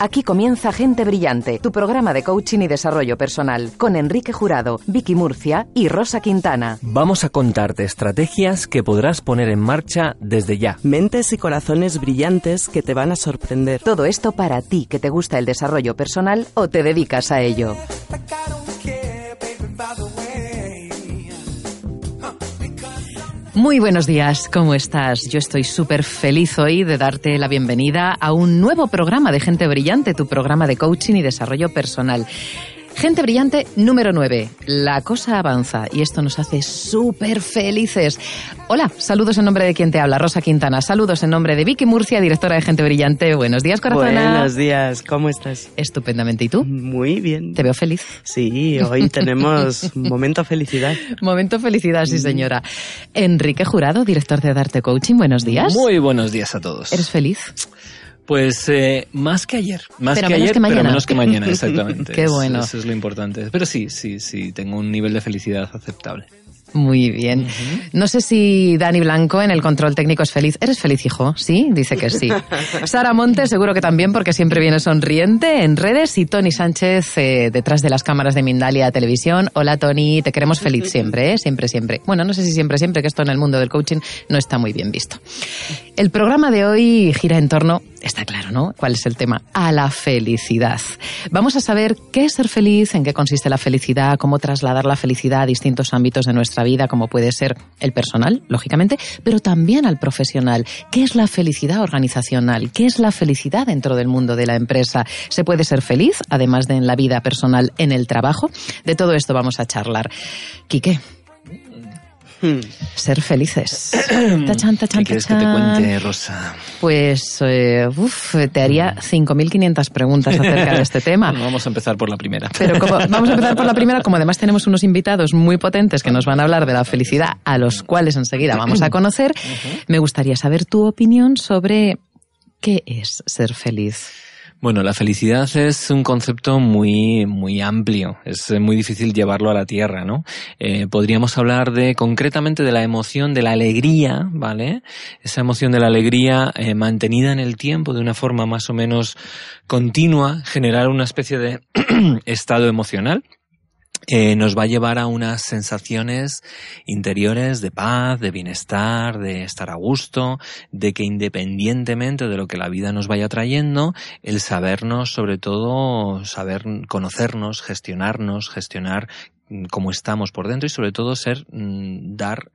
Aquí comienza Gente Brillante, tu programa de coaching y desarrollo personal, con Enrique Jurado, Vicky Murcia y Rosa Quintana. Vamos a contarte estrategias que podrás poner en marcha desde ya. Mentes y corazones brillantes que te van a sorprender. Todo esto para ti que te gusta el desarrollo personal o te dedicas a ello. Muy buenos días, ¿cómo estás? Yo estoy súper feliz hoy de darte la bienvenida a un nuevo programa de Gente Brillante, tu programa de coaching y desarrollo personal. Gente brillante número 9. La cosa avanza y esto nos hace súper felices. Hola, saludos en nombre de quien te habla, Rosa Quintana. Saludos en nombre de Vicky Murcia, directora de Gente Brillante. Buenos días, corazona. Buenos días, ¿cómo estás? Estupendamente. ¿Y tú? Muy bien. Te veo feliz. Sí, hoy tenemos momento felicidad. momento felicidad, sí, señora. Enrique Jurado, director de Darte Coaching. Buenos días. Muy buenos días a todos. ¿Eres feliz? Pues eh, más que ayer. Más Pero que menos ayer, que mañana. pero menos que mañana, exactamente. Qué bueno. Eso es lo importante. Pero sí, sí, sí, tengo un nivel de felicidad aceptable. Muy bien. No sé si Dani Blanco en el control técnico es feliz. ¿Eres feliz, hijo? Sí, dice que sí. Sara Monte seguro que también porque siempre viene sonriente en redes y Tony Sánchez eh, detrás de las cámaras de Mindalia Televisión. Hola Tony, te queremos feliz siempre, ¿eh? siempre, siempre. Bueno, no sé si siempre, siempre, que esto en el mundo del coaching no está muy bien visto. El programa de hoy gira en torno, está claro, ¿no? ¿Cuál es el tema? A la felicidad. Vamos a saber qué es ser feliz, en qué consiste la felicidad, cómo trasladar la felicidad a distintos ámbitos de nuestra vida, como puede ser el personal, lógicamente, pero también al profesional. ¿Qué es la felicidad organizacional? ¿Qué es la felicidad dentro del mundo de la empresa? ¿Se puede ser feliz, además de en la vida personal, en el trabajo? De todo esto vamos a charlar. Quique, Hmm. ser felices. Tachan, tachan, ¿Qué quieres que te cuente, Rosa? Pues, eh, uf, te haría 5.500 preguntas acerca de este tema. Bueno, vamos a empezar por la primera. Pero como, vamos a empezar por la primera, como además tenemos unos invitados muy potentes que nos van a hablar de la felicidad, a los cuales enseguida vamos a conocer, me gustaría saber tu opinión sobre qué es ser feliz. Bueno, la felicidad es un concepto muy, muy amplio. Es eh, muy difícil llevarlo a la tierra, ¿no? Eh, podríamos hablar de, concretamente, de la emoción de la alegría, ¿vale? Esa emoción de la alegría eh, mantenida en el tiempo de una forma más o menos continua, generar una especie de estado emocional. Eh, nos va a llevar a unas sensaciones interiores de paz, de bienestar, de estar a gusto, de que independientemente de lo que la vida nos vaya trayendo, el sabernos, sobre todo, saber conocernos, gestionarnos, gestionar mm, cómo estamos por dentro y sobre todo ser mm, dar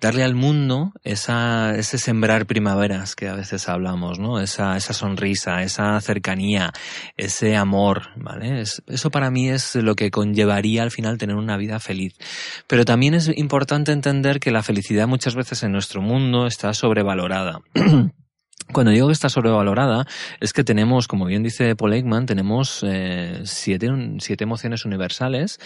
darle al mundo esa ese sembrar primaveras que a veces hablamos no esa esa sonrisa esa cercanía ese amor vale Es- eso para mí es lo que conllevaría al final tener una vida feliz. Pero también es importante entender que la felicidad muchas veces en nuestro mundo está sobrevalorada Cuando digo que está sobrevalorada, es que tenemos, como bien dice Paul Ekman, tenemos eh, siete, emociones universales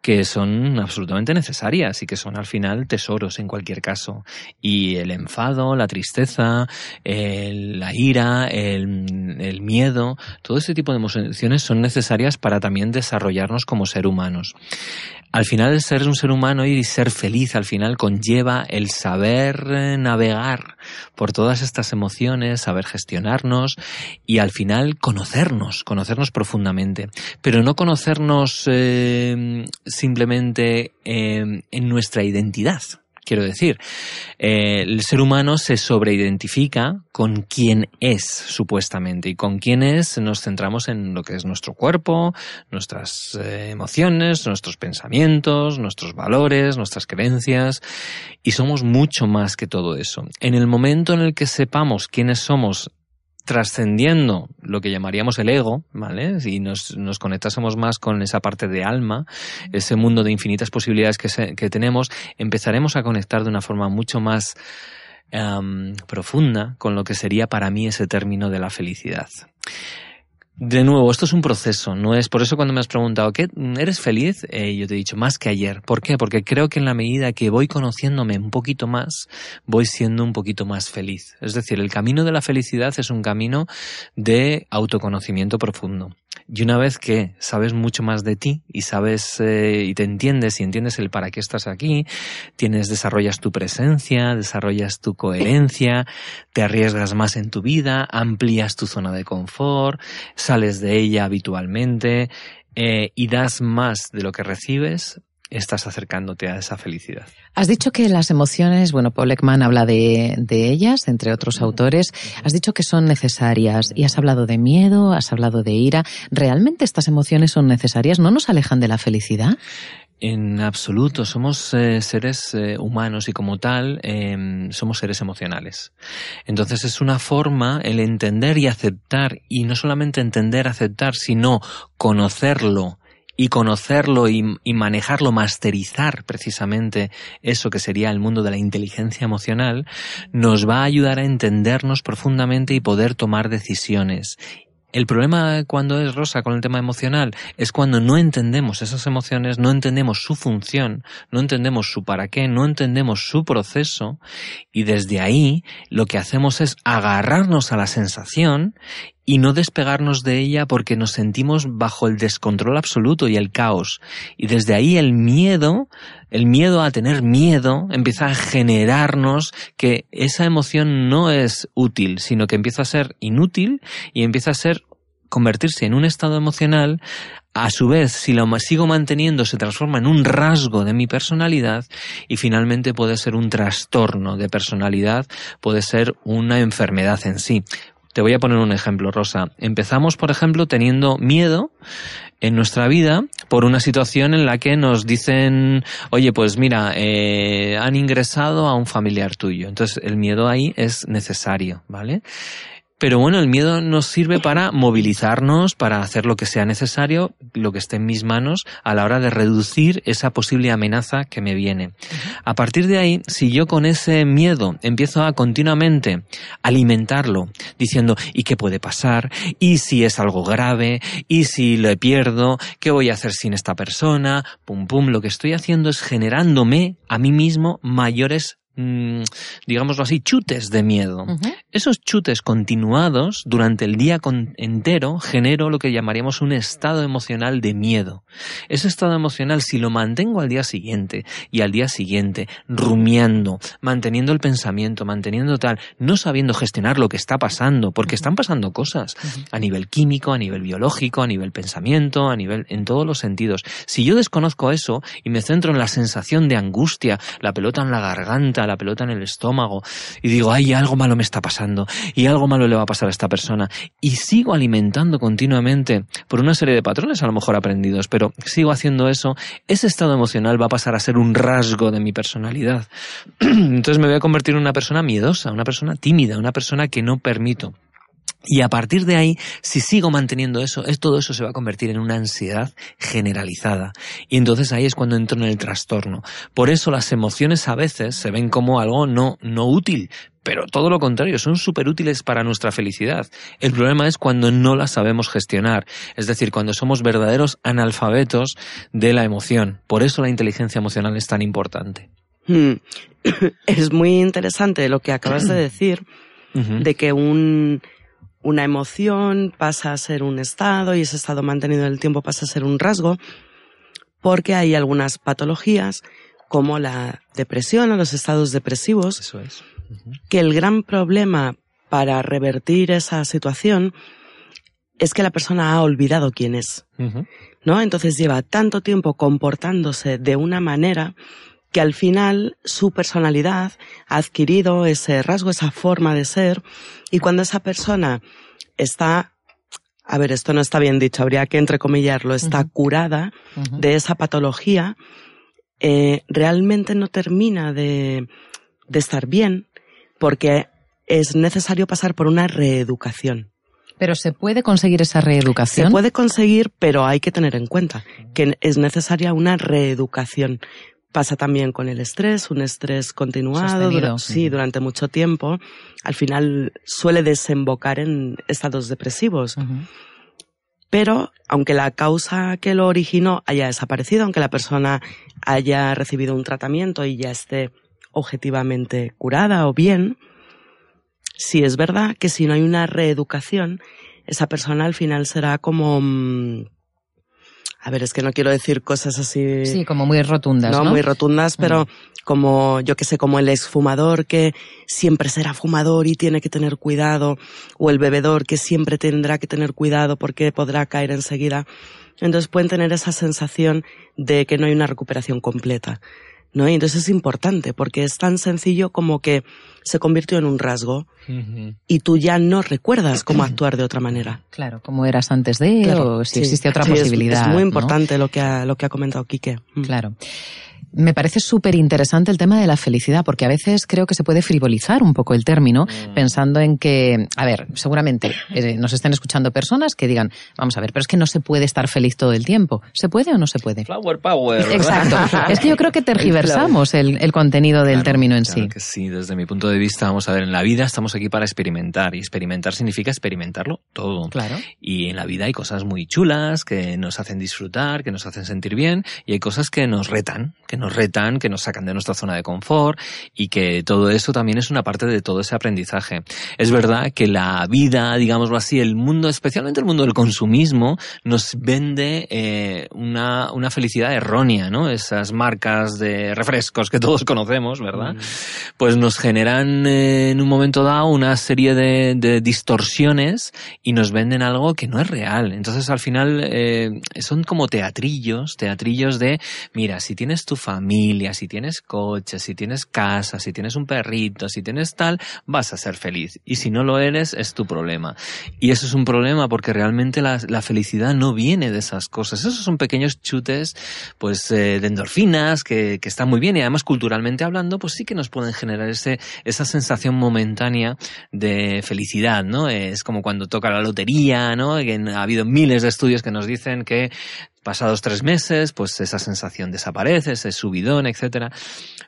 que son absolutamente necesarias y que son al final tesoros en cualquier caso. Y el enfado, la tristeza, la ira, el, miedo, todo ese tipo de emociones son necesarias para también desarrollarnos como ser humanos. Al final ser un ser humano y ser feliz al final conlleva el saber eh, navegar por todas estas emociones, saber gestionarnos y al final conocernos, conocernos profundamente. Pero no conocernos eh, simplemente eh, en nuestra identidad. Quiero decir, eh, el ser humano se sobreidentifica con quién es, supuestamente, y con quién es nos centramos en lo que es nuestro cuerpo, nuestras eh, emociones, nuestros pensamientos, nuestros valores, nuestras creencias, y somos mucho más que todo eso. En el momento en el que sepamos quiénes somos trascendiendo lo que llamaríamos el ego, ¿vale? Si nos, nos conectásemos más con esa parte de alma, ese mundo de infinitas posibilidades que, que tenemos, empezaremos a conectar de una forma mucho más profunda con lo que sería para mí ese término de la felicidad. De nuevo, esto es un proceso, no es por eso cuando me has preguntado, ¿qué eres feliz? Eh, yo te he dicho más que ayer. ¿Por qué? Porque creo que en la medida que voy conociéndome un poquito más, voy siendo un poquito más feliz. Es decir, el camino de la felicidad es un camino de autoconocimiento profundo. Y una vez que sabes mucho más de ti y sabes eh, y te entiendes y entiendes el para qué estás aquí, tienes, desarrollas tu presencia, desarrollas tu coherencia, te arriesgas más en tu vida, amplías tu zona de confort, sales de ella habitualmente, eh, y das más de lo que recibes, estás acercándote a esa felicidad. Has dicho que las emociones, bueno, Paul Ekman habla de, de, ellas, entre otros autores, has dicho que son necesarias y has hablado de miedo, has hablado de ira. ¿Realmente estas emociones son necesarias? ¿No nos alejan de la felicidad? En absoluto, somos eh, seres eh, humanos y como tal eh, somos seres emocionales. Entonces es una forma el entender y aceptar, y no solamente entender, aceptar, sino conocerlo y conocerlo y, y, manejarlo, masterizar precisamente eso que sería el mundo de la inteligencia emocional, nos va a ayudar a entendernos profundamente y poder tomar decisiones el problema cuando es rosa con el tema emocional es cuando no entendemos esas emociones, no entendemos su función, no entendemos su para qué, no entendemos su proceso y desde ahí lo que hacemos es agarrarnos a la sensación y no despegarnos de ella porque nos sentimos bajo el descontrol absoluto y el caos. Y desde ahí el miedo, el miedo a tener miedo, empieza a generarnos que esa emoción no es útil, sino que empieza a ser inútil y empieza a ser convertirse en un estado emocional, a su vez, si lo sigo manteniendo, se transforma en un rasgo de mi personalidad y finalmente puede ser un trastorno de personalidad, puede ser una enfermedad en sí. Te voy a poner un ejemplo, Rosa. Empezamos, por ejemplo, teniendo miedo en nuestra vida por una situación en la que nos dicen, oye, pues mira, eh, han ingresado a un familiar tuyo. Entonces, el miedo ahí es necesario, ¿vale? Pero bueno, el miedo nos sirve para movilizarnos, para hacer lo que sea necesario, lo que esté en mis manos, a la hora de reducir esa posible amenaza que me viene. A partir de ahí, si yo con ese miedo empiezo a continuamente alimentarlo, diciendo, ¿y qué puede pasar? ¿Y si es algo grave? ¿Y si lo pierdo? ¿Qué voy a hacer sin esta persona? Pum, pum, lo que estoy haciendo es generándome a mí mismo mayores Mm, digámoslo así, chutes de miedo. Esos chutes continuados durante el día entero genero lo que llamaríamos un estado emocional de miedo. Ese estado emocional, si lo mantengo al día siguiente y al día siguiente, rumiando, manteniendo el pensamiento, manteniendo tal, no sabiendo gestionar lo que está pasando, porque están pasando cosas a nivel químico, a nivel biológico, a nivel pensamiento, a nivel en todos los sentidos. Si yo desconozco eso y me centro en la sensación de angustia, la pelota en la garganta, la pelota en el estómago y digo, ay, algo malo me está pasando y algo malo le va a pasar a esta persona y sigo alimentando continuamente por una serie de patrones a lo mejor aprendidos, pero sigo haciendo eso, ese estado emocional va a pasar a ser un rasgo de mi personalidad. Entonces me voy a convertir en una persona miedosa, una persona tímida, una persona que no permito. Y a partir de ahí, si sigo manteniendo eso, es todo eso se va a convertir en una ansiedad generalizada. Y entonces ahí es cuando entro en el trastorno. Por eso las emociones a veces se ven como algo no, no útil, pero todo lo contrario, son súper útiles para nuestra felicidad. El problema es cuando no las sabemos gestionar, es decir, cuando somos verdaderos analfabetos de la emoción. Por eso la inteligencia emocional es tan importante. Hmm. Es muy interesante lo que acabas de decir, de que un una emoción pasa a ser un estado y ese estado mantenido en el tiempo pasa a ser un rasgo, porque hay algunas patologías como la depresión o los estados depresivos, que el gran problema para revertir esa situación es que la persona ha olvidado quién es, ¿no? Entonces lleva tanto tiempo comportándose de una manera que al final su personalidad ha adquirido ese rasgo, esa forma de ser, y cuando esa persona está, a ver, esto no está bien dicho, habría que entrecomillarlo, está curada de esa patología, eh, realmente no termina de, de estar bien, porque es necesario pasar por una reeducación. Pero se puede conseguir esa reeducación. Se puede conseguir, pero hay que tener en cuenta que es necesaria una reeducación. Pasa también con el estrés, un estrés continuado, sí, durante mucho tiempo. Al final suele desembocar en estados depresivos. Pero, aunque la causa que lo originó haya desaparecido, aunque la persona haya recibido un tratamiento y ya esté objetivamente curada o bien, sí es verdad que si no hay una reeducación, esa persona al final será como... mm, A ver, es que no quiero decir cosas así... Sí, como muy rotundas, ¿no? muy rotundas, pero como, yo que sé, como el exfumador que siempre será fumador y tiene que tener cuidado, o el bebedor que siempre tendrá que tener cuidado porque podrá caer enseguida. Entonces pueden tener esa sensación de que no hay una recuperación completa. ¿no? Y entonces es importante porque es tan sencillo como que se convirtió en un rasgo Ujú. y tú ya no recuerdas cómo actuar de otra manera. Claro, como eras antes de, Claro, o si sí. existe otra Sí, es- posibilidad. Es, muy ¿no? importante lo, que ha, lo que ha comentado Quique. Mm. Claro. Me parece súper interesante el tema de la felicidad, porque a veces creo que se puede frivolizar un poco el término, Mm. pensando en que, a ver, seguramente eh, nos estén escuchando personas que digan, vamos a ver, pero es que no se puede estar feliz todo el tiempo. ¿Se puede o no se puede? Flower power. Exacto. Es que yo creo que tergiversamos el, el contenido del Claro, término en claro sí. que sí, desde mi punto de vista, vamos a ver, en la vida estamos aquí para experimentar y experimentar significa experimentarlo todo. Claro. Y en la vida hay cosas muy chulas que nos hacen disfrutar, que nos hacen sentir bien y hay cosas que nos retan, que nos retan, que nos sacan de nuestra zona de confort y que todo eso también es una parte de todo ese aprendizaje. Es verdad que la vida, digámoslo así, el mundo, especialmente el mundo del consumismo, nos vende eh, una, una felicidad errónea, ¿no? Esas marcas de refrescos que todos conocemos, ¿verdad? Pues nos generan eh, en un momento dado una serie de, de distorsiones y nos venden algo que no es real. Entonces al final eh, son como teatrillos, teatrillos de, mira, si tienes tu familia, si tienes coche, si tienes casa, si tienes un perrito, si tienes tal, vas a ser feliz. Y si no lo eres, es tu problema. Y eso es un problema porque realmente la, felicidad no viene de esas cosas. Esos son pequeños chutes, pues, eh, de endorfinas que, que están muy bien y además culturalmente hablando, pues sí que nos pueden generar ese, esa sensación momentánea de felicidad, ¿no? Es como cuando toca la lotería, ¿no? Ha habido miles de estudios que nos dicen que pasados tres meses, pues esa sensación desaparece, ese subidón, etcétera.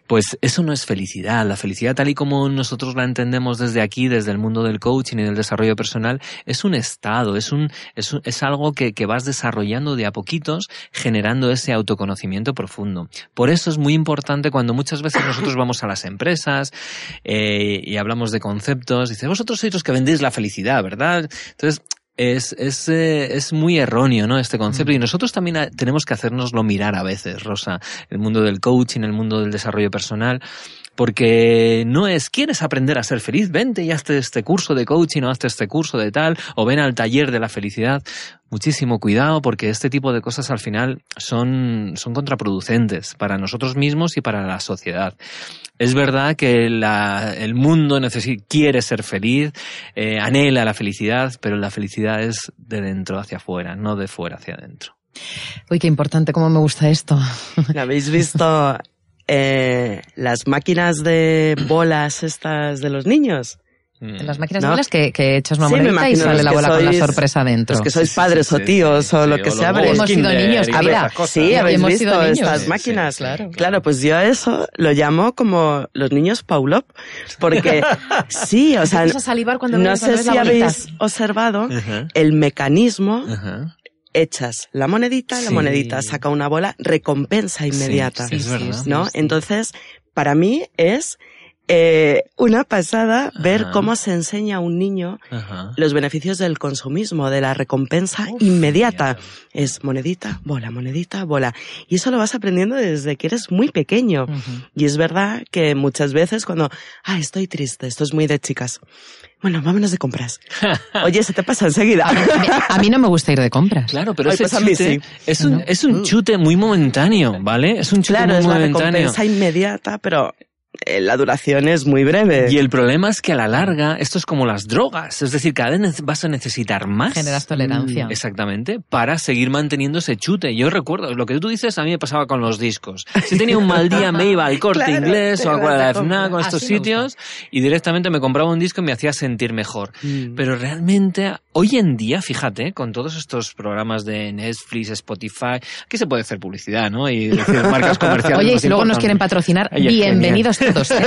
Pues eso no es felicidad. La felicidad, tal y como nosotros la entendemos desde aquí, desde el mundo del coaching y del desarrollo personal, es un estado, es un, es, es algo que, que vas desarrollando de a poquitos, generando ese autoconocimiento profundo. Por eso es muy importante cuando muchas veces nosotros vamos a las empresas eh, y hablamos de conceptos, dice, vosotros sois los que vendéis la felicidad, ¿verdad? Entonces, es, es, eh, es muy erróneo, ¿no? Este concepto. Y nosotros también eh, tenemos que hacernoslo mirar a veces, Rosa. El mundo del coaching, el mundo del desarrollo personal. Porque no es, ¿quieres aprender a ser feliz? Vente y hazte este curso de coaching o hazte este curso de tal, o ven al taller de la felicidad. Muchísimo cuidado porque este tipo de cosas al final son, son contraproducentes para nosotros mismos y para la sociedad. Es verdad que la- el mundo quiere ser feliz, eh, anhela la felicidad, pero la felicidad es de dentro hacia afuera, no de fuera hacia adentro. Uy, qué importante, cómo me gusta esto. ¿Habéis visto eh, las máquinas de bolas estas de los niños? Mm. En las máquinas No. de bolas que, que echas una Sí, me monedita y imagino sale la bola con la sois- sorpresa dentro. Los que sois Sí, sí, padres sí, o tíos sí, o lo que sea, Hemos sido niños, mira. Sí, habéis Hemos visto estas máquinas. sí, sí, claro. pues yo a eso lo llamo como los niños Paulop, porque sí, o sea, Empiezas a salivar cuando no sé si habéis observado Ajá, el mecanismo, ajá. Echas la monedita, la Sí. monedita saca una bola, recompensa inmediata, Sí, es verdad. ¿no? Entonces, para mí es eh, una pasada ver Ajá. cómo se enseña a un niño Ajá. los beneficios del consumismo, de la recompensa Uf, inmediata. Es monedita, bola, monedita, bola. Y eso lo vas aprendiendo desde que eres muy pequeño. Y es verdad que muchas veces cuando, ah, estoy triste, esto es muy de chicas. Bueno, vámonos de compras. Oye, se te pasa enseguida. A mí no me gusta ir de compras. Claro, pero Ay, ese pues a mí chute sí. es un, ¿No? es un chute muy momentáneo, ¿vale? Es un chute claro, muy es la momentáneo. recompensa inmediata, pero la duración es muy breve. Y el problema es que a la larga esto es como las drogas, es decir, cada vez vas a necesitar más. Generas tolerancia. Mm, Exactamente, para seguir manteniendo ese chute. Yo recuerdo, lo que tú dices a mí me pasaba con los discos. Si tenía un mal día me iba al corte Claro, inglés o a la. FNAC o a estos sitios y directamente me compraba un disco y me hacía sentir mejor. Mm. Pero realmente, hoy en día, fíjate, con todos estos programas de Netflix, Spotify, aquí se puede hacer publicidad, ¿no? Y decir marcas comerciales. Oye, y si luego nos quieren patrocinar, Ay, bienvenidos todos. ¿eh?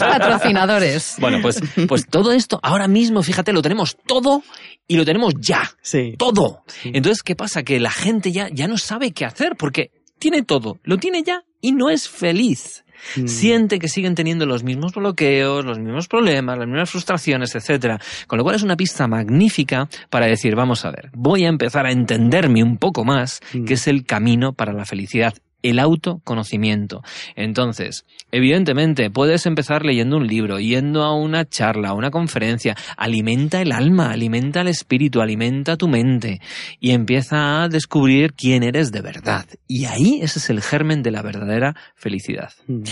Patrocinadores. Bueno, pues, pues todo esto, ahora mismo, fíjate, lo tenemos todo y lo tenemos ya. Sí. Todo. Entonces, ¿qué pasa? Que la gente ya, ya no sabe qué hacer porque tiene todo, lo tiene ya y no es feliz. Mm. Siente que siguen teniendo los mismos bloqueos, los mismos problemas, las mismas frustraciones, etc. Con lo cual es una pista magnífica para decir, vamos a ver, voy a empezar a entenderme un poco más, mm. que es el camino para la felicidad el autoconocimiento. Entonces, evidentemente, puedes empezar leyendo un libro, yendo a una charla, a una conferencia, alimenta el alma, alimenta el espíritu, alimenta tu mente y empieza a descubrir quién eres de verdad. Y ahí ese es el germen de la verdadera felicidad. Mm.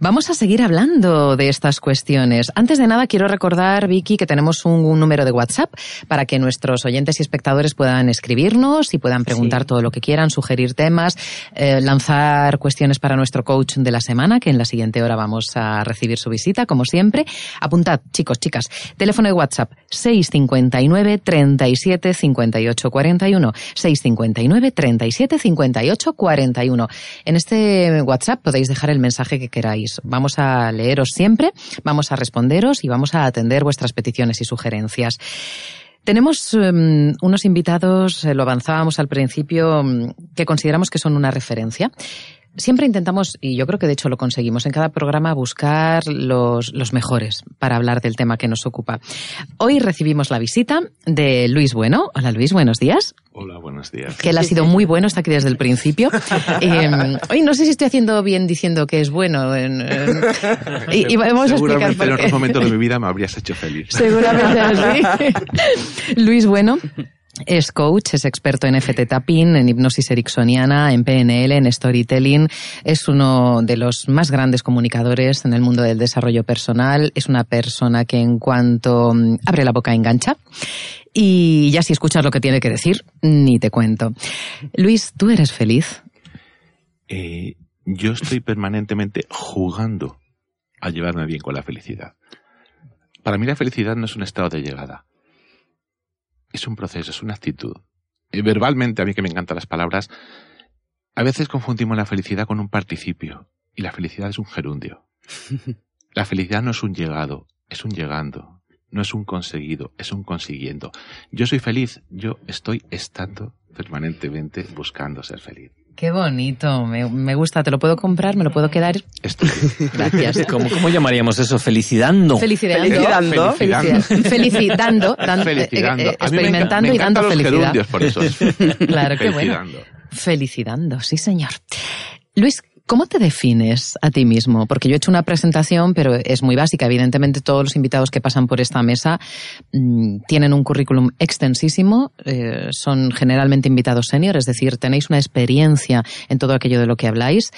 Vamos a seguir hablando de estas cuestiones. Antes de nada, quiero recordar, Vicky, que tenemos un, número de WhatsApp para que nuestros oyentes y espectadores puedan escribirnos y puedan preguntar todo lo que quieran, sugerir temas, eh, lanzar cuestiones para nuestro coach de la semana, que en la siguiente hora vamos a recibir su visita, como siempre. Apuntad, chicos, chicas, teléfono de WhatsApp 659 37 58 41. 659 37 58 41. En este WhatsApp podéis dejar el mensaje que queráis. Vamos a leeros siempre, vamos a responderos y vamos a atender vuestras peticiones y sugerencias. Tenemos em, unos invitados, eh, lo avanzábamos al principio, em, que consideramos que son una referencia. Siempre intentamos, y yo creo que de hecho lo conseguimos en cada programa, buscar los, los, mejores para hablar del tema que nos ocupa. Hoy recibimos la visita de Luis Bueno. Hola Luis, buenos días. Hola, buenos días. Que él ha sido muy bueno, está aquí desde el principio. Eh, hoy no sé si estoy haciendo bien diciendo que es bueno. y, vamos a explicar en otros momentos de mi vida me habrías hecho feliz. Seguramente sí. Luis Bueno es coach, es experto en FT tapping, en hipnosis ericksoniana, en PNL, en storytelling. Es uno de los más grandes comunicadores en el mundo del desarrollo personal. Es una persona que en cuanto mm, abre la boca engancha. Y ya si escuchas lo que tiene que decir, ni te cuento. Luis, ¿tú eres feliz? Eh, yo estoy permanentemente jugando a llevarme bien con la felicidad. Para mí la felicidad no es un estado de llegada es un proceso, es una actitud. Y verbalmente, a mí que me encantan las palabras, a veces confundimos la felicidad con un participio y la felicidad es un gerundio. La felicidad no es un llegado, es un llegando. No es un conseguido, es un consiguiendo. Yo soy feliz, yo estoy estando permanentemente buscando ser feliz. Qué bonito, me, gusta, te lo puedo comprar, me lo puedo quedar. Gracias. ¿Cómo, ¿Cómo, llamaríamos eso? Felicidando. Felicidando. Felicitando. Felicitando. Felicitando. Eh, experimentando y dando felicidad. por eso. claro, qué bueno. Felicidando, sí señor. Luis, ¿Cómo te defines a ti mismo? Porque yo he hecho una presentación, pero es muy básica. Evidentemente, todos los invitados que pasan por esta mesa mm, tienen un currículum extensísimo, eh, son generalmente invitados senior, es decir, tenéis una experiencia en todo aquello de lo que habláis,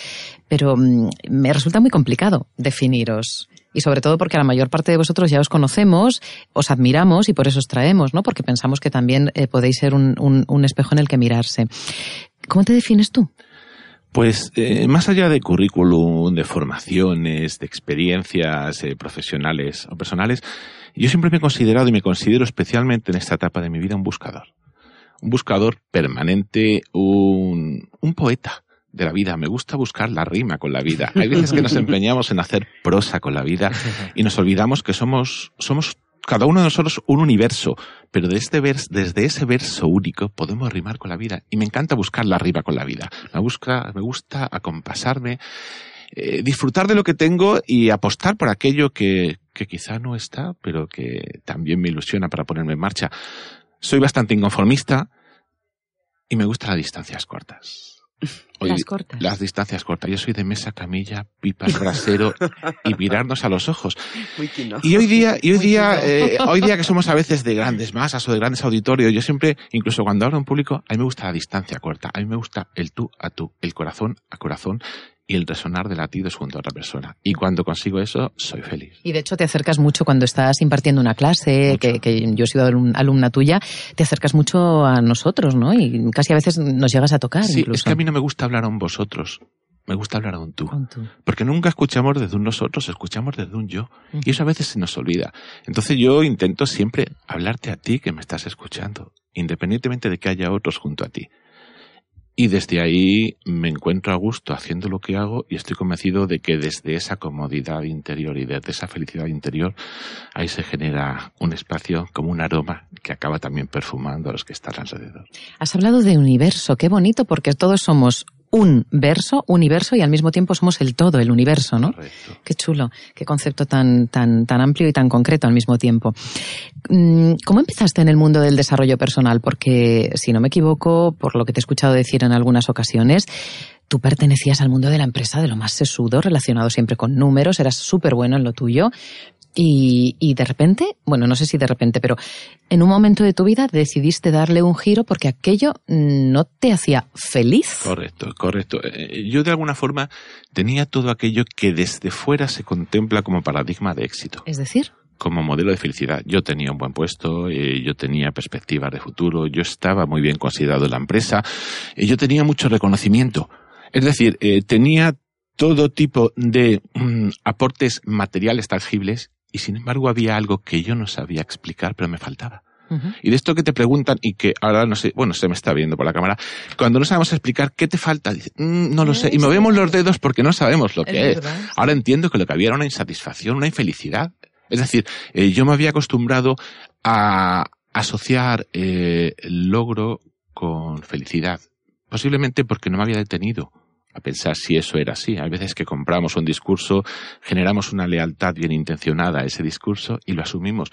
pero mm, me resulta muy complicado definiros y sobre todo porque la mayor parte de vosotros ya os conocemos, os admiramos y por eso os traemos, ¿no? Porque pensamos que también eh, podéis ser un, un, espejo en el que mirarse. ¿Cómo te defines tú? Pues eh, más allá de currículum, de formaciones, de experiencias eh, profesionales o personales, yo siempre me he considerado y me considero especialmente en esta etapa de mi vida un buscador. Un buscador permanente, un, un poeta de la vida. Me gusta buscar la rima con la vida. Hay veces que nos empeñamos en hacer prosa con la vida y nos olvidamos que somos, somos cada uno de nosotros un universo, pero este desde ese verso único podemos rimar con la vida. Y me encanta buscar la con la vida. Me, busca, me gusta acompasarme, eh, disfrutar de lo que tengo y apostar por aquello que, que quizá no está, pero que también me ilusiona para ponerme en marcha. Soy bastante inconformista y me gustan las distancias cortas las cortas. Las distancias cortas. Yo soy de mesa, camilla, pipas, brasero y mirarnos a los ojos. Y hoy día, y hoy día, eh, hoy día que somos a veces de grandes masas o de grandes auditorios, yo siempre, incluso cuando hablo en público, a mí me gusta la distancia corta. A mí me gusta el tú a tú, el corazón a corazón y el resonar de latidos junto a otra persona. Y cuando consigo eso, soy feliz. Y de hecho te acercas mucho cuando estás impartiendo una clase, que, yo he sido alumna tuya, te acercas mucho a nosotros, ¿no? Y casi a veces nos llegas a tocar. Sí, es que a mí no me gusta hablar a un vosotros. Me gusta hablar a un tú. Porque nunca escuchamos desde un nosotros, escuchamos desde un yo. Y eso a veces se nos olvida. Entonces yo intento siempre hablarte a ti que me estás escuchando, independientemente de que haya otros junto a ti. Y desde ahí me encuentro a gusto haciendo lo que hago y estoy convencido de que desde esa comodidad interior y desde esa felicidad interior, ahí se genera un espacio como un aroma que acaba también perfumando a los que están alrededor. Has hablado de universo, qué bonito, porque todos somos un verso, universo, y al mismo tiempo somos el todo, el universo, ¿no? Correcto. Qué chulo, qué concepto tan, tan, tan amplio y tan concreto al mismo tiempo. Mm, ¿Cómo empezaste en el mundo del desarrollo personal? Porque, si no me equivoco, por lo que te he escuchado decir en algunas ocasiones, tú pertenecías al mundo de la empresa de lo más sesudo, relacionado siempre con números, eras súper bueno en lo tuyo. Y, y, de repente, bueno, no sé si de repente, pero en un momento de tu vida decidiste darle un giro porque aquello no te hacía feliz. Correcto, correcto. Eh, yo de alguna forma tenía todo aquello que desde fuera se contempla como paradigma de éxito. Es decir, como modelo de felicidad. Yo tenía un buen puesto, eh, yo tenía perspectivas de futuro, yo estaba muy bien considerado en la empresa, eh, yo tenía mucho reconocimiento. Es decir, eh, tenía todo tipo de mm, aportes materiales tangibles y sin embargo había algo que yo no sabía explicar, pero me faltaba. Uh -huh. Y de esto que te preguntan y que ahora no sé, bueno, se me está viendo por la cámara, cuando no sabemos explicar qué te falta, dices, mmm, no lo sé, y movemos los dedos porque no sabemos lo que es. es. Ahora entiendo que lo que había era una insatisfacción, una infelicidad. Es decir, eh, yo me había acostumbrado a asociar eh, el logro con felicidad, posiblemente porque no me había detenido a pensar si eso era así. Hay veces que compramos un discurso, generamos una lealtad bien intencionada a ese discurso y lo asumimos.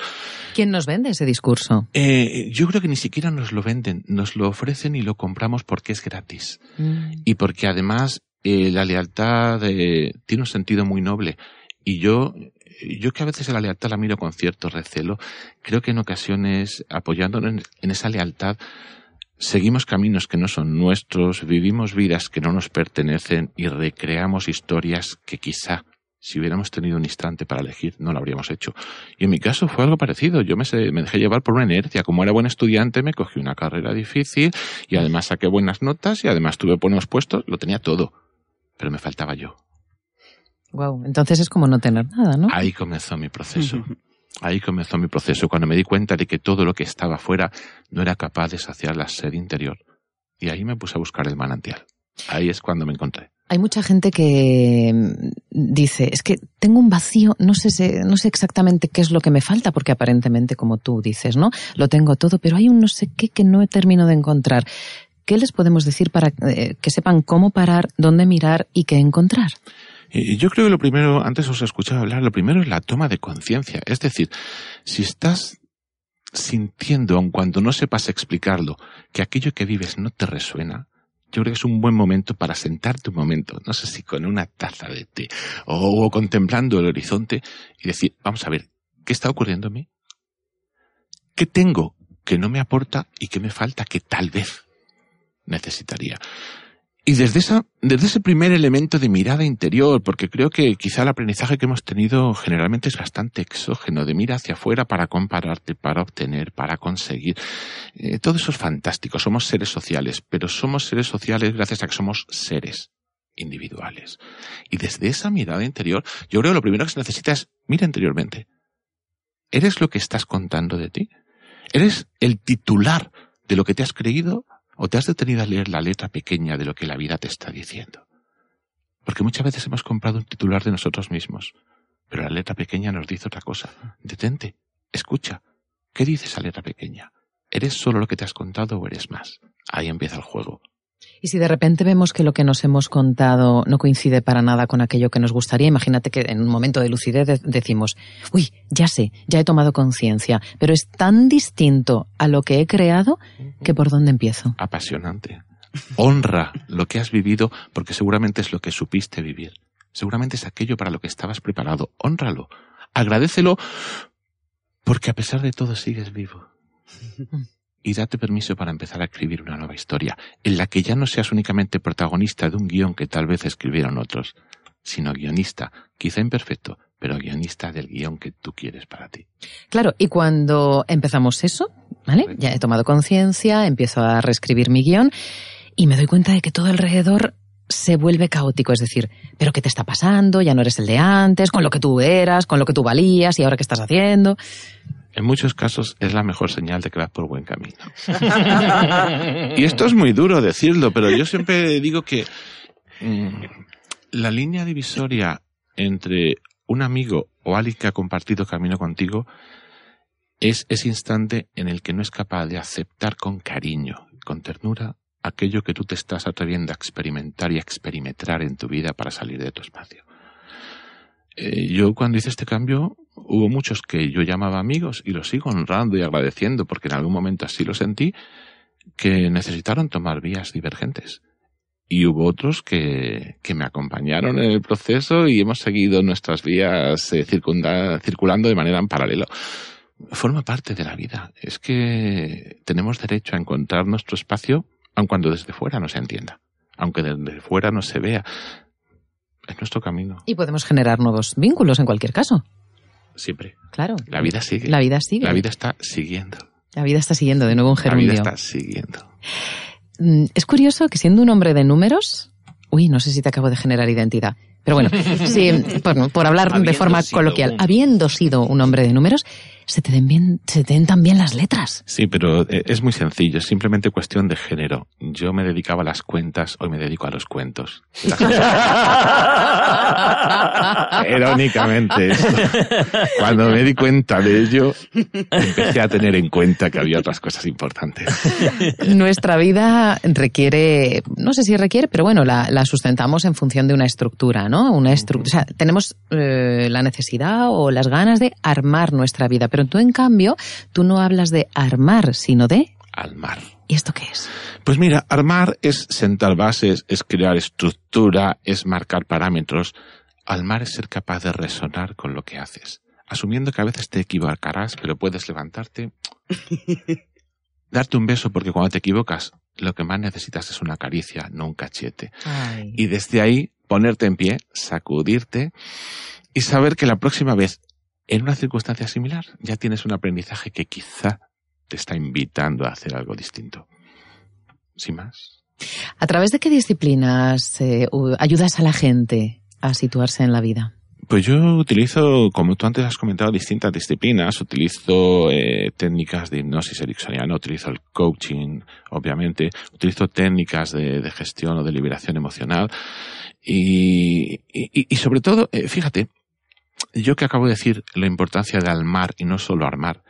¿Quién nos vende ese discurso? Eh, yo creo que ni siquiera nos lo venden, nos lo ofrecen y lo compramos porque es gratis. Mm. Y porque además eh, la lealtad eh, tiene un sentido muy noble. Y yo, yo que a veces la lealtad la miro con cierto recelo, creo que en ocasiones, apoyándonos en, en esa lealtad, Seguimos caminos que no son nuestros, vivimos vidas que no nos pertenecen y recreamos historias que quizá, si hubiéramos tenido un instante para elegir, no lo habríamos hecho. Y en mi caso fue algo parecido. Yo me, me dejé llevar por una inercia. Como era buen estudiante, me cogí una carrera difícil y además saqué buenas notas y además tuve buenos puestos. Lo tenía todo. Pero me faltaba yo. Wow, entonces es como no tener nada, ¿no? Ahí comenzó mi proceso. Ahí comenzó mi proceso, cuando me di cuenta de que todo lo que estaba fuera no era capaz de saciar la sed interior. Y ahí me puse a buscar el manantial. Ahí es cuando me encontré. Hay mucha gente que dice, es que tengo un vacío, no sé, no sé exactamente qué es lo que me falta, porque aparentemente, como tú dices, ¿no? Lo tengo todo, pero hay un no sé qué que no termino de encontrar. ¿Qué les podemos decir para eh, que sepan cómo parar, dónde mirar y qué encontrar? Yo creo que lo primero, antes os he escuchado hablar, lo primero es la toma de conciencia. Es decir, si estás sintiendo, aun cuando no sepas explicarlo, que aquello que vives no te resuena, yo creo que es un buen momento para sentarte un momento, no sé si con una taza de té o, o contemplando el horizonte y decir, vamos a ver, ¿qué está ocurriendo en mí? ¿Qué tengo que no me aporta y qué me falta que tal vez necesitaría? Y desde, esa, desde ese primer elemento de mirada interior, porque creo que quizá el aprendizaje que hemos tenido generalmente es bastante exógeno, de mira hacia afuera para compararte, para obtener, para conseguir. Eh, todo eso es fantástico. Somos seres sociales, pero somos seres sociales gracias a que somos seres individuales. Y desde esa mirada interior, yo creo que lo primero que se necesita es mira interiormente. ¿Eres lo que estás contando de ti? ¿Eres el titular de lo que te has creído ¿O te has detenido a leer la letra pequeña de lo que la vida te está diciendo? Porque muchas veces hemos comprado un titular de nosotros mismos, pero la letra pequeña nos dice otra cosa. Detente, escucha. ¿Qué dice esa letra pequeña? ¿Eres solo lo que te has contado o eres más? Ahí empieza el juego. Y si de repente vemos que lo que nos hemos contado no coincide para nada con aquello que nos gustaría, imagínate que en un momento de lucidez decimos, uy, ya sé, ya he tomado conciencia, pero es tan distinto a lo que he creado que por dónde empiezo. Apasionante. Honra lo que has vivido porque seguramente es lo que supiste vivir. Seguramente es aquello para lo que estabas preparado. Honralo. Agradecelo porque a pesar de todo sigues vivo y date permiso para empezar a escribir una nueva historia, en la que ya no seas únicamente protagonista de un guion que tal vez escribieron otros, sino guionista, quizá imperfecto, pero guionista del guion que tú quieres para ti. Claro, y cuando empezamos eso, ¿vale? Ya he tomado conciencia, empiezo a reescribir mi guion y me doy cuenta de que todo alrededor se vuelve caótico, es decir, pero ¿qué te está pasando? Ya no eres el de antes, con lo que tú eras, con lo que tú valías y ahora qué estás haciendo. En muchos casos es la mejor señal de que vas por buen camino. y esto es muy duro decirlo, pero yo siempre digo que mmm, la línea divisoria entre un amigo o alguien que ha compartido camino contigo es ese instante en el que no es capaz de aceptar con cariño, con ternura, aquello que tú te estás atreviendo a experimentar y a experimentar en tu vida para salir de tu espacio. Eh, yo cuando hice este cambio hubo muchos que yo llamaba amigos y los sigo honrando y agradeciendo porque en algún momento así lo sentí, que necesitaron tomar vías divergentes. Y hubo otros que, que me acompañaron en el proceso y hemos seguido nuestras vías eh, circulando de manera en paralelo. Forma parte de la vida. Es que tenemos derecho a encontrar nuestro espacio aun cuando desde fuera no se entienda, aunque desde fuera no se vea. Es nuestro camino. Y podemos generar nuevos vínculos en cualquier caso. Siempre. Claro. La vida sigue. La vida sigue. La vida está siguiendo. La vida está siguiendo, de nuevo un gerundio. La vida está siguiendo. Mm, es curioso que siendo un hombre de números, uy, no sé si te acabo de generar identidad, pero bueno, sí, por, hablar de forma coloquial, habiendo sido un hombre de números, se te den bien, se te den también las letras. Sí, pero eh, es muy sencillo, es simplemente cuestión de género. Yo me dedicaba a las cuentas, hoy me dedico a los cuentos. Era únicamente esto. Cuando me di cuenta de ello, empecé a tener en cuenta que había otras cosas importantes. Nuestra vida requiere, no sé si requiere, pero bueno, la, sustentamos en función de una estructura, ¿no? Una estructura. O sea, tenemos eh, la necesidad o las ganas de armar nuestra vida pero tú, en cambio, tú no hablas de armar, sino de... Armar. ¿Y esto qué es? Pues mira, armar es sentar bases, es crear estructura, es marcar parámetros. Armar es ser capaz de resonar con lo que haces. Asumiendo que a veces te equivocarás, pero puedes levantarte, darte un beso, porque cuando te equivocas, lo que más necesitas es una caricia, no un cachete. Y desde ahí, ponerte en pie, sacudirte y saber que la próxima vez en una circunstancia similar ya tienes un aprendizaje que quizá te está invitando a hacer algo distinto. Sin más. ¿A través de qué disciplinas eh, ayudas a la gente a situarse en la vida? Pues yo utilizo, como tú antes has comentado, distintas disciplinas. Utilizo eh, técnicas de hipnosis ericksoniana, utilizo el coaching, obviamente, utilizo técnicas de, gestión o de liberación emocional. Y, sobre todo, eh, fíjate, yo que acabo de decir la importancia de armar y no solo armar,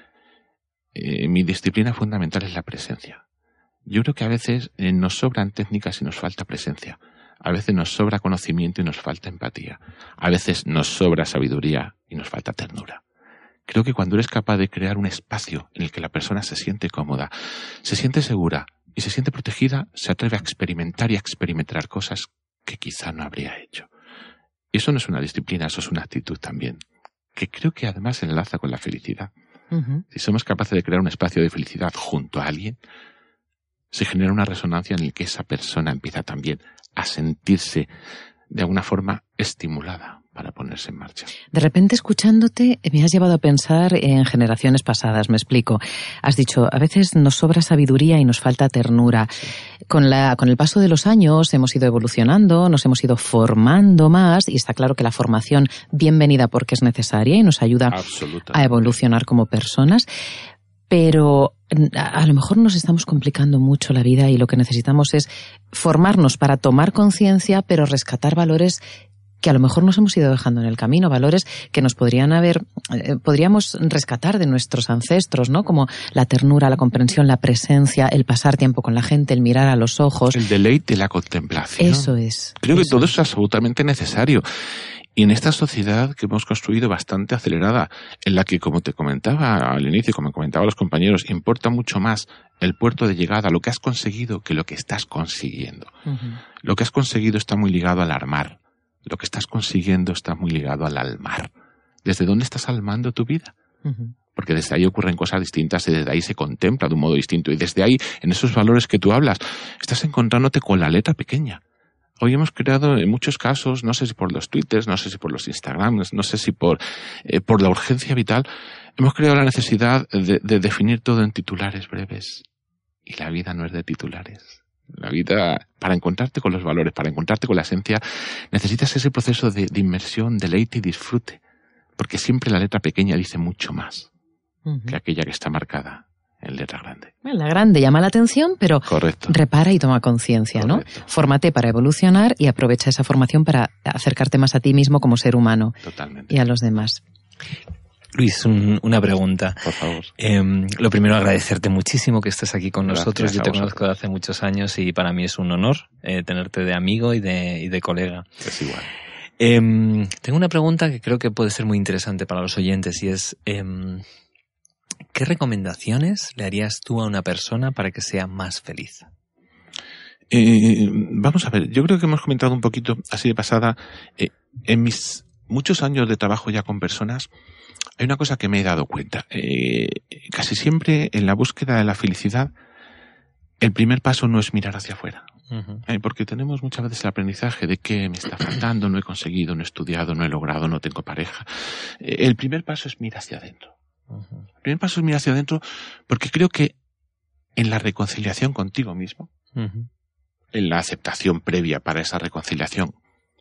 eh, mi disciplina fundamental es la presencia. Yo creo que a veces eh, nos sobran técnicas y nos falta presencia. A veces nos sobra conocimiento y nos falta empatía. A veces nos sobra sabiduría y nos falta ternura. Creo que cuando eres capaz de crear un espacio en el que la persona se siente cómoda, se siente segura y se siente protegida, se atreve a experimentar y a experimentar cosas que quizá no habría hecho. Y eso no es una disciplina, eso es una actitud también, que creo que además enlaza con la felicidad. Si somos capaces de crear un espacio de felicidad junto a alguien, se genera una resonancia en la que esa persona empieza también a sentirse de alguna forma estimulada para ponerse en marcha. De repente escuchándote me has llevado a pensar en generaciones pasadas, me explico. Has dicho, a veces nos sobra sabiduría y nos falta ternura. Con, la, con el paso de los años hemos ido evolucionando, nos hemos ido formando más y está claro que la formación bienvenida porque es necesaria y nos ayuda a evolucionar como personas. Pero a lo mejor nos estamos complicando mucho la vida y lo que necesitamos es formarnos para tomar conciencia, pero rescatar valores que a lo mejor nos hemos ido dejando en el camino, valores que nos podrían haber, eh, podríamos rescatar de nuestros ancestros, ¿no? Como la ternura, la comprensión, la presencia, el pasar tiempo con la gente, el mirar a los ojos. El deleite, la contemplación. Eso es. Creo que todo eso es absolutamente necesario. Y en esta sociedad que hemos construido bastante acelerada, en la que, como te comentaba al inicio, como comentaba los compañeros, importa mucho más el puerto de llegada, lo que has conseguido, que lo que estás consiguiendo. Lo que has conseguido está muy ligado al armar, lo que estás consiguiendo está muy ligado al almar. ¿Desde dónde estás almando tu vida? Porque desde ahí ocurren cosas distintas y desde ahí se contempla de un modo distinto. Y desde ahí, en esos valores que tú hablas, estás encontrándote con la letra pequeña. Hoy hemos creado en muchos casos, no sé si por los twitters, no sé si por los instagrams, no sé si por, eh, por la urgencia vital, hemos creado la necesidad de definir todo en titulares breves. Y la vida no es de titulares. La vida, para encontrarte con los valores, para encontrarte con la esencia, necesitas ese proceso de, inmersión, deleite y disfrute. Porque siempre la letra pequeña dice mucho más que aquella que está marcada en letra grande. La grande llama la atención, pero repara y toma conciencia, ¿no? Fórmate para evolucionar y aprovecha esa formación para acercarte más a ti mismo como ser humano Totalmente. y a los demás. Luis, una pregunta. Por favor. Em, lo primero, agradecerte muchísimo que estés aquí con nosotros. Yo te conozco de hace muchos años y para mí es un honor eh, tenerte de amigo y de, y de colega. Es igual. Em, tengo una pregunta que creo que puede ser muy interesante para los oyentes y es, em, ¿qué recomendaciones le harías tú a una persona para que sea más feliz? Eh, vamos a ver, yo creo que hemos comentado un poquito así de pasada, eh, en mis muchos años de trabajo ya con personas, hay una cosa que me he dado cuenta. Eh, casi siempre en la búsqueda de la felicidad, el primer paso no es mirar hacia afuera. Eh, porque tenemos muchas veces el aprendizaje de que me está faltando, no he conseguido, no he estudiado, no he logrado, no tengo pareja. Eh, el primer paso es mirar hacia adentro. El primer paso es mirar hacia adentro porque creo que en la reconciliación contigo mismo, en la aceptación previa para esa reconciliación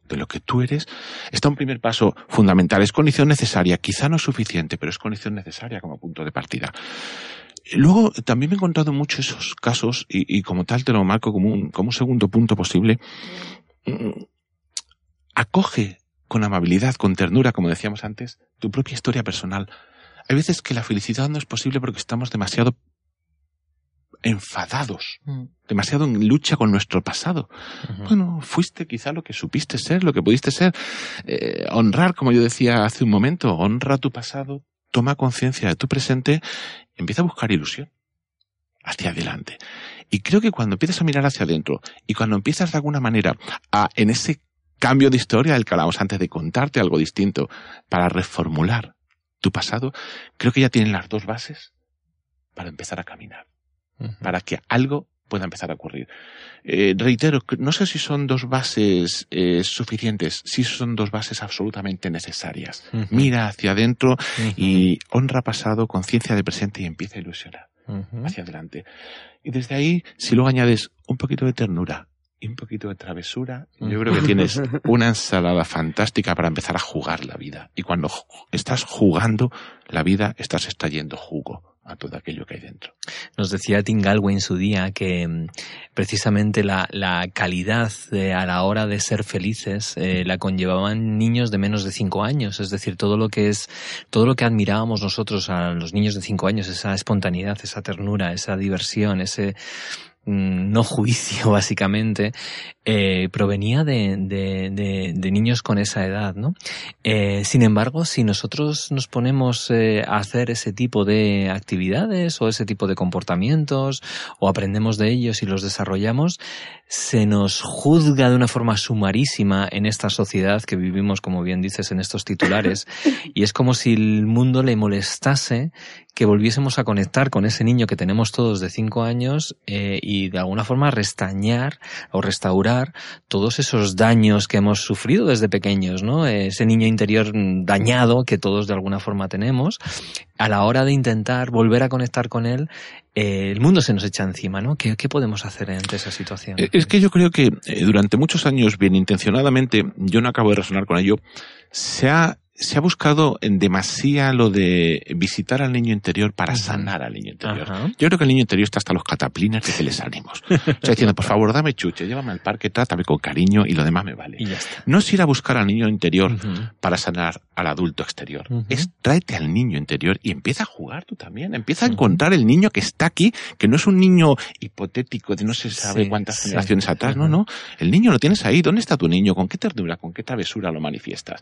de lo que tú eres, está un primer paso fundamental. Es condición necesaria, quizá no suficiente, pero es condición necesaria como punto de partida. Luego, también me he encontrado muchos esos casos, y, como tal te lo marco como un, como un segundo punto posible. Mm, acoge con amabilidad, con ternura, como decíamos antes, tu propia historia personal. Hay veces que la felicidad no es posible porque estamos demasiado enfadados, mm. demasiado en lucha con nuestro pasado. Bueno, fuiste quizá lo que supiste ser, lo que pudiste ser. Eh, honrar, como yo decía hace un momento, honra tu pasado, toma conciencia de tu presente, empieza a buscar ilusión hacia adelante. Y creo que cuando empiezas a mirar hacia adentro y cuando empiezas de alguna manera a, en ese cambio de historia del que hablábamos antes de contarte algo distinto para reformular tu pasado, creo que ya tienen las dos bases para empezar a caminar para que algo pueda empezar a ocurrir. Eh, reitero, no sé si son dos bases eh, suficientes, si son dos bases absolutamente necesarias. Mira hacia adentro y honra pasado, conciencia de presente y empieza a ilusionar hacia adelante. Y desde ahí, si luego añades un poquito de ternura y un poquito de travesura, yo creo que tienes una ensalada fantástica para empezar a jugar la vida. Y cuando estás jugando la vida, estás extrayendo jugo a todo aquello que hay dentro. Nos decía Tim Galway en su día que mm, precisamente la, calidad a la hora de ser felices eh, la conllevaban niños de menos de cinco años, es decir, todo lo que es, todo lo que admirábamos nosotros a los niños de cinco años, esa espontaneidad, esa ternura, esa diversión, ese no juicio, básicamente, eh, provenía de, de, niños con esa edad, ¿no? Eh, sin embargo, si nosotros nos ponemos eh, a hacer ese tipo de actividades o ese tipo de comportamientos o aprendemos de ellos y los desarrollamos, se nos juzga de una forma sumarísima en esta sociedad que vivimos, como bien dices, en estos titulares, y es como si el mundo le molestase que volviésemos a conectar con ese niño que tenemos todos de cinco años eh, y de alguna forma restañar o restaurar todos esos daños que hemos sufrido desde pequeños, ¿no? Ese niño interior dañado que todos de alguna forma tenemos, a la hora de intentar volver a conectar con él, eh, el mundo se nos echa encima, ¿no? ¿Qué, podemos hacer ante esa situación? Eh, es que yo creo que durante muchos años, bien intencionadamente, yo no acabo de resonar con ello, se ha se ha buscado en demasía lo de visitar al niño interior para sanar al niño interior. Yo creo que el niño interior está hasta los cataplines de que les ánimos. o sea, diciendo, por favor, dame chuche, llévame al parque, trátame con cariño y lo demás me vale. No es ir a buscar al niño interior para sanar al adulto exterior. Es tráete al niño interior y empieza a jugar tú también. Empieza a encontrar el niño que está aquí, que no es un niño hipotético de no se sabe cuántas generaciones atrás. No, no. El niño lo tienes ahí. ¿Dónde está tu niño? ¿Con qué ternura, con qué travesura lo manifiestas?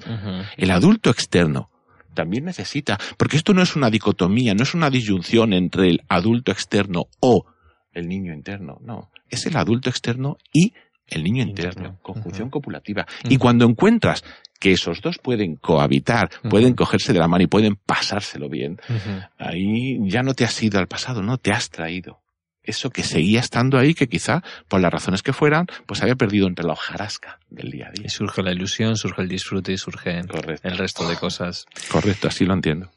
El adulto externo también necesita, porque esto no es una dicotomía, no es una disyunción entre el adulto externo o el niño interno, no, es el adulto externo y el niño interno, conjunción copulativa. Y cuando encuentras que esos dos pueden cohabitar, pueden cogerse de la mano y pueden pasárselo bien, ahí ya no te has ido al pasado, no, te has traído eso que seguía estando ahí, que quizá, por las razones que fueran, pues había perdido entre la hojarasca del día a día. Y surge la ilusión, surge el disfrute y surge el resto de cosas. Correcto, así lo entiendo.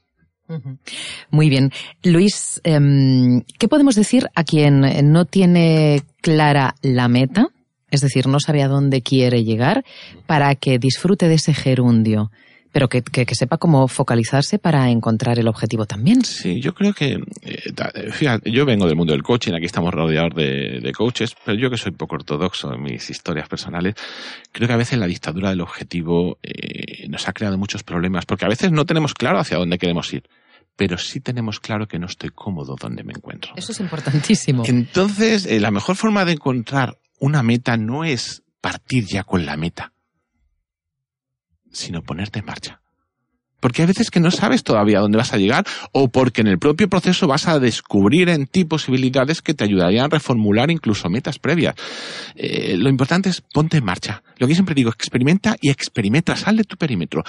Muy bien. Luis, em, ¿qué podemos decir a quien no tiene clara la meta? Es decir, no sabe a dónde quiere llegar para que disfrute de ese gerundio pero que, que, sepa cómo focalizarse para encontrar el objetivo también. Sí, yo creo que, eh, fíjate, yo vengo del mundo del coaching, aquí estamos rodeados de, de, coaches, pero yo que soy poco ortodoxo en mis historias personales, creo que a veces la dictadura del objetivo eh, nos ha creado muchos problemas, porque a veces no tenemos claro hacia dónde queremos ir pero sí tenemos claro que no estoy cómodo donde me encuentro. Eso es importantísimo. Entonces, eh, la mejor forma de encontrar una meta no es partir ya con la meta, sino ponerte en marcha. Porque hay veces que no sabes todavía dónde vas a llegar o porque en el propio proceso vas a descubrir en ti posibilidades que te ayudarían a reformular incluso metas previas. Eh, lo importante es ponte en marcha. Lo que siempre digo, experimenta y experimenta, sal de tu perímetro.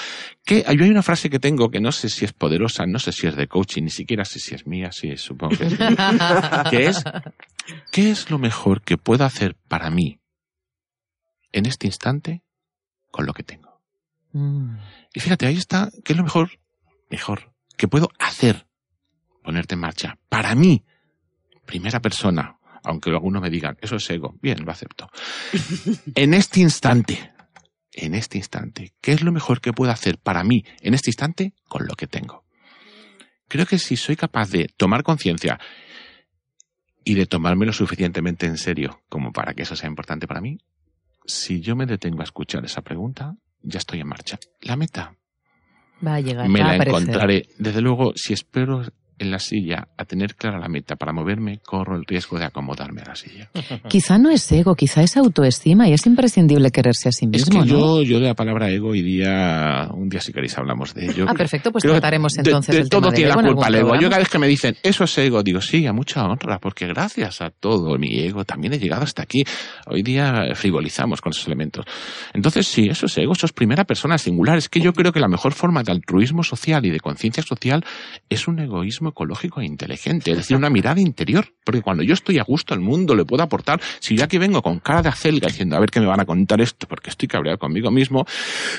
Que hay una frase que tengo que no sé si es poderosa, no sé si es de coaching, ni siquiera sé si es mía, sí, supongo que es que es, ¿qué es lo mejor que puedo hacer para mí en este instante con lo que tengo? Mm. Y fíjate, ahí está, ¿qué es lo mejor? Mejor, que puedo hacer, ponerte en marcha. Para mí, primera persona, aunque algunos me digan, eso es ego, bien, lo acepto. en este instante, en este instante, ¿qué es lo mejor que puedo hacer para mí en este instante con lo que tengo? Creo que si soy capaz de tomar conciencia y de tomármelo suficientemente en serio como para que eso sea importante para mí, si yo me detengo a escuchar esa pregunta, ya estoy en marcha. La meta. Va a llegar. Me la encontraré. Desde luego, si espero en la silla a tener clara la meta para moverme, corro el riesgo de acomodarme a la silla. Quizá no es ego, quizá es autoestima y es imprescindible quererse a sí mismo. Es que yo, yo de la palabra ego hoy día, un día si queréis hablamos de ello. Ah, perfecto, pues trataremos entonces de, el todo tiene la culpa el ego. Yo cada vez que me dicen eso es ego, digo sí, a mucha honra, porque gracias a todo mi ego también he llegado hasta aquí. Hoy día frivolizamos con esos elementos. Entonces sí, eso es ego, eso es primera persona singular. Es que yo creo que la mejor forma de altruismo social y de conciencia social es un egoísmo ecológico e inteligente, es decir, una mirada interior. Porque cuando yo estoy a gusto al mundo, le puedo aportar, si ya que vengo con cara de acelga diciendo, a ver qué me van a contar esto, porque estoy cabreado conmigo mismo,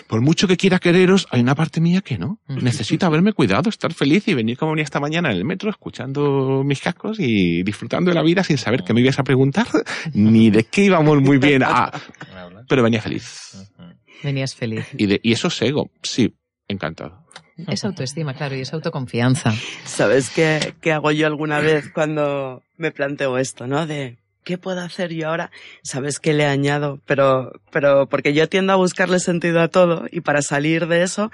por mucho que quiera quereros, hay una parte mía que no. Necesito haberme cuidado, estar feliz y venir como venía esta mañana en el metro, escuchando mis cascos y disfrutando de la vida sin saber qué me ibas a preguntar, ni de qué íbamos muy bien. A... Pero venía feliz. Venías feliz. Y, y eso es ego, sí, encantado. Es autoestima, claro, y es autoconfianza. ¿Sabes qué, qué hago yo alguna vez cuando me planteo esto, no? De, ¿qué puedo hacer yo ahora? Sabes que le añado, pero, pero porque yo tiendo a buscarle sentido a todo y para salir de eso,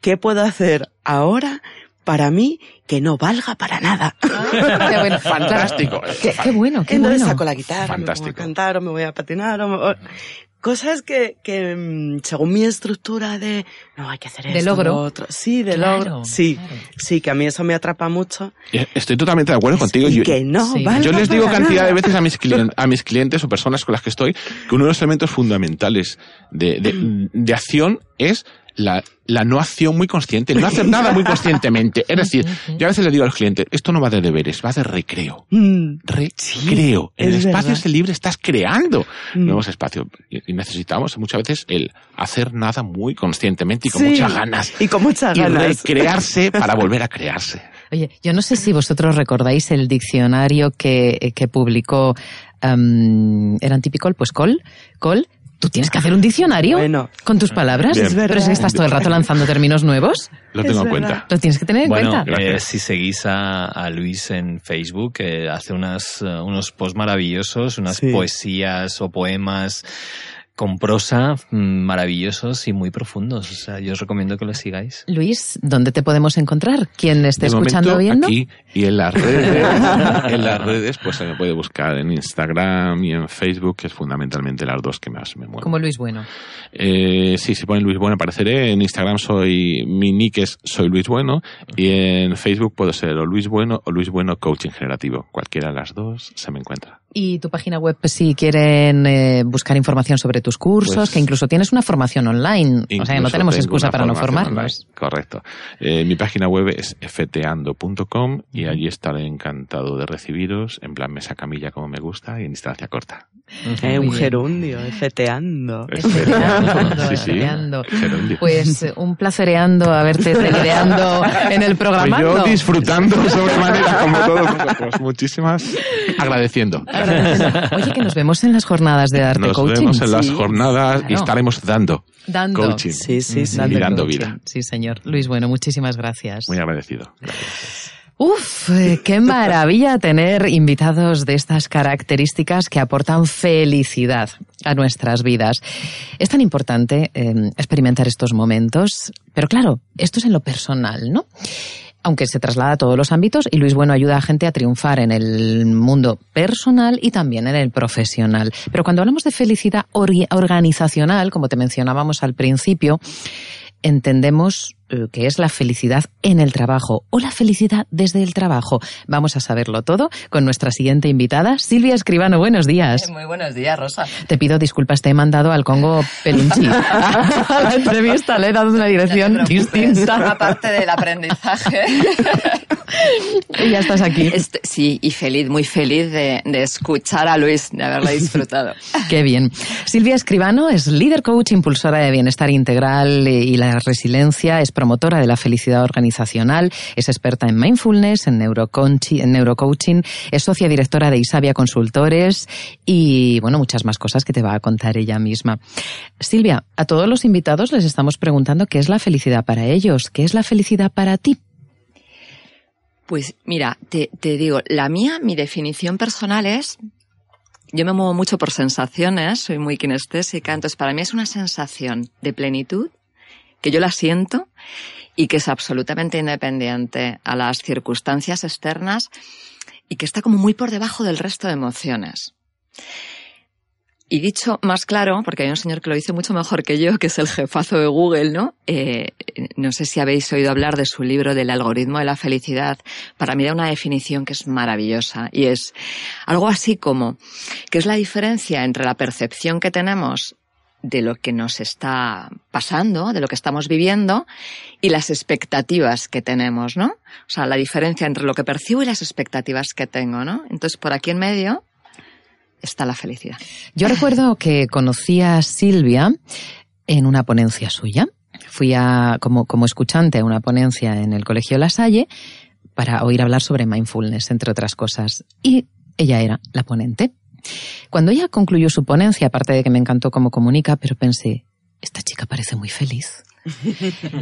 ¿qué puedo hacer ahora para mí que no valga para nada? Ah, Fantástico. Qué, bueno, qué Entonces bueno. saco la guitarra, me voy a cantar o me voy a patinar o cosas que, que mm, según mi estructura de no hay que hacer de logro. otro. Sí de logro. Sí sí que a mí eso me atrapa mucho. Estoy totalmente de acuerdo contigo. y que no yo les digo cantidad de veces a mis clientes, a mis clientes o personas con las que estoy que uno de los elementos fundamentales de, de, de acción es la, la, no acción muy consciente, no hacer nada muy conscientemente. Es decir, yo a veces le digo a los clientes, esto no va de deberes, va de recreo. Mm. recreo. en el espacio ese libre estás creando mm. nuevos espacios. Y necesitamos muchas veces el hacer nada muy conscientemente y con muchas ganas. Y con muchas ganas. Y recrearse para volver a crearse. Oye, yo no sé si vosotros recordáis el diccionario que, que publicó um, ¿Eran típico? Pues Col, Col ¿Tú tienes que hacer un diccionario con tus palabras? Es verdad. Pero si estás todo el rato lanzando términos nuevos. Lo tengo en cuenta. Lo tienes que tener en bueno, cuenta. Eh, si seguís a, Luis en Facebook, eh, hace unas, uh, unos posts maravillosos, unas sí. poesías o poemas con prosa mm, maravillosos y muy profundos. O sea, yo os recomiendo que lo sigáis. Luis, ¿dónde te podemos encontrar? ¿Quién esté de escuchando o viendo? Aquí y en las redes. en las redes, pues se me puede buscar en Instagram y en Facebook, que es fundamentalmente las dos que más me mueven. Como Luis Bueno. Eh, sí, si ponen Luis Bueno apareceré. En Instagram soy, mi nick es soy Luis Bueno. Y en Facebook puedo ser o Luis Bueno o Luis Bueno Coaching Generativo. Cualquiera de las dos se me encuentra. Y tu página web, si quieren eh, buscar información sobre tus cursos, pues, que incluso tienes una formación online. O sea, no tenemos excusa para no formarnos. Online. Correcto. Eh, mi página web es fteando.com y allí estaré encantado de recibiros en plan mesa camilla como me gusta y en distancia corta. Eh, un gerundio, efeteando. Efeteando, Sí, sí. efeteando. Pues un placereando haberte telereando en el Pues programa. yo disfrutando sobremanera como todos vosotros. Muchísimas agradeciendo. Oye, que nos vemos en las jornadas de arte Nos coaching. vemos en las Sí, jornadas y claro. estaremos dando Dando. coaching Sí, sí, sí. Dando y dando vida. Sí, señor. Luis, bueno, muchísimas gracias. Muy agradecido. Gracias. Uf, eh, qué maravilla tener invitados de estas características que aportan felicidad a nuestras vidas. Es tan importante eh, experimentar estos momentos, pero claro, esto es en lo personal, ¿no? Aunque se traslada a todos los ámbitos y Luis Bueno ayuda a gente a triunfar en el mundo personal y también en el profesional. Pero cuando hablamos de felicidad organizacional, como te mencionábamos al principio, entendemos que es la felicidad en el trabajo o la felicidad desde el trabajo. Vamos a saberlo todo con nuestra siguiente invitada, Silvia Escribano. Buenos días. Muy buenos días, Rosa. Te pido disculpas, te he mandado al Congo Pelunchi. a la entrevista le he dado una dirección No distinta. forma parte del aprendizaje. y ya estás aquí. Este- sí, y feliz, muy feliz de, de escuchar a Luis, de haberla disfrutado. Qué bien. Silvia Escribano es líder coach, impulsora de bienestar integral y la resiliencia, es promotora de la felicidad organizacional, es experta en mindfulness, en, neurocoaching, es socia directora de Isabia Consultores y, bueno, muchas más cosas que te va a contar ella misma. Silvia, a todos los invitados les estamos preguntando qué es la felicidad para ellos, qué es la felicidad para ti. Pues mira, te, te digo, la mía, mi definición personal es, yo me muevo mucho por sensaciones, soy muy kinestésica, entonces para mí es una sensación de plenitud, que yo la siento y que es absolutamente independiente a las circunstancias externas y que está como muy por debajo del resto de emociones. Y dicho más claro, porque hay un señor que lo dice mucho mejor que yo, que es el jefazo de Google, ¿no? Eh, no sé si habéis oído hablar de su libro del algoritmo de la felicidad. Para mí da una definición que es maravillosa y es algo así como que es la diferencia entre la percepción que tenemos de lo que nos está pasando, de lo que estamos viviendo y las expectativas que tenemos, ¿no? O sea, la diferencia entre lo que percibo y las expectativas que tengo, ¿no? Entonces, por aquí en medio está la felicidad. Yo recuerdo que conocí a Silvia en una ponencia suya. Fui a, como, como escuchante a una ponencia en el Colegio La Salle para oír hablar sobre mindfulness, entre otras cosas. Y ella era la ponente. Cuando ella concluyó su ponencia, aparte de que me encantó cómo comunica, pero pensé, esta chica parece muy feliz.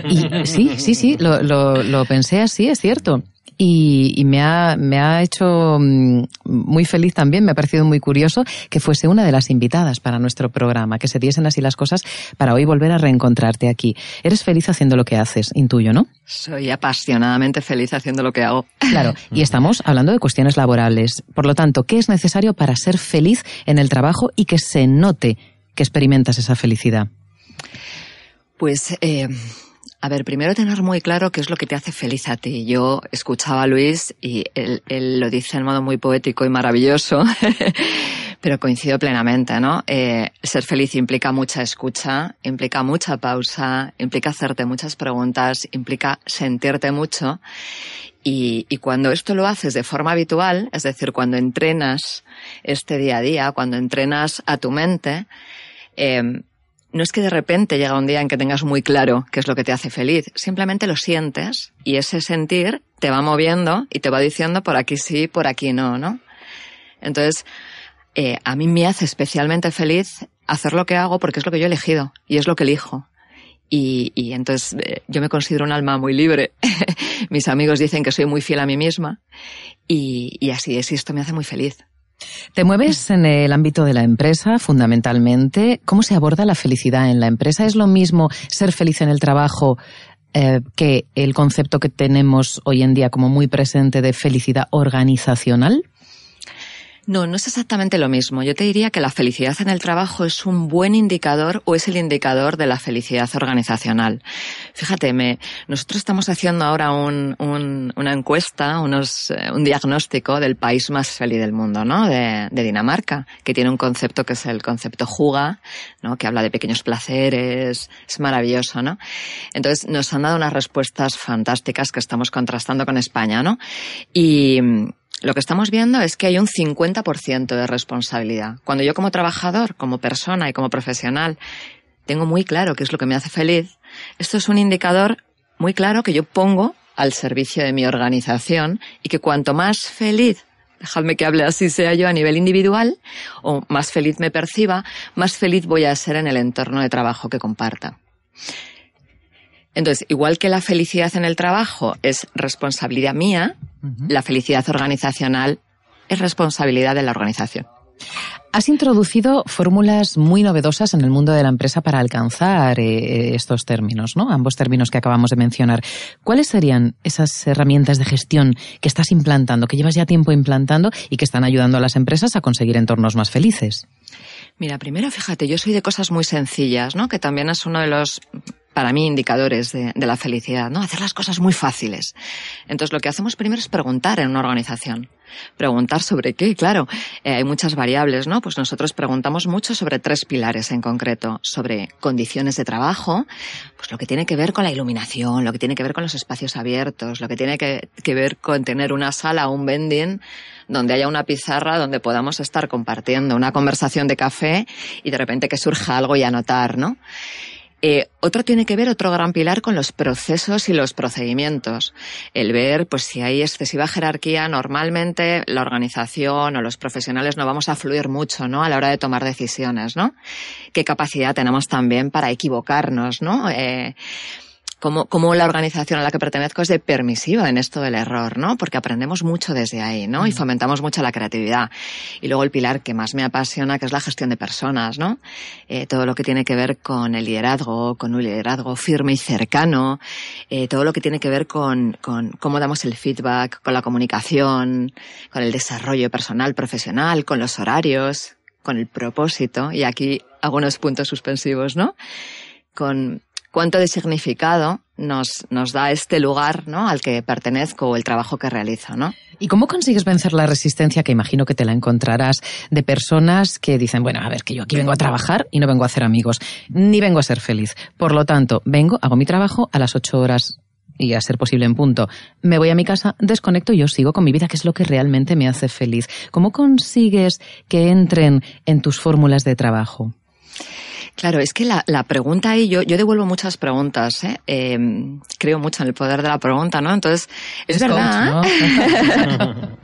Y sí, sí, sí, lo, lo, lo pensé así, es cierto. Y, y me, ha, me ha hecho mm, muy feliz también, me ha parecido muy curioso que fuese una de las invitadas para nuestro programa, que se diesen así las cosas para hoy volver a reencontrarte aquí. Eres feliz haciendo lo que haces, intuyo, ¿no? Soy apasionadamente feliz haciendo lo que hago. Claro, y estamos hablando de cuestiones laborales. Por lo tanto, ¿qué es necesario para ser feliz en el trabajo y que se note que experimentas esa felicidad? Pues, eh, a ver, primero tener muy claro qué es lo que te hace feliz a ti. Yo escuchaba a Luis y él, él lo dice en modo muy poético y maravilloso, pero coincido plenamente, ¿no? Eh, ser feliz implica mucha escucha, implica mucha pausa, implica hacerte muchas preguntas, implica sentirte mucho. Y, y, cuando esto lo haces de forma habitual, es decir, cuando entrenas este día a día, cuando entrenas a tu mente, eh, no es que de repente llega un día en que tengas muy claro qué es lo que te hace feliz, simplemente lo sientes y ese sentir te va moviendo y te va diciendo por aquí sí, por aquí no, ¿no? Entonces, eh, a mí me hace especialmente feliz hacer lo que hago porque es lo que yo he elegido y es lo que elijo. Y, y entonces eh, yo me considero un alma muy libre. Mis amigos dicen que soy muy fiel a mí misma y, y así esto me hace muy feliz. Te mueves en el ámbito de la empresa, fundamentalmente. ¿Cómo se aborda la felicidad en la empresa? ¿Es lo mismo ser feliz en el trabajo eh, que el concepto que tenemos hoy en día como muy presente de felicidad organizacional? No, no es exactamente lo mismo. Yo te diría que la felicidad en el trabajo es un buen indicador o es el indicador de la felicidad organizacional. Fíjate, me, nosotros estamos haciendo ahora un, un, una encuesta, unos, eh, un diagnóstico del país más feliz del mundo, ¿no? De, de, Dinamarca, que tiene un concepto que es el concepto juga, ¿no? Que habla de pequeños placeres, es maravilloso, ¿no? Entonces nos han dado unas respuestas fantásticas que estamos contrastando con España, ¿no? Y, lo que estamos viendo es que hay un 50% de responsabilidad. Cuando yo como trabajador, como persona y como profesional tengo muy claro qué es lo que me hace feliz, esto es un indicador muy claro que yo pongo al servicio de mi organización y que cuanto más feliz dejadme que hable así sea yo a nivel individual, o más feliz me perciba, más feliz voy a ser en el entorno de trabajo que comparta. Entonces, igual que la felicidad en el trabajo es responsabilidad mía, la felicidad organizacional es responsabilidad de la organización. Has introducido fórmulas muy novedosas en el mundo de la empresa para alcanzar eh, estos términos, ¿no? Ambos términos que acabamos de mencionar. ¿Cuáles serían esas herramientas de gestión que estás implantando, que llevas ya tiempo implantando y que están ayudando a las empresas a conseguir entornos más felices? Mira, primero fíjate, yo soy de cosas muy sencillas, ¿no? Que también es uno de los para mí, indicadores de, la felicidad, ¿no? Hacer las cosas muy fáciles. Entonces, lo que hacemos primero es preguntar en una organización. Preguntar sobre qué, claro. Eh, hay muchas variables, ¿no? Pues nosotros preguntamos mucho sobre tres pilares en concreto. Sobre condiciones de trabajo, pues lo que tiene que ver con la iluminación, lo que tiene que ver con los espacios abiertos, lo que tiene que, que ver con tener una sala o un vending donde haya una pizarra donde podamos estar compartiendo una conversación de café y de repente que surja algo y anotar, ¿no? Eh, otro tiene que ver, otro gran pilar, con los procesos y los procedimientos. El ver, pues, si hay excesiva jerarquía, normalmente la organización o los profesionales no vamos a fluir mucho, ¿no? A la hora de tomar decisiones, ¿no? Qué capacidad tenemos también para equivocarnos, ¿no? Eh, cómo, la organización a la que pertenezco es de permisiva en esto del error, ¿no? Porque aprendemos mucho desde ahí, ¿no? Y fomentamos mucho la creatividad. Y luego el pilar que más me apasiona, que es la gestión de personas, ¿no? Eh, todo lo que tiene que ver con el liderazgo, con un liderazgo firme y cercano, eh, todo lo que tiene que ver con, con cómo damos el feedback, con la comunicación, con el desarrollo personal, profesional, con los horarios, con el propósito, y aquí algunos puntos suspensivos, ¿no? Con cuánto de significado nos, nos da este lugar ¿no? al que pertenezco o el trabajo que realizo. ¿no? ¿Y cómo consigues vencer la resistencia que imagino que te la encontrarás de personas que dicen, bueno, a ver, que yo aquí vengo a trabajar y no vengo a hacer amigos, ni vengo a ser feliz. Por lo tanto, vengo, hago mi trabajo a las ocho horas y a ser posible en punto. Me voy a mi casa, desconecto y yo sigo con mi vida, que es lo que realmente me hace feliz. ¿Cómo consigues que entren en tus fórmulas de trabajo? Claro, es que la, la pregunta ahí, yo, yo devuelvo muchas preguntas, ¿eh? ¿eh? creo mucho en el poder de la pregunta, ¿no? Entonces, es, verdad,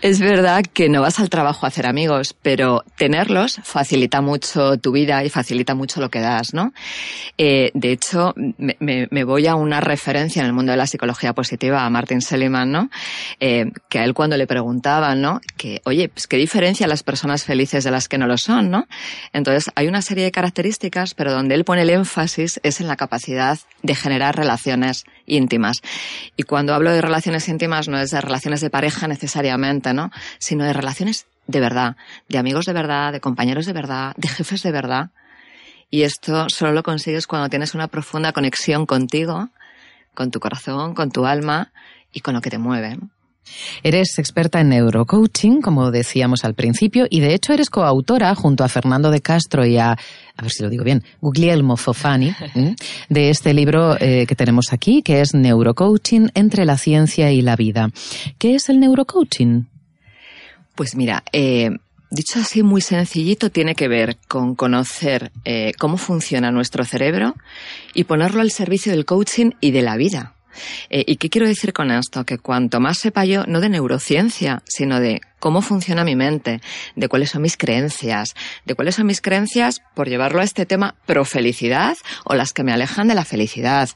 es verdad que no vas al trabajo a hacer amigos, pero tenerlos facilita mucho tu vida y facilita mucho lo que das, ¿no? Eh, de hecho, me, me, voy a una referencia en el mundo de la psicología positiva, a Martin Seligman, ¿no? Eh, que a él cuando le preguntaban, ¿no? Que, oye, pues qué diferencia las personas felices de las que no lo son, ¿no? Entonces, hay una serie de características pero donde él pone el énfasis es en la capacidad de generar relaciones íntimas. Y cuando hablo de relaciones íntimas no es de relaciones de pareja necesariamente, ¿no? Sino de relaciones de verdad, de amigos de verdad, de compañeros de verdad, de jefes de verdad. Y esto solo lo consigues cuando tienes una profunda conexión contigo, con tu corazón, con tu alma y con lo que te mueve. Eres experta en neurocoaching, como decíamos al principio, y de hecho eres coautora junto a Fernando de Castro y a, a ver si lo digo bien, Guglielmo Fofani, de este libro eh, que tenemos aquí, que es Neurocoaching entre la ciencia y la vida. ¿Qué es el neurocoaching? Pues mira, eh, dicho así muy sencillito, tiene que ver con conocer eh, cómo funciona nuestro cerebro y ponerlo al servicio del coaching y de la vida. Eh, ¿Y qué quiero decir con esto? Que cuanto más sepa yo, no de neurociencia, sino de cómo funciona mi mente, de cuáles son mis creencias, de cuáles son mis creencias, por llevarlo a este tema, pro felicidad o las que me alejan de la felicidad,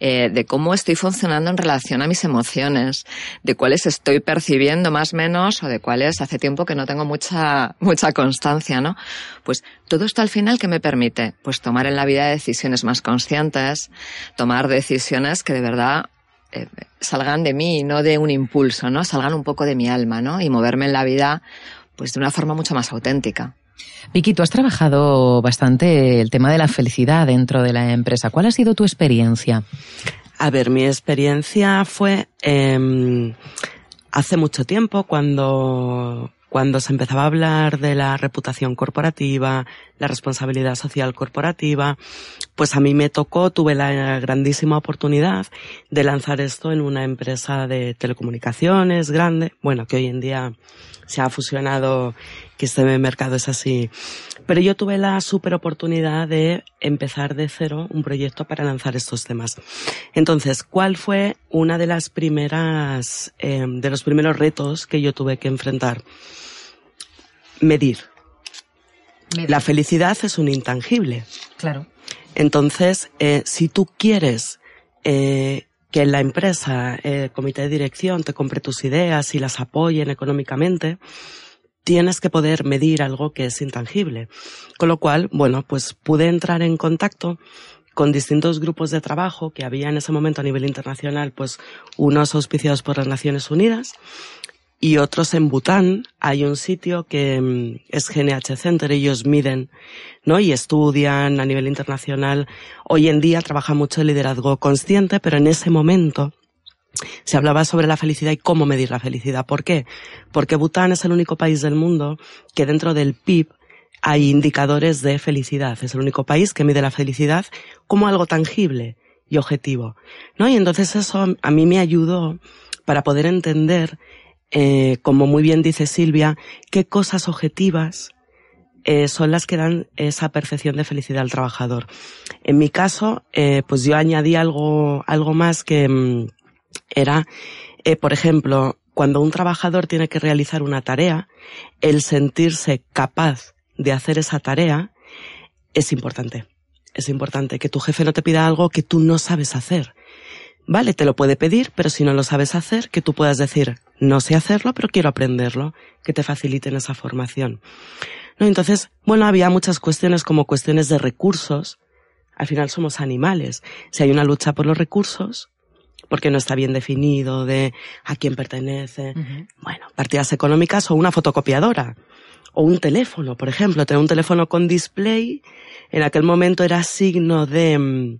eh, de cómo estoy funcionando en relación a mis emociones, de cuáles estoy percibiendo más o menos o de cuáles hace tiempo que no tengo mucha, mucha constancia, ¿no? Pues todo esto al final que me permite, pues tomar en la vida decisiones más conscientes, tomar decisiones que de verdad eh, salgan de mí, no de un impulso, ¿no? Salgan un poco de mi alma, ¿no? Y moverme en la vida, pues de una forma mucho más auténtica. Vicky, tú has trabajado bastante el tema de la felicidad dentro de la empresa. ¿Cuál ha sido tu experiencia? A ver, mi experiencia fue em, hace mucho tiempo cuando cuando se empezaba a hablar de la reputación corporativa, la responsabilidad social corporativa, pues a mí me tocó, tuve la grandísima oportunidad de lanzar esto en una empresa de telecomunicaciones grande, bueno, que hoy en día se ha fusionado, que este mercado es así. Pero yo tuve la super oportunidad de empezar de cero un proyecto para lanzar estos temas. Entonces, ¿cuál fue una de las primeras, eh, de los primeros retos que yo tuve que enfrentar? Medir. La felicidad es un intangible. Claro. Entonces, eh, si tú quieres eh, que la empresa, el comité de dirección te compre tus ideas y las apoyen económicamente, tienes que poder medir algo que es intangible. Con lo cual, bueno, pues pude entrar en contacto con distintos grupos de trabajo que había en ese momento a nivel internacional, pues unos auspiciados por las Naciones Unidas y otros en Bután. Hay un sitio que mm, es GNH Center, ellos miden, ¿no? Y estudian a nivel internacional. Hoy en día trabaja mucho el liderazgo consciente, pero en ese momento se hablaba sobre la felicidad y cómo medir la felicidad. ¿Por qué? Porque Bután es el único país del mundo que dentro del PIB hay indicadores de felicidad. Es el único país que mide la felicidad como algo tangible y objetivo. ¿No? Y entonces eso a mí me ayudó para poder entender eh, como muy bien dice Silvia, qué cosas objetivas eh, son las que dan esa percepción de felicidad al trabajador. En mi caso, eh, pues yo añadí algo, algo más que era, por ejemplo, cuando un trabajador tiene que realizar una tarea, el sentirse capaz de hacer esa tarea es importante. Es importante que tu jefe no te pida algo que tú no sabes hacer. Vale, te lo puede pedir, pero si no lo sabes hacer, que tú puedas decir, no sé hacerlo, pero quiero aprenderlo, que te faciliten esa formación. ¿No? Entonces, bueno, había muchas cuestiones como cuestiones de recursos. Al final somos animales. Si hay una lucha por los recursos, porque no está bien definido de a quién pertenece, bueno, partidas económicas o una fotocopiadora. O un teléfono, por ejemplo, tener un teléfono con display, en aquel momento era signo de, mm,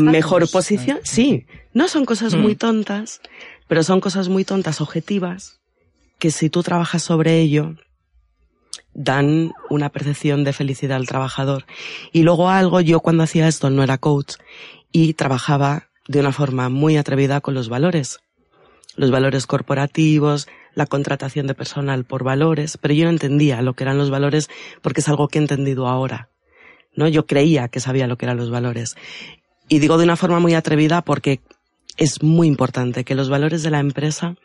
mejor posición. Sí, no son cosas muy mm. tontas, pero son cosas muy tontas objetivas que si tú trabajas sobre ello, dan una percepción de felicidad al trabajador. Y luego algo, yo cuando hacía esto no era coach y trabajaba de una forma muy atrevida con los valores. Los valores corporativos, la contratación de personal por valores, pero yo no entendía lo que eran los valores porque es algo que he entendido ahora. ¿no? Yo creía que sabía lo que eran los valores. Y digo de una forma muy atrevida porque es muy importante que los valores de la empresa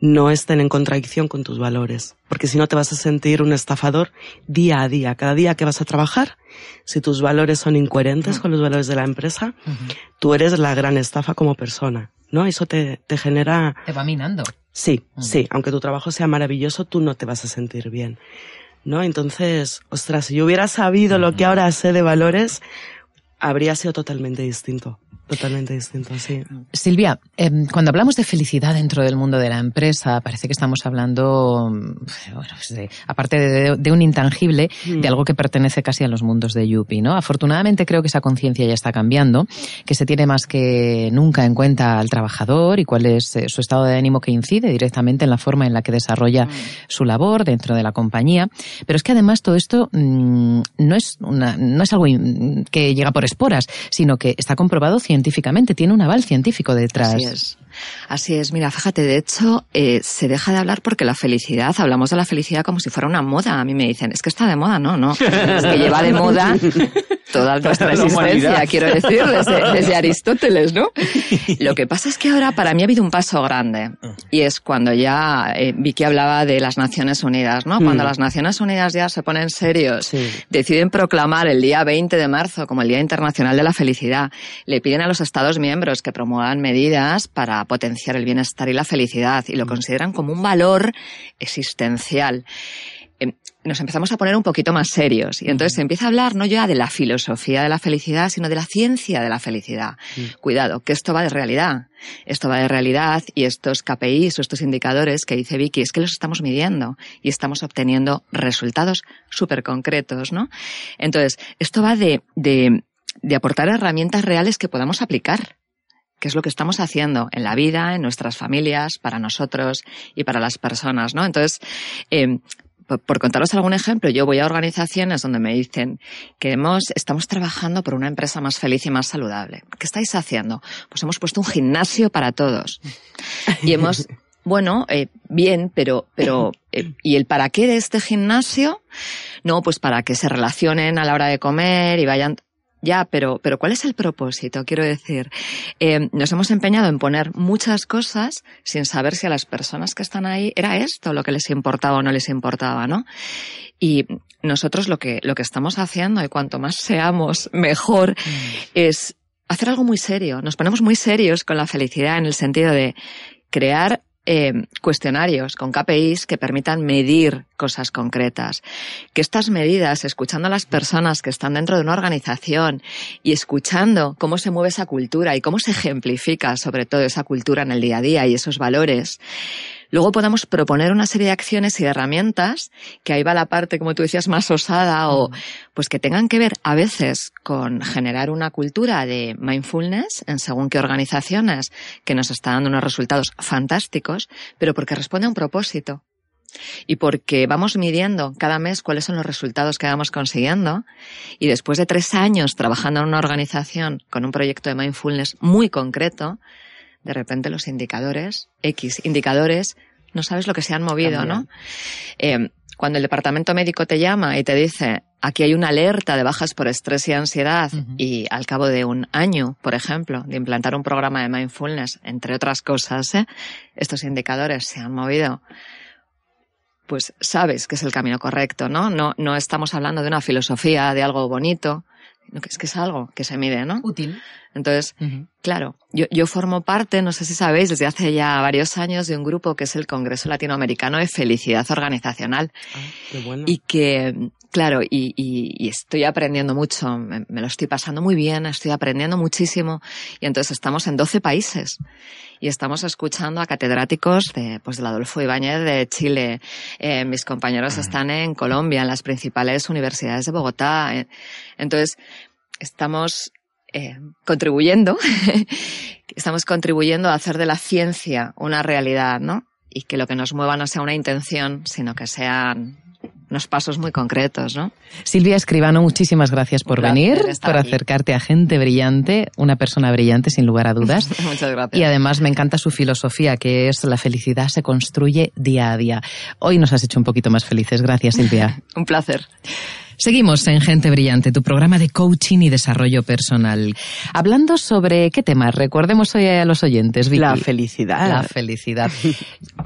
no estén en contradicción con tus valores, porque si no te vas a sentir un estafador día a día, cada día que vas a trabajar, si tus valores son incoherentes con los valores de la empresa, tú eres la gran estafa como persona, ¿no? Eso te, te genera... Te va minando. Sí, sí, aunque tu trabajo sea maravilloso, tú no te vas a sentir bien, ¿no? Entonces, ostras, si yo hubiera sabido lo que ahora sé de valores, habría sido totalmente distinto. Totalmente distinto, sí. Silvia, em, cuando hablamos de felicidad dentro del mundo de la empresa, parece que estamos hablando, bueno, pues aparte de, un intangible, de mm. algo que pertenece casi a los mundos de Yupi, ¿no? Afortunadamente creo que esa conciencia ya está cambiando, que se tiene más que nunca en cuenta al trabajador y cuál es eh, su estado de ánimo que incide directamente en la forma en la que desarrolla mm. su labor dentro de la compañía. Pero es que además todo esto mm, no es una, no es algo que llega por esporas, sino que está comprobado científicamente científicamente, tiene un aval científico detrás. Así es. Así es, mira, fíjate, de hecho, eh, se deja de hablar porque la felicidad, hablamos de la felicidad como si fuera una moda. A mí me dicen, es que está de moda, no, no. Es que lleva de moda toda nuestra existencia, quiero decir, desde, Aristóteles, ¿no? Lo que pasa es que ahora para mí ha habido un paso grande y es cuando ya eh, Vicky hablaba de las Naciones Unidas, ¿no? Cuando mm. las Naciones Unidas ya se ponen serios, deciden proclamar el día 20 de marzo como el Día Internacional de la Felicidad, le piden a los Estados miembros que promuevan medidas para potenciar el bienestar y la felicidad y lo mm. consideran como un valor existencial em, nos empezamos a poner un poquito más serios. Y entonces se empieza a hablar no ya de la filosofía de la felicidad, sino de la ciencia de la felicidad. Mm. Cuidado, que esto va de realidad. Esto va de realidad y estos KPIs o estos indicadores que dice Vicky es que los estamos midiendo y estamos obteniendo resultados súper concretos, ¿no? Entonces, esto va de, de, de aportar herramientas reales que podamos aplicar que es lo que estamos haciendo en la vida, en nuestras familias, para nosotros y para las personas, ¿no? Entonces, eh, por, contaros algún ejemplo, yo voy a organizaciones donde me dicen que hemos, estamos trabajando por una empresa más feliz y más saludable. ¿Qué estáis haciendo? Pues hemos puesto un gimnasio para todos. Y hemos, bueno, eh, bien, pero, pero, eh, ¿y el para qué de este gimnasio? No, pues para que se relacionen a la hora de comer y vayan, ya, pero, pero ¿cuál es el propósito? Quiero decir, eh, nos hemos empeñado en poner muchas cosas sin saber si a las personas que están ahí era esto lo que les importaba o no les importaba, ¿no? Y nosotros lo que, lo que estamos haciendo, y cuanto más seamos, mejor, mm. es hacer algo muy serio. Nos ponemos muy serios con la felicidad en el sentido de crear eh, cuestionarios con KPIs que permitan medir cosas concretas. Que estas medidas, escuchando a las personas que están dentro de una organización y escuchando cómo se mueve esa cultura y cómo se ejemplifica sobre todo esa cultura en el día a día y esos valores, Luego podemos proponer una serie de acciones y de herramientas, que ahí va la parte, como tú decías, más osada o pues que tengan que ver a veces con generar una cultura de mindfulness en según qué organizaciones que nos está dando unos resultados fantásticos, pero porque responde a un propósito. Y porque vamos midiendo cada mes cuáles son los resultados que vamos consiguiendo y después de tres años trabajando en una organización con un proyecto de mindfulness muy concreto, de repente los indicadores, X indicadores, no sabes lo que se han movido, ¿no? Eh, cuando el departamento médico te llama y te dice, aquí hay una alerta de bajas por estrés y ansiedad, y al cabo de un año, por ejemplo, de implantar un programa de mindfulness, entre otras cosas, ¿eh? estos indicadores se han movido, pues sabes que es el camino correcto, ¿no? No, no estamos hablando de una filosofía, de algo bonito, es que es algo que se mide, ¿no? Útil. Entonces, claro, yo, yo formo parte, no sé si sabéis, desde hace ya varios años de un grupo que es el Congreso Latinoamericano de Felicidad Organizacional. Ah, qué bueno. Y que, claro, y, y, estoy aprendiendo mucho, me, lo estoy pasando muy bien, estoy aprendiendo muchísimo. Y entonces estamos en 12 países y estamos escuchando a catedráticos de, pues, del Adolfo Ibáñez de Chile. Eh, mis compañeros están en Colombia, en las principales universidades de Bogotá. Eh, entonces, estamos eh, contribuyendo, estamos contribuyendo a hacer de la ciencia una realidad, ¿no? Y que lo que nos mueva no sea una intención, sino que sean unos pasos muy concretos, ¿no? Silvia Escribano, muchísimas gracias por venir, por acercarte a gente brillante, una persona brillante sin lugar a dudas. Muchas gracias. Y además me encanta su filosofía, que es la felicidad se construye día a día. Hoy nos has hecho un poquito más felices. Gracias, Silvia. un placer. Seguimos en Gente Brillante, tu programa de coaching y desarrollo personal. Hablando sobre qué temas, recordemos hoy a los oyentes, La felicidad. La felicidad.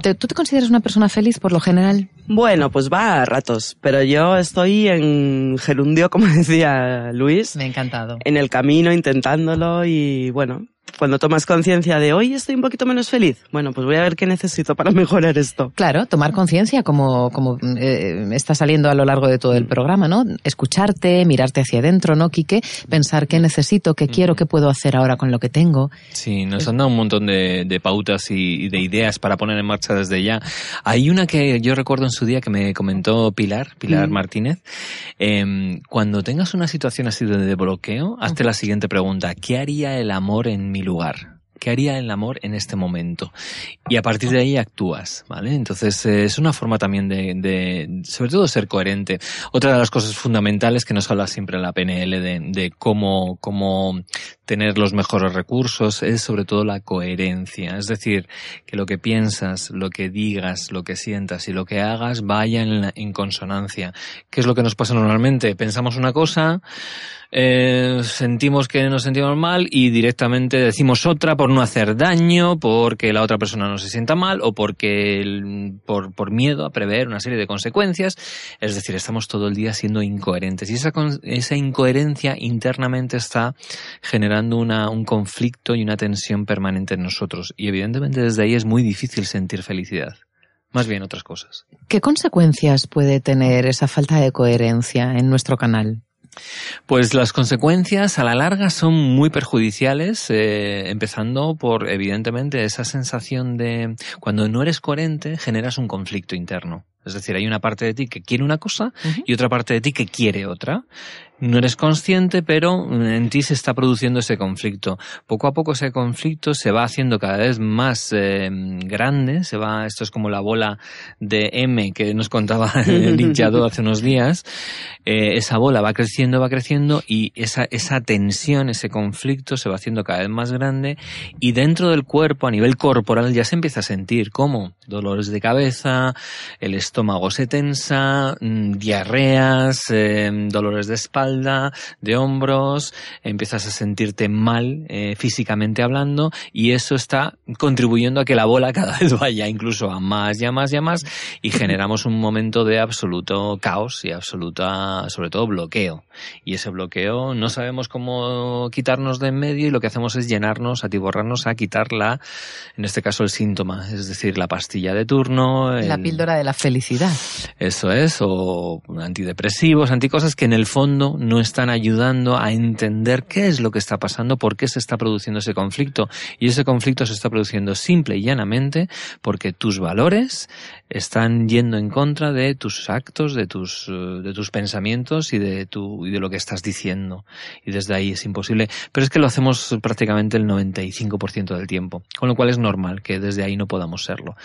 ¿Tú te consideras una persona feliz por lo general? Bueno, pues va a ratos, pero yo estoy en gerundio, como decía Luis. Me ha encantado. En el camino, intentándolo y bueno, cuando tomas conciencia de hoy estoy un poquito menos feliz, bueno, pues voy a ver qué necesito para mejorar esto. Claro, tomar conciencia como, como eh, está saliendo a lo largo de todo el programa, ¿no? Escucharte, mirarte hacia adentro, ¿no, Quique? Pensar qué necesito, qué quiero, qué puedo hacer ahora con lo que tengo. Sí, nos han dado un montón de, de pautas y, de ideas para poner en marcha desde ya. Hay una que yo recuerdo en su día que me comentó Pilar, Pilar Martínez. Eh, cuando tengas una situación así de bloqueo, hazte la siguiente pregunta. ¿Qué haría el amor en mi lugar? ¿Qué haría el amor en este momento? Y a partir de ahí actúas, ¿vale? Entonces eh, es una forma también de, sobre todo, ser coherente. Otra de las cosas fundamentales que nos habla siempre la PNL de, de cómo, cómo tener los mejores recursos es sobre todo la coherencia. Es decir, que lo que piensas, lo que digas, lo que sientas y lo que hagas vaya en, en consonancia. ¿Qué es lo que nos pasa normalmente? Pensamos una cosa, eh, sentimos que nos sentimos mal y directamente decimos otra por no hacer daño, porque la otra persona no se sienta mal o porque por, por miedo a prever una serie de consecuencias. Es decir, estamos todo el día siendo incoherentes y esa, esa incoherencia internamente está generando una, un conflicto y una tensión permanente en nosotros y evidentemente desde ahí es muy difícil sentir felicidad más bien otras cosas. ¿Qué consecuencias puede tener esa falta de coherencia en nuestro canal? Pues las consecuencias a la larga son muy perjudiciales, eh, empezando por, evidentemente, esa sensación de cuando no eres coherente generas un conflicto interno. Es decir, hay una parte de ti que quiere una cosa y otra parte de ti que quiere otra. No eres consciente, pero en ti se está produciendo ese conflicto. Poco a poco ese conflicto se va haciendo cada vez más eh, grande, se va, esto es como la bola de M que nos contaba el hinchado hace unos días, eh, esa bola va creciendo, va creciendo y esa, esa tensión, ese conflicto se va haciendo cada vez más grande y dentro del cuerpo, a nivel corporal, ya se empieza a sentir como dolores de cabeza, el estómago se tensa, mm, diarreas, eh, dolores de espalda, de hombros, empiezas a sentirte mal eh, físicamente hablando y eso está contribuyendo a que la bola cada vez vaya incluso a más y a más y a más y generamos un momento de absoluto caos y absoluta, sobre todo, bloqueo. Y ese bloqueo no sabemos cómo quitarnos de en medio y lo que hacemos es llenarnos, atiborrarnos a quitarla, en este caso el síntoma, es decir, la pastilla de turno. La píldora de la felicidad. Eso es, o antidepresivos, anticosas que en el fondo no están ayudando a entender qué es lo que está pasando, por qué se está produciendo ese conflicto. Y ese conflicto se está produciendo simple y llanamente porque tus valores están yendo en contra de tus actos, de tus, eh, de tus pensamientos y de, tu, y de lo que estás diciendo. Y desde ahí es imposible. Pero es que lo hacemos prácticamente el 95% del tiempo. Con lo cual es normal que desde ahí no podamos serlo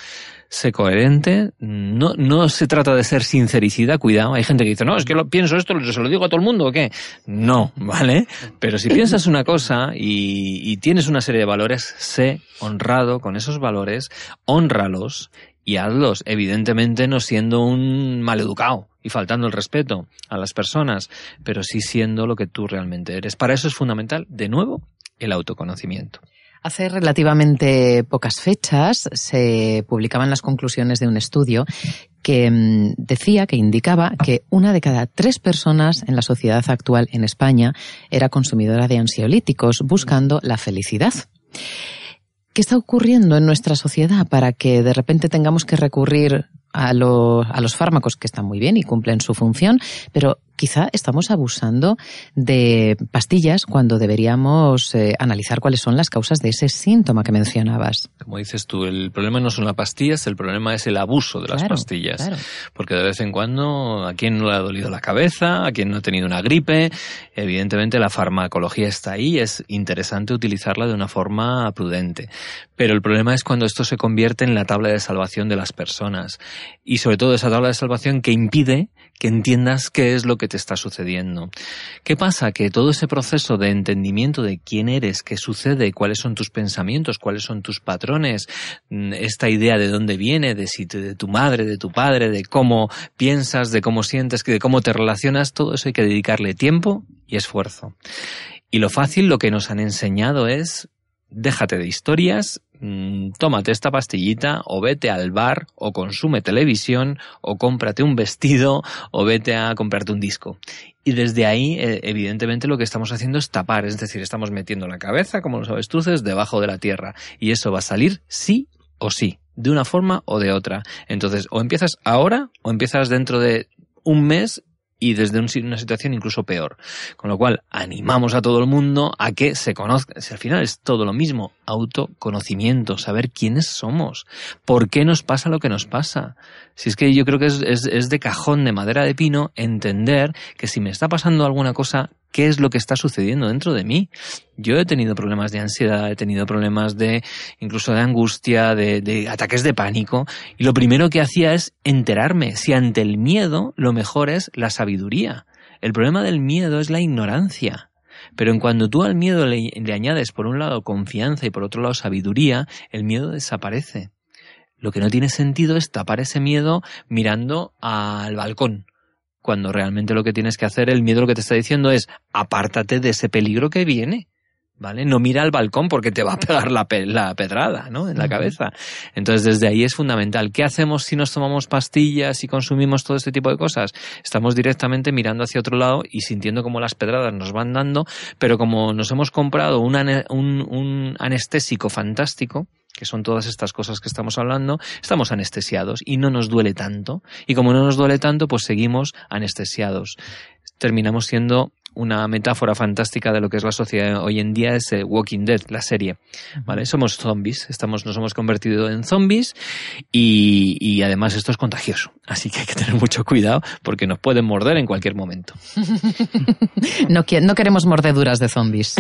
sé coherente, no, no se trata de ser sincericida, cuidado, hay gente que dice, no, es que lo, pienso esto, se lo digo a todo el mundo o qué. No, ¿vale? Pero si piensas una cosa y, y tienes una serie de valores, sé honrado con esos valores, honralos y hazlos, evidentemente no siendo un maleducado y faltando el respeto a las personas, pero sí siendo lo que tú realmente eres. Para eso es fundamental, de nuevo, el autoconocimiento. Hace relativamente pocas fechas se publicaban las conclusiones de un estudio que mm, decía, que indicaba que una de cada tres personas en la sociedad actual en España era consumidora de ansiolíticos buscando la felicidad. ¿Qué está ocurriendo en nuestra sociedad para que de repente tengamos que recurrir a, a los fármacos que están muy bien y cumplen su función, pero quizá estamos abusando de pastillas cuando deberíamos eh, analizar cuáles son las causas de ese síntoma que mencionabas. Como dices tú, el problema no son las pastillas, el problema es el abuso de las pastillas. Porque de vez en cuando, a quien no le ha dolido la cabeza, a quien no ha tenido una gripe, evidentemente la farmacología está ahí, es interesante utilizarla de una forma prudente. Pero el problema es cuando esto se convierte en la tabla de salvación de las personas. Y sobre todo esa tabla de salvación que impide que entiendas qué es lo que te está sucediendo. ¿Qué pasa? Que todo ese proceso de entendimiento de quién eres, qué sucede, cuáles son tus pensamientos, cuáles son tus patrones, mm, esta idea de dónde viene, de si de tu madre, de tu padre, de cómo piensas, de cómo sientes, de cómo te relacionas, todo eso hay que dedicarle tiempo y esfuerzo. Y lo fácil, lo que nos han enseñado es déjate de historias, mm, tómate esta pastillita o vete al bar o consume televisión o cómprate un vestido o vete a comprarte un disco. Y desde ahí, eh, evidentemente, lo que estamos haciendo es tapar, es decir, estamos metiendo la cabeza, como los avestruces, debajo de la tierra. Y eso va a salir sí o sí, de una forma o de otra. Entonces, o empiezas ahora o empiezas dentro de un mes y desde una situación incluso peor. Con lo cual, animamos a todo el mundo a que se conozca. Si al final es todo lo mismo, autoconocimiento, saber quiénes somos, por qué nos pasa lo que nos pasa. Si es que yo creo que es, es de cajón de madera de pino entender que si me está pasando alguna cosa, qué es lo que está sucediendo dentro de mí. Yo he tenido problemas de ansiedad, he tenido problemas de incluso de angustia, de, de, ataques de pánico, y lo primero que hacía es enterarme si ante el miedo lo mejor es la sabiduría. El problema del miedo es la ignorancia. Pero en cuando tú al miedo le, le añades por un lado confianza y por otro lado sabiduría, el miedo desaparece. Lo que no tiene sentido es tapar ese miedo mirando al balcón cuando realmente lo que tienes que hacer, el miedo lo que te está diciendo es apártate de ese peligro que viene. ¿Vale? No mira al balcón porque te va a pegar la, la pedrada, ¿no? En la cabeza. Entonces, desde ahí es fundamental. ¿Qué hacemos si nos tomamos pastillas y consumimos todo este tipo de cosas? Estamos directamente mirando hacia otro lado y sintiendo como las pedradas nos van dando, pero como nos hemos comprado un, un anestésico fantástico, que son todas estas cosas que estamos hablando, estamos anestesiados y no nos duele tanto. Y como no nos duele tanto, pues seguimos anestesiados. Terminamos siendo una metáfora fantástica de lo que es la sociedad hoy en día es eh, Walking Dead, la serie. ¿Vale? Somos zombies, estamos, nos hemos convertido en zombies y, y además esto es contagioso. Así que hay que tener mucho cuidado porque nos pueden morder en cualquier momento. no, no queremos mordeduras de zombies.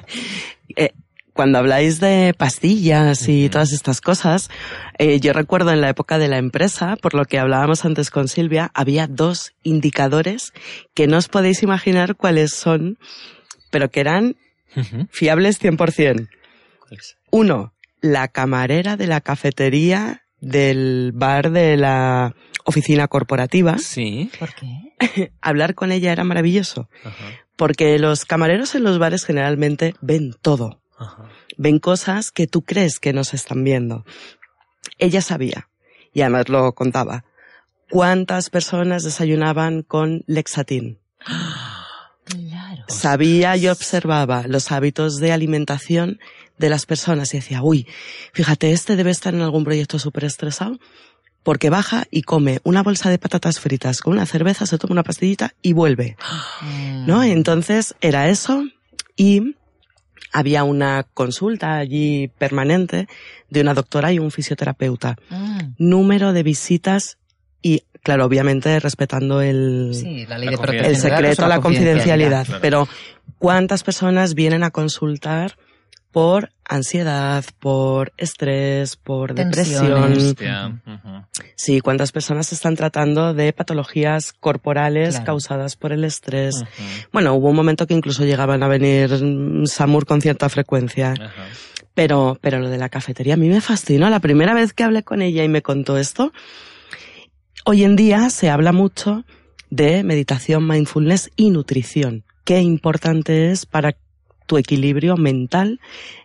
eh, cuando habláis de pastillas y todas estas cosas, eh, yo recuerdo en la época de la empresa, por lo que hablábamos antes con Silvia, había dos indicadores que no os podéis imaginar cuáles son, pero que eran fiables 100%. Uno, la camarera de la cafetería del bar de la oficina corporativa. Sí. ¿Por qué? Hablar con ella era maravilloso. Porque los camareros en los bares generalmente ven todo Ven cosas que tú crees que no se están viendo. Ella sabía, y además lo contaba, cuántas personas desayunaban con Lexatin. Sabía y observaba los hábitos de alimentación de las personas y decía, uy, fíjate, este debe estar en algún proyecto súper estresado porque baja y come una bolsa de patatas fritas con una cerveza, se toma una pastillita y vuelve. ¿No? Entonces era eso y había una consulta allí permanente de una doctora y un fisioterapeuta. Mm. Número de visitas y, claro, obviamente respetando el, el secreto, la confidencialidad. Pero, ¿cuántas personas vienen a consultar por ansiedad, por estrés, por depresión. Sí, cuántas personas están tratando de patologías corporales causadas por el estrés. Bueno, hubo un momento que incluso llegaban a venir SAMUR con cierta frecuencia. Pero, pero lo de la cafetería a mí me fascinó. La primera vez que hablé con ella y me contó esto, hoy en día se habla mucho de meditación, mindfulness y nutrición. Qué importante es para tu equilibrio mental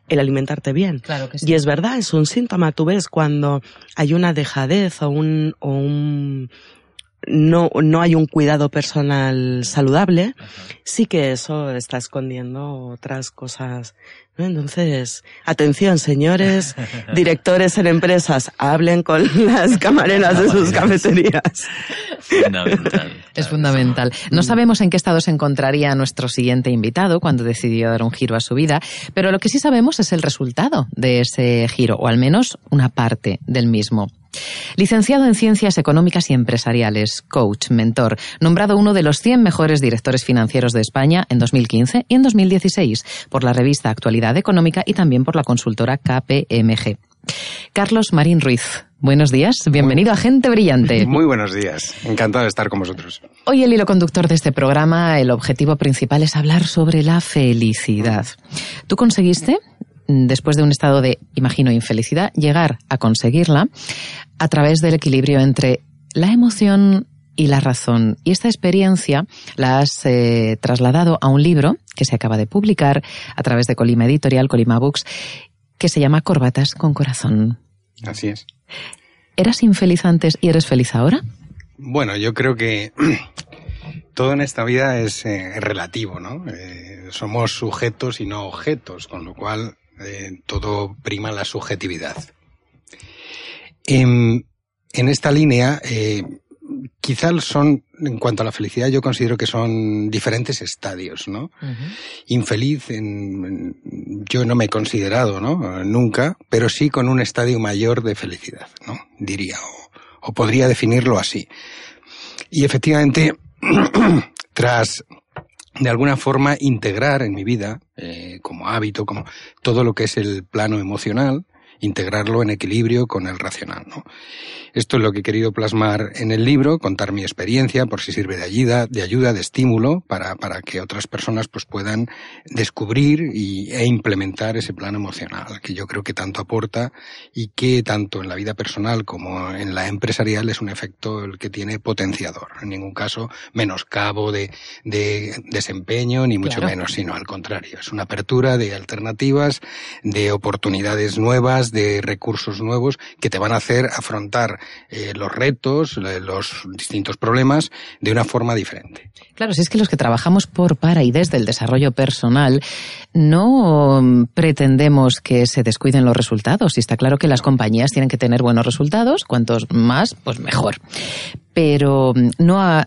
el alimentarte bien. Claro que sí. Y es verdad, es un síntoma. Tú ves cuando hay una dejadez o un, o un no, no hay un cuidado personal saludable, sí que eso está escondiendo otras cosas. Entonces, atención, señores directores en empresas, hablen con las camareras de sus cafeterías. Fundamental. Es fundamental. No sabemos en qué estado se encontraría nuestro siguiente invitado cuando decidió dar un giro a su vida, pero lo que sí sabemos es el resultado de ese giro, o al menos una parte del mismo. Licenciado en Ciencias Económicas y Empresariales, coach, mentor, nombrado uno de los 100 mejores directores financieros de España en 2015 y en 2016 por la revista Actualidad Económica y también por la consultora KPMG. Carlos Marín Ruiz, buenos días, bienvenido a Gente Brillante. Muy buenos días, encantado de estar con vosotros. Hoy el hilo conductor de este programa, el objetivo principal es hablar sobre la felicidad. ¿Tú conseguiste después de un estado de, imagino, infelicidad, llegar a conseguirla a través del equilibrio entre la emoción y la razón. Y esta experiencia la has eh, trasladado a un libro que se acaba de publicar a través de Colima Editorial, Colima Books, que se llama Corbatas con Corazón. Así es. ¿Eras infeliz antes y eres feliz ahora? Bueno, yo creo que todo en esta vida es eh, relativo, ¿no? Eh, somos sujetos y no objetos, con lo cual eh, todo prima la subjetividad. En, esta línea, eh, quizás son, en cuanto a la felicidad, yo considero que son diferentes estadios, ¿no? Infeliz, en, yo no me he considerado, ¿no? Nunca, pero sí con un estadio mayor de felicidad, ¿no? Diría, o podría definirlo así. Y efectivamente, tras de alguna forma integrar en mi vida, eh, como hábito, como todo lo que es el plano emocional, integrarlo en equilibrio con el racional. ¿no? Esto es lo que he querido plasmar en el libro, contar mi experiencia por si sirve de ayuda, de ayuda, de estímulo para, para que otras personas pues puedan descubrir y, e implementar ese plano emocional que yo creo que tanto aporta y que tanto en la vida personal como en la empresarial es un efecto el que tiene potenciador. En ningún caso menoscabo de, de desempeño ni mucho menos, sino al contrario. Es una apertura de alternativas, de oportunidades nuevas, de recursos nuevos que te van a hacer afrontar eh, los retos, los distintos problemas de una forma diferente. Claro, si es que los que trabajamos por, para y desde el desarrollo personal no pretendemos que se descuiden los resultados. Y está claro que las compañías tienen que tener buenos resultados, cuantos más, pues mejor. Pero mm, no a,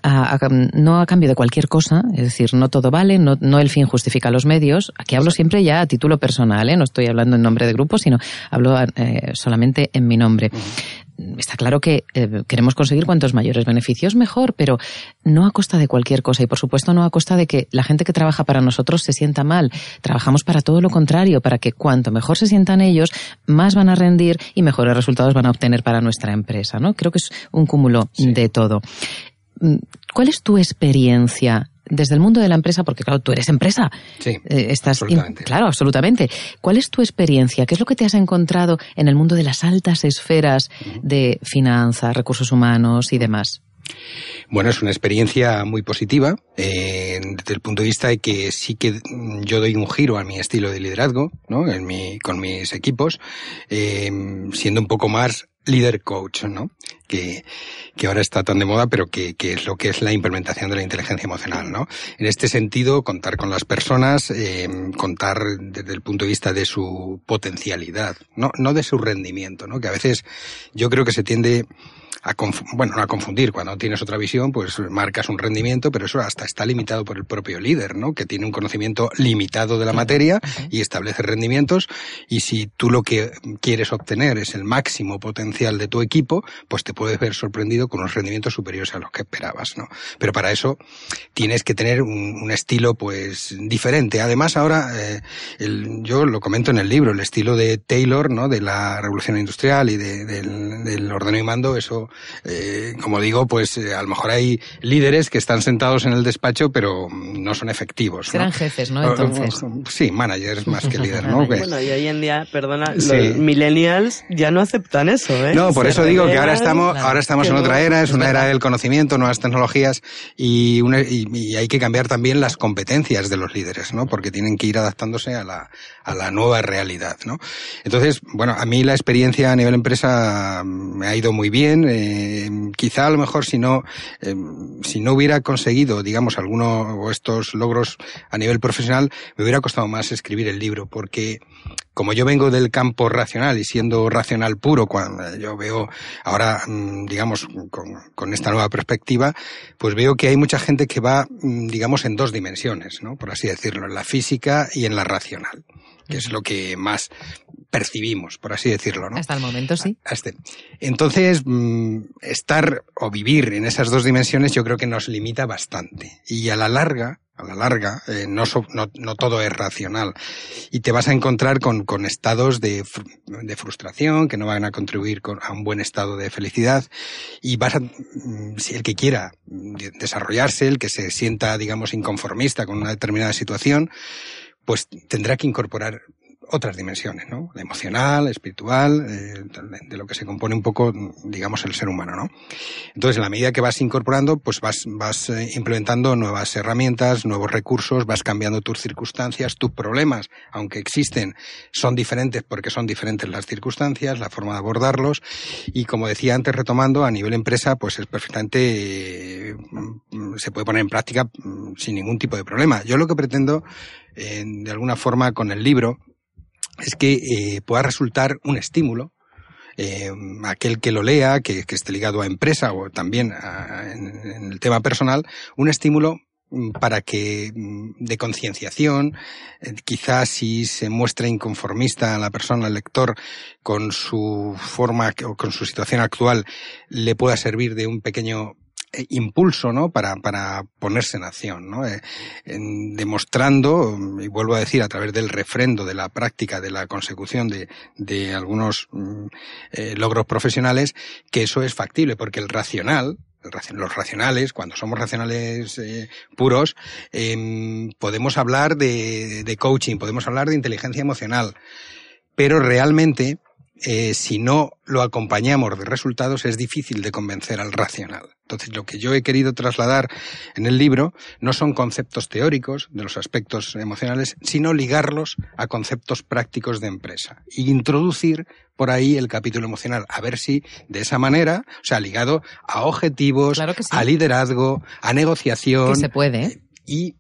no a cambio de cualquier cosa, es decir, no todo vale, no, no el fin justifica los medios. Aquí hablo siempre ya a título personal, ¿eh? no estoy hablando en nombre de grupo, sino hablo eh, solamente en mi nombre está claro que eh, queremos conseguir cuantos mayores beneficios mejor, pero no a costa de cualquier cosa y por supuesto no a costa de que la gente que trabaja para nosotros se sienta mal. Trabajamos para todo lo contrario, para que cuanto mejor se sientan ellos, más van a rendir y mejores resultados van a obtener para nuestra empresa, ¿no? Creo que es un cúmulo de todo. Mm, ¿Cuál es tu experiencia desde el mundo de la empresa, porque claro, tú eres empresa. Sí. Eh, estás claro, absolutamente. ¿Cuál es tu experiencia? ¿Qué es lo que te has encontrado en el mundo de las altas esferas de finanzas, recursos humanos y demás? Bueno, es una experiencia muy positiva eh, desde el punto de vista de que sí que yo doy un giro a mi estilo de liderazgo, ¿no? En mi, con mis equipos, eh, siendo un poco más líder coach, ¿no? Que, que ahora está tan de moda, pero que, que, es lo que es la implementación de la inteligencia emocional, ¿no? En este sentido, contar con las personas, eh, contar desde el punto de vista de su potencialidad, no, no de su rendimiento, ¿no? Que a veces yo creo que se tiende a bueno, no a confundir. Cuando tienes otra visión, pues marcas un rendimiento, pero eso hasta está limitado por el propio líder, ¿no? Que tiene un conocimiento limitado de la materia y establece rendimientos. Y si tú lo que quieres obtener es el máximo potencial de tu equipo, pues te puedes ver sorprendido con unos rendimientos superiores a los que esperabas, ¿no? Pero para eso tienes que tener un, estilo, pues, diferente. Además, ahora, eh, el, yo lo comento en el libro, el estilo de Taylor, ¿no? De la revolución industrial y de, del, del ordeno y mando, eso eh, como digo, pues eh, a lo mejor hay líderes que están sentados en el despacho, pero no son efectivos. Serán jefes, ¿no? Entonces. Sí, managers más que líder, ¿no? bueno, y hoy en día, perdona, los millennials ya no aceptan eso, ¿eh? No, por eso digo que ahora estamos, ahora estamos en otra era, es, una era del conocimiento, nuevas tecnologías y, y, hay que cambiar también las competencias de los líderes, ¿no? Porque tienen que ir adaptándose a la, a la nueva realidad, ¿no? Entonces, bueno, a mí la experiencia a nivel empresa me ha ido muy bien. Eh, quizá a lo mejor si no, eh, si no hubiera conseguido, digamos, alguno de estos logros a nivel profesional, me hubiera costado más escribir el libro, porque como yo vengo del campo racional y siendo racional puro, cuando yo veo ahora, mm, digamos, con, con, esta nueva perspectiva, pues veo que hay mucha gente que va, mm, digamos, en dos dimensiones, ¿no? Por así decirlo, en la física y en la racional que es lo que más percibimos, por así decirlo, ¿no? Hasta el momento sí. Este. Entonces, mm, estar o vivir en esas dos dimensiones yo creo que nos limita bastante. Y a la larga, a la larga, eh, no, no, no, todo es racional. Y te vas a encontrar con, con estados de, de, frustración que no van a contribuir con, a un buen estado de felicidad. Y vas a, mm, si el que quiera desarrollarse, el que se sienta, digamos, inconformista con una determinada situación, pues tendrá que incorporar otras dimensiones, ¿no? La emocional, espiritual, eh, de lo que se compone un poco, digamos, el ser humano, ¿no? Entonces, en la medida que vas incorporando, pues vas, vas eh, implementando nuevas herramientas, nuevos recursos, vas cambiando tus circunstancias, tus problemas, aunque existen, son diferentes porque son diferentes las circunstancias, la forma de abordarlos, y como decía antes, retomando, a nivel empresa, pues es perfectamente, eh, se puede poner en práctica mm, sin ningún tipo de problema. Yo lo que pretendo, de alguna forma, con el libro, es que eh, pueda resultar un estímulo eh, aquel que lo lea, que, esté ligado a empresa o también en, el tema personal, un estímulo mm, para que mm, de concienciación, eh, quizás si se muestra inconformista a la persona, al lector, con su forma o con su situación actual, le pueda servir de un pequeño impulso ¿no? para, para ponerse en acción, ¿no? Eh, demostrando, y vuelvo a decir, a través del refrendo, de la práctica, de la consecución de, de algunos mm, eh, logros profesionales, que eso es factible, porque el racional, los racionales, cuando somos racionales puros, em, podemos hablar de coaching, podemos hablar de inteligencia emocional, pero realmente eh, si no lo acompañamos de resultados, es difícil de convencer al racional. Entonces, lo que yo he querido trasladar en el libro no son conceptos teóricos de los aspectos emocionales, sino ligarlos a conceptos prácticos de empresa e introducir por ahí el capítulo emocional, a ver si de esa manera, o sea, ligado a objetivos, a liderazgo, a negociación. se puede. Y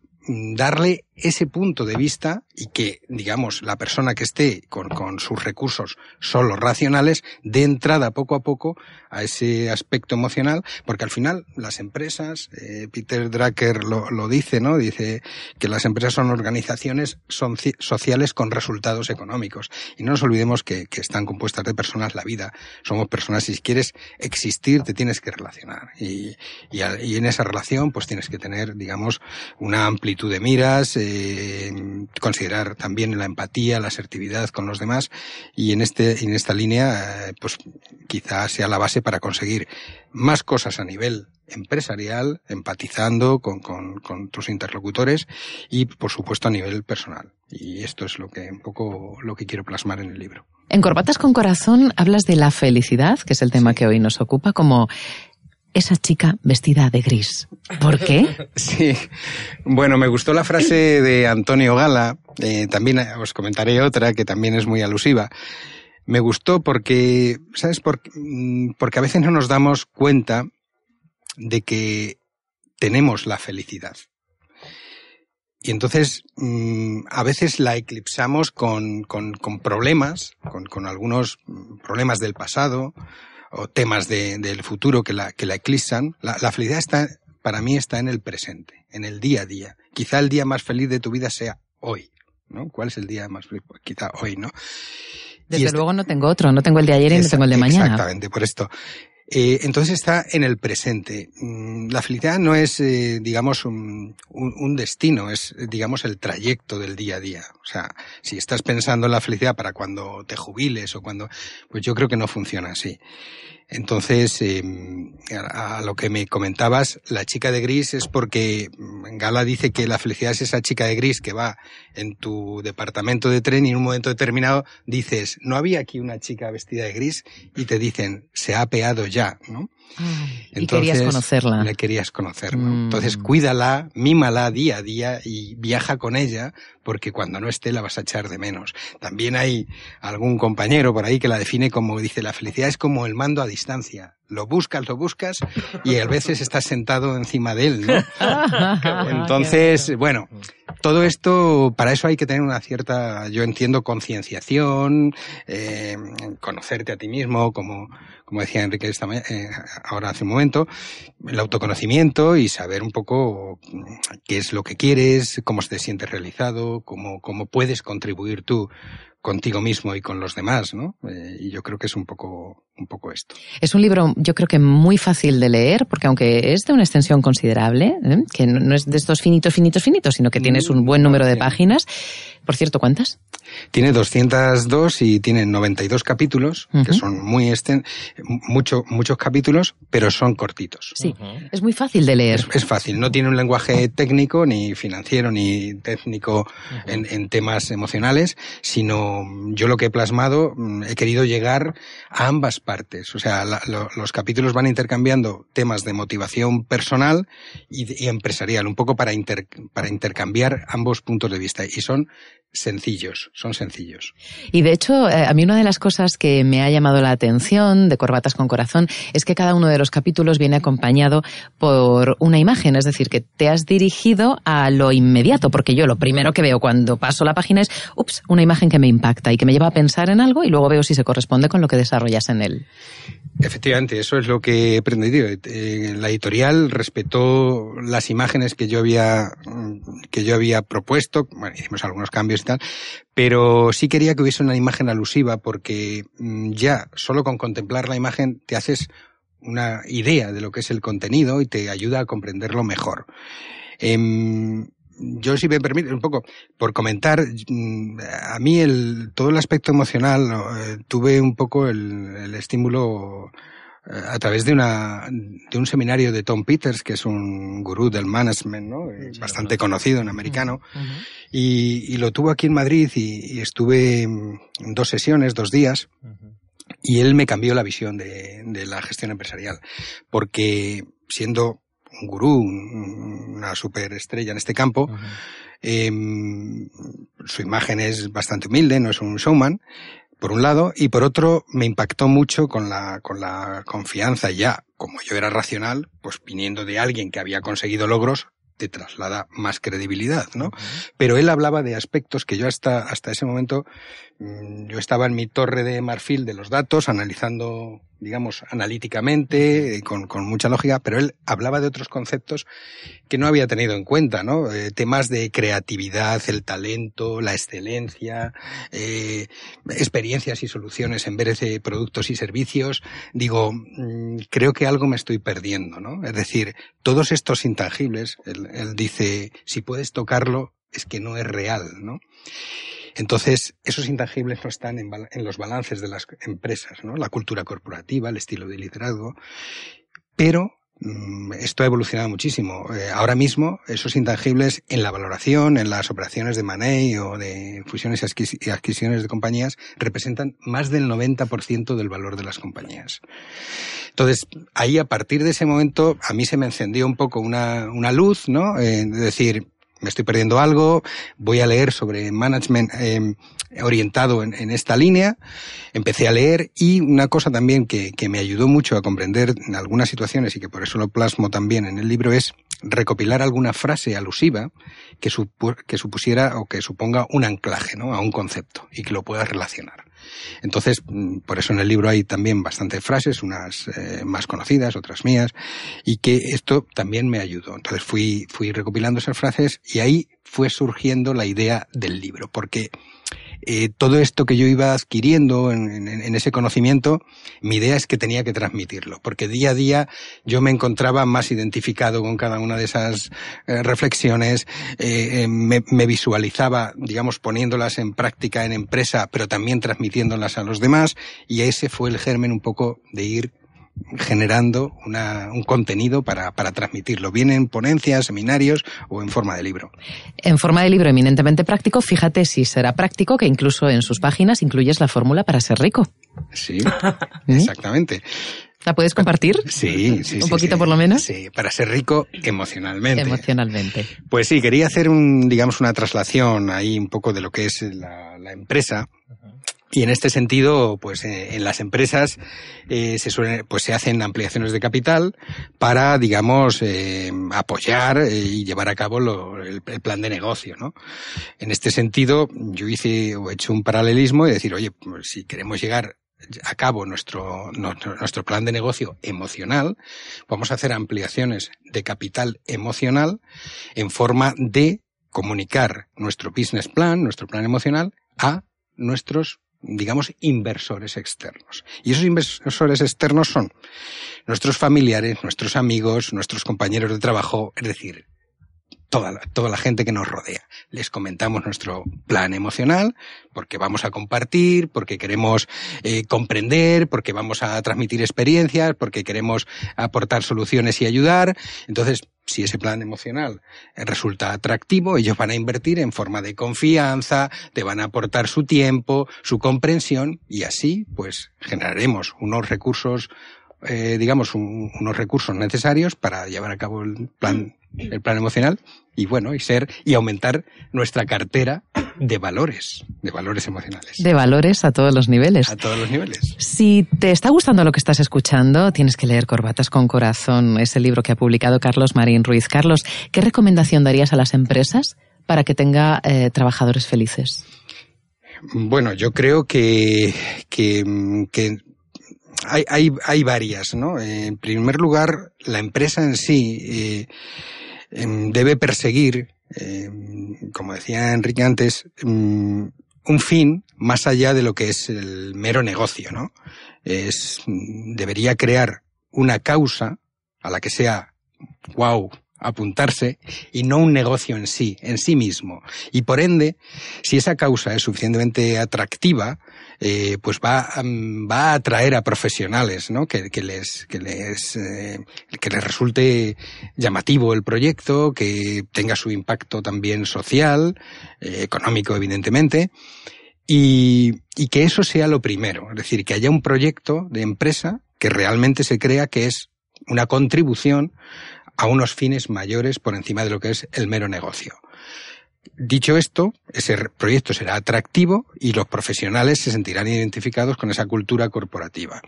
darle ese punto de vista y que, digamos, la persona que esté con, con sus recursos solo racionales, dé entrada poco a poco a ese aspecto emocional, porque al final las empresas, eh, Peter Drucker lo, lo, dice, ¿no? Dice que las empresas son organizaciones son sociales con resultados económicos. Y no nos olvidemos que, que, están compuestas de personas la vida. Somos personas, si quieres existir, te tienes que relacionar. Y, y, y en esa relación, pues tienes que tener, digamos, una amplitud de miras, eh, considerar también la empatía, la asertividad con los demás. Y en este, en esta línea, eh, pues quizás sea la base para conseguir más cosas a nivel empresarial, empatizando con, tus interlocutores y, por supuesto, a nivel personal. Y esto es lo que un poco lo que quiero plasmar en el libro. En Corbatas con Corazón hablas de la felicidad, que es el tema que hoy nos ocupa, como esa chica vestida de gris. ¿Por qué? Sí. Bueno, me gustó la frase de Antonio Gala. Eh, también os comentaré otra que también es muy alusiva me gustó porque, ¿sabes? Mm, porque, a veces no nos damos cuenta de que tenemos la felicidad. Y entonces mm, a veces la eclipsamos con, con, problemas, con, con, algunos problemas del pasado o temas de, del futuro que la, que la eclipsan. La, la, felicidad está, para mí está en el presente, en el día a día. Quizá el día más feliz de tu vida sea hoy. ¿no? ¿Cuál es el día más feliz? Pues quizá hoy, ¿no? Desde este luego no tengo otro, no tengo el de ayer y no tengo el de mañana. Exactamente, por esto. Eh, entonces está en el presente. Mm, la felicidad no es, eh, digamos, un, un, destino, es, digamos, el trayecto del día a día. O sea, si estás pensando en la felicidad para cuando te jubiles o cuando, pues yo creo que no funciona así. Entonces, eh, a, lo que me comentabas, la chica de gris es porque Gala dice que la felicidad es esa chica de gris que va en tu departamento de tren y en un momento determinado dices, no había aquí una chica vestida de gris y te dicen, se ha apeado ya, ¿no? Y querías conocerla. Le querías conocer, ¿no? Entonces mm. cuídala, mímala día a día y viaja con ella porque cuando no esté la vas a echar de menos. También hay algún compañero por ahí que la define como dice, la felicidad es como el mando a distancia. Lo buscas, lo buscas y a veces estás sentado encima de él, ¿no? Entonces, bueno, todo esto, para eso hay que tener una cierta, yo entiendo, concienciación, eh, conocerte a ti mismo, como, como decía Enrique esta eh, ahora hace un momento, el autoconocimiento y saber un poco qué es lo que quieres, cómo te sientes realizado, cómo, cómo puedes contribuir tú contigo mismo y con los demás, ¿no? Eh, y yo creo que es un poco, un poco esto. Es un libro, yo creo que muy fácil de leer, porque aunque es de una extensión considerable, ¿eh? que no es de estos finitos, finitos, finitos, sino que tienes un buen número de páginas. Por cierto, ¿cuántas? Tiene 202 y tiene 92 capítulos, que son muy exten mucho, muchos capítulos, pero son cortitos. Sí, es muy fácil de leer. Es, fácil, no tiene un lenguaje técnico, ni financiero, ni técnico en, en temas emocionales, sino yo lo que he plasmado, mm, he querido llegar a ambas partes. O sea, los capítulos van intercambiando temas de motivación personal y, empresarial, un poco para, para intercambiar ambos puntos de vista. Y son sencillos, son sencillos. Y de hecho, eh, a mí una de las cosas que me ha llamado la atención de Corbatas con Corazón es que cada uno de los capítulos viene acompañado por una imagen, es decir, que te has dirigido a lo inmediato, porque yo lo primero que veo cuando paso la página es, ups, una imagen que me impacta y que me lleva a pensar en algo y luego veo si se corresponde con lo que desarrollas en él. Efectivamente, eso es lo que he aprendido. Eh, la editorial respetó las imágenes que yo había, que yo había propuesto, bueno, hicimos algunos cambios pero sí quería que hubiese una imagen alusiva porque mm, ya solo con contemplar la imagen te haces una idea de lo que es el contenido y te ayuda a comprenderlo mejor. Em, yo si me permite un poco por comentar mm, a mí el todo el aspecto emocional eh, tuve un poco el estímulo a través de una de un seminario de Tom Peters, que es un gurú del management, ¿no? Eh, bastante conocido en americano, y, y, lo tuvo aquí en Madrid y, estuve en dos sesiones, dos días, y él me cambió la visión de, de la gestión empresarial, porque siendo un gurú, una superestrella en este campo, eh, su imagen es bastante humilde, no es un showman, por un lado, y por otro me impactó mucho con la, con la confianza ya, como yo era racional, pues viniendo de alguien que había conseguido logros, te traslada más credibilidad, ¿no? Pero él hablaba de aspectos que yo hasta, hasta ese momento, mm, yo estaba en mi torre de marfil de los datos, analizando, digamos, analíticamente, eh, con, con mucha lógica, pero él hablaba de otros conceptos que no había tenido en cuenta, ¿no? Eh, temas de creatividad, el talento, la excelencia, eh, experiencias y soluciones en vez de productos y servicios. Digo, mm, creo que algo me estoy perdiendo, ¿no? Es decir, todos estos intangibles, él, dice, si puedes tocarlo, es que no es real, ¿no? Entonces, esos intangibles no están en, en, los balances de las empresas, ¿no? La cultura corporativa, el estilo de liderazgo, pero Mm, esto ha evolucionado muchísimo. Eh, ahora mismo, esos intangibles en la valoración, en las operaciones de money o de fusiones y adquisiciones de compañías, representan más del 90% del valor de las compañías. Entonces, ahí a partir de ese momento, a mí se me encendió un poco una, luz, ¿no? Eh, de decir, me estoy perdiendo algo, voy a leer sobre management eh, orientado en, esta línea, empecé a leer y una cosa también que, que me ayudó mucho a comprender en algunas situaciones y que por eso lo plasmo también en el libro es recopilar alguna frase alusiva que, que supusiera o que suponga un anclaje ¿no? a un concepto y que lo pueda relacionar. Entonces, mm, por eso en el libro hay también bastantes frases, unas eh, más conocidas, otras mías, y que esto también me ayudó. Entonces fui, fui recopilando esas frases y ahí fue surgiendo la idea del libro, porque eh, todo esto que yo iba adquiriendo en, ese conocimiento, mi idea es que tenía que transmitirlo, porque día a día yo me encontraba más identificado con cada una de esas eh, reflexiones, eh, me, me, visualizaba, digamos, poniéndolas en práctica en empresa, pero también transmitiéndolas a los demás, y ese fue el germen un poco de ir generando una, un contenido para, para transmitirlo, bien en ponencias, seminarios o en forma de libro. En forma de libro eminentemente práctico, fíjate si será práctico que incluso en sus páginas incluyes la fórmula para ser rico. Sí, exactamente. ¿La puedes compartir? Sí, sí. Un poquito por lo menos. Sí, para ser rico emocionalmente. Emocionalmente. Pues sí, quería hacer un, digamos, una traslación ahí un poco de lo que es la, la empresa y en este sentido, pues eh, en las empresas eh, se suelen, pues se hacen ampliaciones de capital para, digamos, eh, apoyar eh, y llevar a cabo el, plan de negocio, ¿no? En este sentido, yo hice o he hecho un paralelismo y decir, oye, pues, si queremos llegar a cabo nuestro, nuestro plan de negocio emocional, vamos a hacer ampliaciones de capital emocional en forma de comunicar nuestro business plan, nuestro plan emocional, a nuestros digamos, inversores externos. Y esos inversores externos son nuestros familiares, nuestros amigos, nuestros compañeros de trabajo, es decir, toda la, toda la gente que nos rodea. Les comentamos nuestro plan emocional, porque vamos a compartir, porque queremos eh, comprender, porque vamos a transmitir experiencias, porque queremos aportar soluciones y ayudar. Entonces, si ese plan emocional resulta atractivo, ellos van a invertir en forma de confianza, te van a aportar su tiempo, su comprensión y así pues generaremos unos recursos eh, digamos, un, unos recursos necesarios para llevar a cabo el plan, el plan emocional y bueno, y ser, y aumentar nuestra cartera de valores, de valores emocionales. De valores a todos los niveles. A todos los niveles. Si te está gustando lo que estás escuchando, tienes que leer Corbatas con Corazón, ese libro que ha publicado Carlos Marín Ruiz. Carlos, ¿qué recomendación darías a las empresas para que tenga eh, trabajadores felices? Bueno, yo creo que, que, que hay, hay, hay varias, ¿no? En primer lugar, la empresa en sí eh, debe perseguir, eh, como decía Enrique antes, mm, un fin más allá de lo que es el mero negocio, ¿no? Es, debería crear una causa a la que sea, wow, apuntarse y no un negocio en sí, en sí mismo. Y por ende, si esa causa es suficientemente atractiva, eh, pues va, mm, va a atraer a profesionales, ¿no? Que, que les, que les, eh, que les resulte llamativo el proyecto, que tenga su impacto también social, eh, económico, evidentemente. Y, y que eso sea lo primero, es decir, que haya un proyecto de empresa que realmente se crea que es una contribución a unos fines mayores por encima de lo que es el mero negocio. Dicho esto, ese proyecto será atractivo y los profesionales se sentirán identificados con esa cultura corporativa.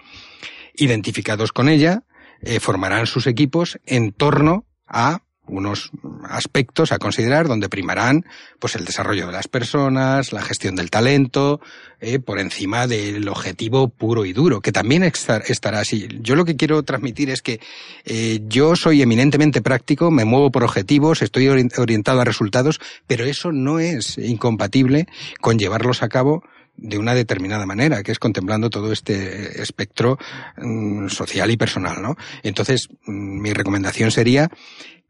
Identificados con ella, eh, formarán sus equipos en torno a unos aspectos a considerar donde primarán pues el desarrollo de las personas, la gestión del talento, eh, por encima del objetivo puro y duro, que también estará así. Yo lo que quiero transmitir es que eh, yo soy eminentemente práctico, me muevo por objetivos, estoy orientado a resultados, pero eso no es incompatible con llevarlos a cabo de una determinada manera, que es contemplando todo este espectro mm, social y personal, ¿no? Entonces, mm, mi recomendación sería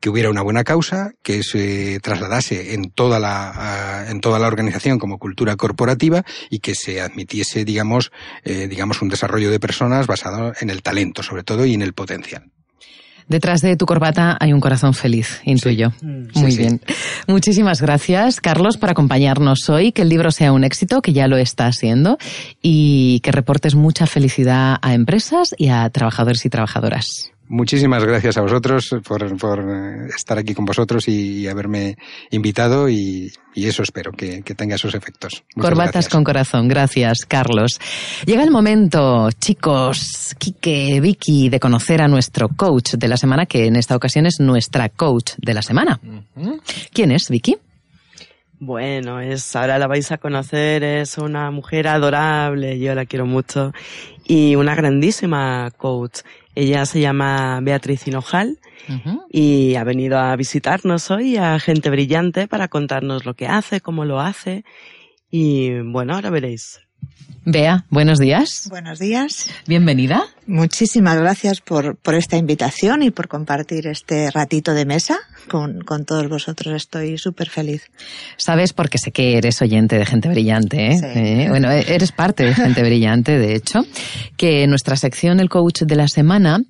que hubiera una buena causa, que se trasladase en toda la, en toda la organización como cultura corporativa y que se admitiese, digamos, eh, digamos, un desarrollo de personas basado en el talento, sobre todo, y en el potencial. Detrás de tu corbata hay un corazón feliz, intuyo. Mm, Muy bien. Muchísimas gracias, Carlos, por acompañarnos hoy. Que el libro sea un éxito, que ya lo está haciendo, y que reportes mucha felicidad a empresas y a trabajadores y trabajadoras. Muchísimas gracias a vosotros por, por eh, estar aquí con vosotros y, haberme invitado y, eso espero que, tenga sus efectos. Corbatas con corazón. Gracias, Carlos. Llega el momento, chicos, Quique, Vicky, de conocer a nuestro coach de la semana, que en esta ocasión es nuestra coach de la semana. ¿Quién es, Vicky? Bueno, es, ahora la vais a conocer, es una mujer adorable, yo la quiero mucho, y una grandísima coach. Ella se llama Beatriz Hinojal y ha venido a visitarnos hoy a Gente Brillante para contarnos lo que hace, cómo lo hace y bueno, ahora veréis. Bea, buenos días. Buenos días. Bienvenida. Muchísimas gracias por, por esta invitación y por compartir este ratito de mesa con, con todos vosotros. Estoy súper feliz. Sabes, porque sé que eres oyente de Gente Brillante, ¿eh? ¿Eh? Bueno, eres parte de Gente Brillante, de hecho, que nuestra sección El Coach de la Semana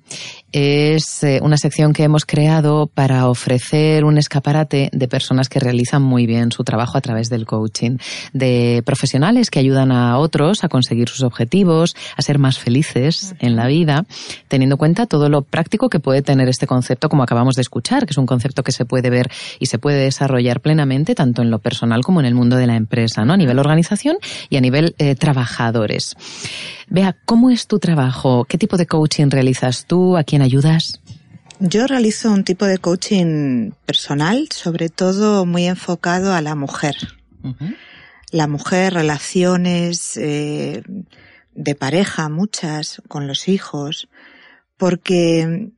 es eh, una sección que hemos creado para ofrecer un escaparate de personas que realizan muy bien su trabajo a través del coaching, de profesionales que ayudan a otros a conseguir sus objetivos, a ser más felices en la vida, teniendo en cuenta todo lo práctico que puede tener este concepto, como acabamos de escuchar, que es un concepto que se puede ver y se puede desarrollar plenamente tanto en lo personal como en el mundo de la empresa, ¿no? A nivel organización y a nivel eh, trabajadores. Vea, ¿cómo es tu trabajo? ¿Qué tipo de coaching realizas tú? ¿A quién ayudas? Yo realizo un tipo de coaching personal, sobre todo muy enfocado a la mujer. La mujer, relaciones eh, de pareja, muchas, con los hijos, porque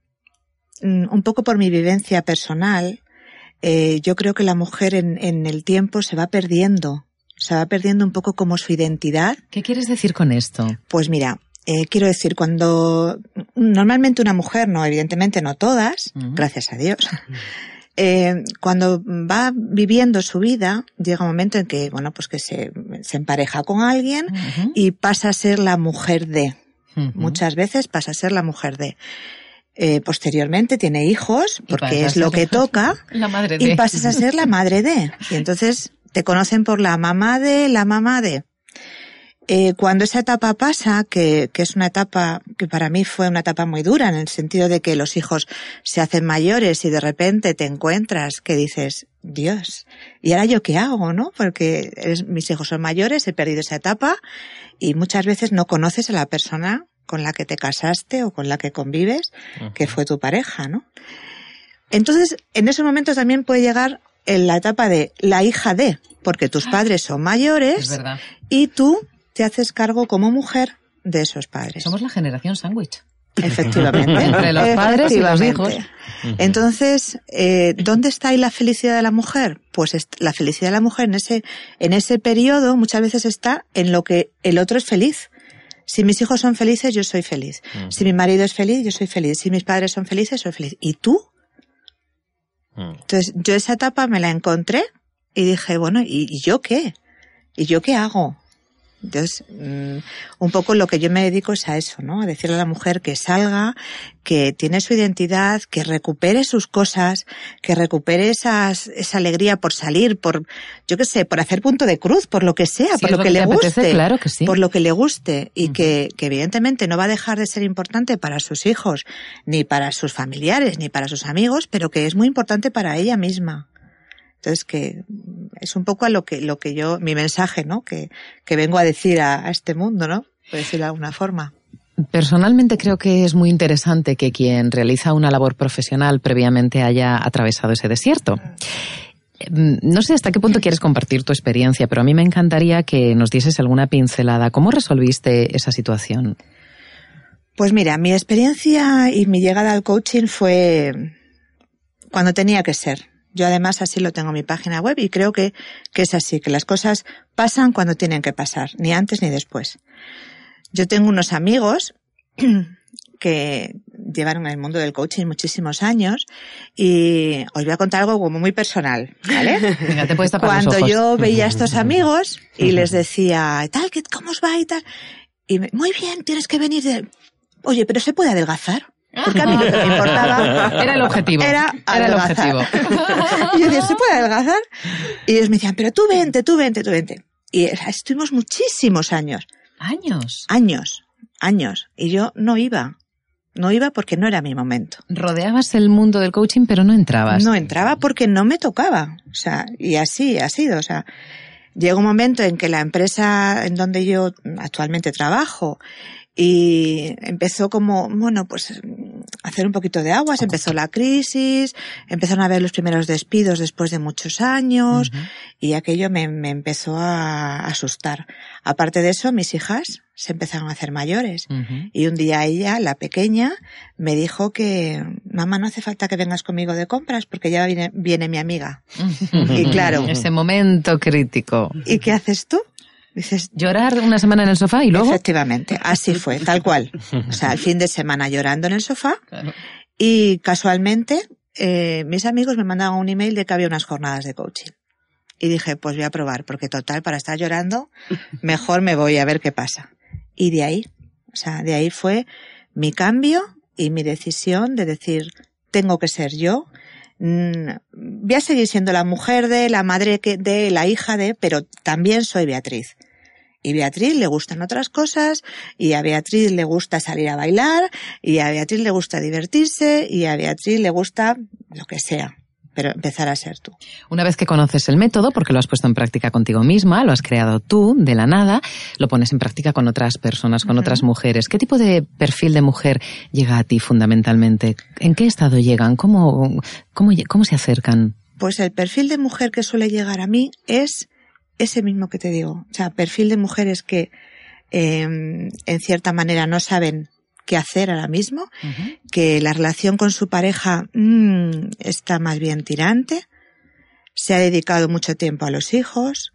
mm, un poco por mi vivencia personal, eh, yo creo que la mujer en, en el tiempo se va perdiendo se va perdiendo un poco como su identidad. ¿Qué quieres decir con esto? Pues mira, eh, quiero decir, cuando normalmente una mujer, no, evidentemente no todas, gracias a Dios, eh, cuando va viviendo su vida, llega un momento en que, bueno, pues que se, se empareja con alguien y pasa a ser la mujer de. Muchas veces pasa a ser la mujer de. Eh, posteriormente tiene hijos, porque es lo que toca, la madre de. y pasas a ser la madre de. Y entonces te conocen por la mamá de, la mamá de. Eh, cuando esa etapa pasa, que, que, es una etapa que para mí fue una etapa muy dura, en el sentido de que los hijos se hacen mayores y de repente te encuentras que dices, Dios, ¿y ahora yo qué hago, no? Porque mis hijos son mayores, he perdido esa etapa y muchas veces no conoces a la persona con la que te casaste o con la que convives, que fue tu pareja, ¿no? Entonces, en esos momentos también puede llegar en la etapa de la hija de, porque tus ah. padres son mayores y tú te haces cargo como mujer de esos padres. Somos la generación sándwich. Efectivamente. Entre los padres y los hijos. Entonces, eh, ¿dónde está ahí la felicidad de la mujer? Pues la felicidad de la mujer en ese, en ese periodo muchas veces está en lo que el otro es feliz. Si mis hijos son felices, yo soy feliz. Si mi marido es feliz, yo soy feliz. Si mis padres son felices, soy feliz. ¿Y tú? Entonces, yo esa etapa me la encontré y dije, bueno, ¿y, yo qué? ¿Y yo qué hago? Entonces, mm, un poco lo que yo me dedico es a eso, ¿no? A decirle a la mujer que salga, que tiene su identidad, que recupere sus cosas, que recupere esas, esa alegría por salir, por, yo qué sé, por hacer punto de cruz, por lo que sea, por lo, que, le guste. claro que sí. Por lo que le guste. Y que, que evidentemente no va a dejar de ser importante para sus hijos, ni para sus familiares, ni para sus amigos, pero que es muy importante para ella misma. Entonces, que es un poco a lo que, lo que yo, mi mensaje, ¿no? Que, que vengo a decir a, este mundo, ¿no? Por decirlo de alguna forma. Personalmente creo que es muy interesante que quien realiza una labor profesional previamente haya atravesado ese desierto. Mm, no sé hasta qué punto quieres compartir tu experiencia, pero a mí me encantaría que nos dieses alguna pincelada. ¿Cómo resolviste esa situación? Pues mira, mi experiencia y mi llegada al coaching fue cuando tenía que ser. Yo además así lo tengo en mi página web y creo que, que es así, que las cosas pasan cuando tienen que pasar, ni antes ni después. Yo tengo unos amigos que llevaron en el mundo del coaching muchísimos años y os voy a contar algo como muy personal, ¿vale? Cuando yo veía a estos amigos y les decía, tal, ¿cómo os va y tal? Y muy bien, tienes que venir de... Oye, pero ¿se puede adelgazar? Porque a mí lo que me importaba... Era el objetivo. Era, era el objetivo. y yo decía, ¿se puede adelgazar? Y ellos me decían, pero tú vente, tú vente, tú vente. Y estuvimos muchísimos años. ¿Años? Años, años. Y yo no iba. No iba porque no era mi momento. Rodeabas el mundo del coaching, pero no entrabas. No entraba porque no me tocaba. O sea, y así ha sido. O sea, llega un momento en que la empresa en donde yo actualmente trabajo y empezó como, bueno, pues hacer un poquito de aguas, empezó la crisis, empezaron a ver los primeros despidos después de muchos años y aquello me, me, empezó a asustar. Aparte de eso, mis hijas se empezaron a hacer mayores y un día ella, la pequeña, me dijo que, mamá, no hace falta que vengas conmigo de compras porque ya viene, viene mi amiga. y claro. Ese momento crítico. ¿Y qué haces tú? Dices, llorar una semana en el sofá y luego. Efectivamente, así fue, tal cual. O sea, el fin de semana llorando en el sofá y casualmente eh, mis amigos me mandaban un email de que había unas jornadas de coaching. Y dije, pues voy a probar, porque total, para estar llorando, mejor me voy a ver qué pasa. Y de ahí, o sea, de ahí fue mi cambio y mi decisión de decir, tengo que ser yo, mm, voy a seguir siendo la mujer de, la madre de, la hija de, pero también soy Beatriz. Y Beatriz le gustan otras cosas, y a Beatriz le gusta salir a bailar, y a Beatriz le gusta divertirse, y a Beatriz le gusta lo que sea pero empezar a ser tú. Una vez que conoces el método, porque lo has puesto en práctica contigo misma, lo has creado tú de la nada, lo pones en práctica con otras personas, con otras mujeres. ¿Qué tipo de perfil de mujer llega a ti fundamentalmente? ¿En qué estado llegan? ¿Cómo, cómo, cómo se acercan? Pues el perfil de mujer que suele llegar a mí es ese mismo que te digo. O sea, perfil de mujeres que em, en cierta manera no saben qué hacer ahora mismo, que la relación con su pareja mm, está más bien tirante, se ha dedicado mucho tiempo a los hijos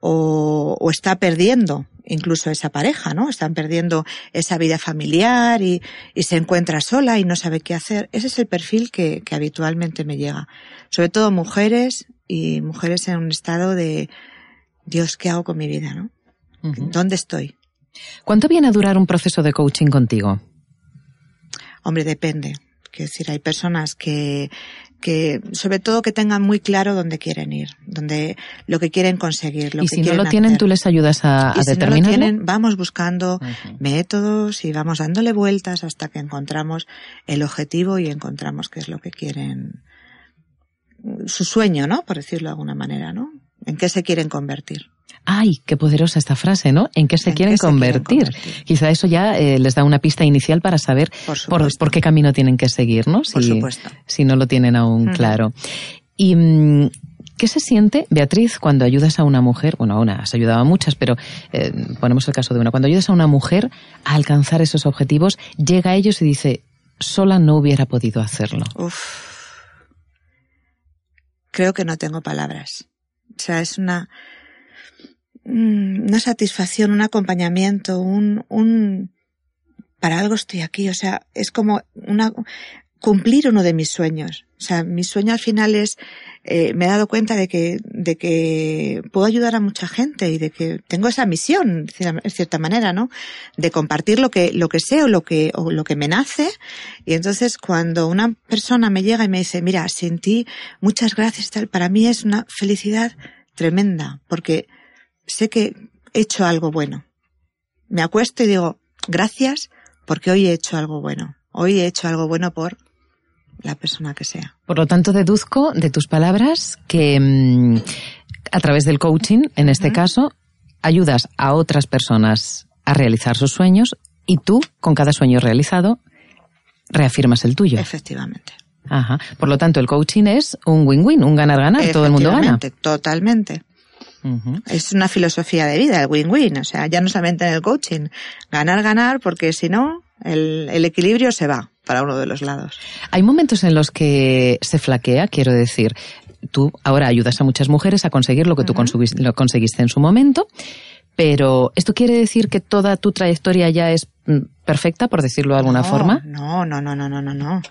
o, o, está perdiendo incluso esa pareja, ¿no? Están perdiendo esa vida familiar y, y, se encuentra sola y no sabe qué hacer. Ese es el perfil que, que habitualmente me llega. Sobre todo mujeres y mujeres en un estado de Dios, ¿qué hago con mi vida, no? ¿Dónde estoy? ¿Cuánto viene a durar un proceso de coaching contigo? Hombre, depende. Quiero decir, hay personas que, que, sobre todo que tengan muy claro dónde quieren ir, dónde lo que quieren conseguir. Lo y si no lo tienen, tú les ayudas a, y si No lo tienen, vamos buscando métodos y vamos dándole vueltas hasta que encontramos el objetivo y encontramos qué es lo que quieren, su sueño, ¿no? Por decirlo de alguna manera, ¿no? En qué se quieren convertir. ¡Ay, qué poderosa esta frase, ¿no? ¿En qué se, quieren, convertir? Quizá eso ya eh, les da una pista inicial para saber por, qué camino tienen que seguir, ¿no? Si, por supuesto. Si no lo tienen aún claro. Y mm, ¿Qué se siente, Beatriz, cuando ayudas a una mujer? Bueno, a una, has ayudado a muchas, pero eh, ponemos el caso de una. Cuando ayudas a una mujer a alcanzar esos objetivos, llega a ellos y dice, sola no hubiera podido hacerlo. Uf. Creo que no tengo palabras. O sea, es una, una satisfacción, un acompañamiento, un, un, para algo estoy aquí, o sea, es como una, cumplir uno de mis sueños. O sea, mi sueño al final es, eh, me he dado cuenta de que, de que puedo ayudar a mucha gente y de que tengo esa misión, de cierta manera, ¿no? De compartir lo que, lo que sé o lo que, o lo que me nace. Y entonces cuando una persona me llega y me dice, mira, sin ti, muchas gracias, tal, para mí es una felicidad tremenda, porque sé que he hecho algo bueno. Me acuesto y digo, gracias porque hoy he hecho algo bueno. Hoy he hecho algo bueno por la persona que sea. Por lo tanto, deduzco de tus palabras que mm, a través del coaching, en este caso, ayudas a otras personas a realizar sus sueños Y tú, con cada sueño realizado, reafirmas el tuyo. Efectivamente. Ajá. Por lo tanto, el coaching es un win-win, un ganar-ganar, todo el mundo gana. Totalmente. Es una filosofía de vida, el win-win. O sea, ya no solamente en el coaching. Ganar, ganar, porque si no, el, el equilibrio se va para uno de los lados. Hay momentos en los que se flaquea, quiero decir. Tú ahora ayudas a muchas mujeres a conseguir lo que tú lo conseguiste en su momento, pero ¿esto quiere decir que toda tu trayectoria ya es mm, perfecta, por decirlo de alguna forma? No, no, no, no, no, no, no.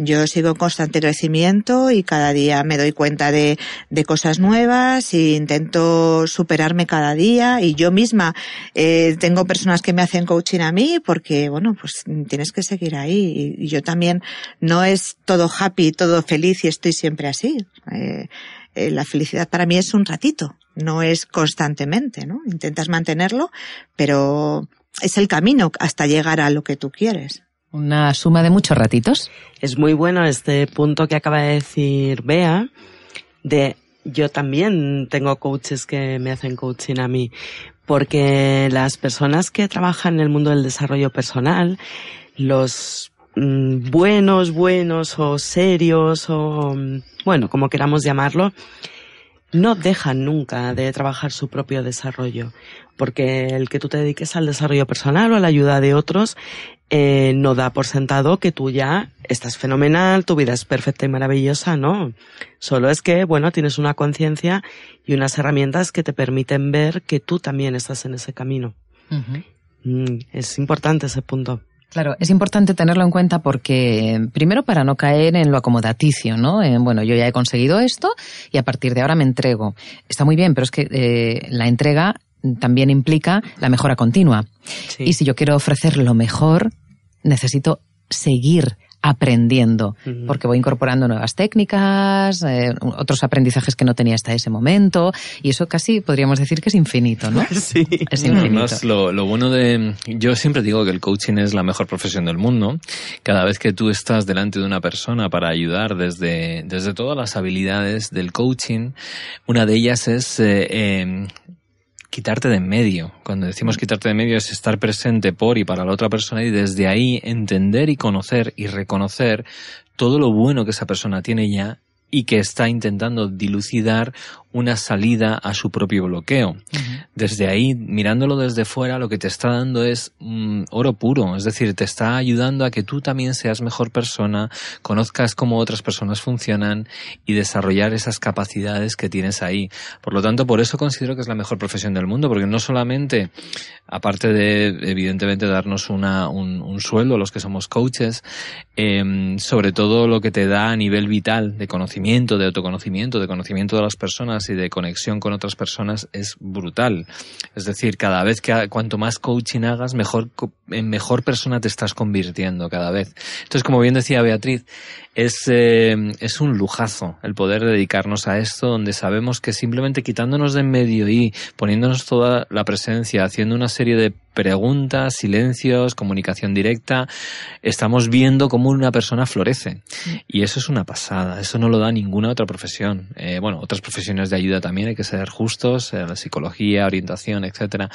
Yo sigo en constante crecimiento y cada día me doy cuenta de, de cosas nuevas e intento superarme cada día y yo misma eh, tengo personas que me hacen coaching a mí porque, bueno, pues tienes que seguir ahí y, yo también no es todo happy, todo feliz y estoy siempre así. Eh, eh, la felicidad para mí es un ratito, no es constantemente, ¿no? Intentas mantenerlo, pero es el camino hasta llegar a lo que tú quieres. Una suma de muchos ratitos. Es muy bueno este punto que acaba de decir Bea, de yo también tengo coaches que me hacen coaching a mí, porque las personas que trabajan en el mundo del desarrollo personal, los mm, buenos, buenos o serios o, mm, bueno, como queramos llamarlo, no dejan nunca de trabajar su propio desarrollo, porque el que tú te dediques al desarrollo personal o a la ayuda de otros eh, no da por sentado que tú ya estás fenomenal, tu vida es perfecta y maravillosa, no. Solo es que, bueno, tienes una conciencia y unas herramientas que te permiten ver que tú también estás en ese camino. Mm, es importante ese punto. Claro, es importante tenerlo en cuenta porque, primero, para no caer en lo acomodaticio, ¿no? En, bueno, yo ya he conseguido esto y a partir de ahora me entrego. Está muy bien, pero es que eh, la entrega también implica la mejora continua. Y si yo quiero ofrecer lo mejor, necesito seguir aprendiendo, porque voy incorporando nuevas técnicas, eh, otros aprendizajes que no tenía hasta ese momento, y eso casi podríamos decir que es infinito, ¿no? Sí. Es infinito. lo, lo bueno de... Yo siempre digo que el coaching es la mejor profesión del mundo. Cada vez que tú estás delante de una persona para ayudar desde, desde todas las habilidades del coaching, una de ellas es eh, em, quitarte de en medio. Cuando decimos mm. quitarte de en medio es estar presente por y para la otra persona y desde ahí entender y conocer y reconocer todo lo bueno que esa persona tiene ya y que está intentando dilucidar una salida a su propio bloqueo. Desde ahí, mirándolo desde fuera, lo que te está dando es mm, oro puro, es decir, te está ayudando a que tú también seas mejor persona, conozcas cómo otras personas funcionan y desarrollar esas capacidades que tienes ahí. Por lo tanto, por eso considero que es la mejor profesión del mundo, porque no solamente, aparte de, evidentemente, darnos una, un, sueldo a los que somos coaches, em, sobre todo lo que te da a nivel vital de conocimiento, de autoconocimiento, de conocimiento de las personas, y de conexión con otras personas es brutal. Es decir, cada vez que cuanto más coaching hagas, mejor en mejor persona te estás convirtiendo cada vez. Entonces, como bien decía Beatriz, es, eh, es un lujazo el poder dedicarnos a esto, donde sabemos que simplemente quitándonos de en medio y poniéndonos toda la presencia, haciendo una serie de preguntas, silencios, comunicación directa, estamos viendo cómo una persona florece. Y eso es una pasada, eso no lo da ninguna otra profesión. Eh, bueno, otras profesiones de ayuda también hay que ser justos, eh, la psicología, orientación, etcétera.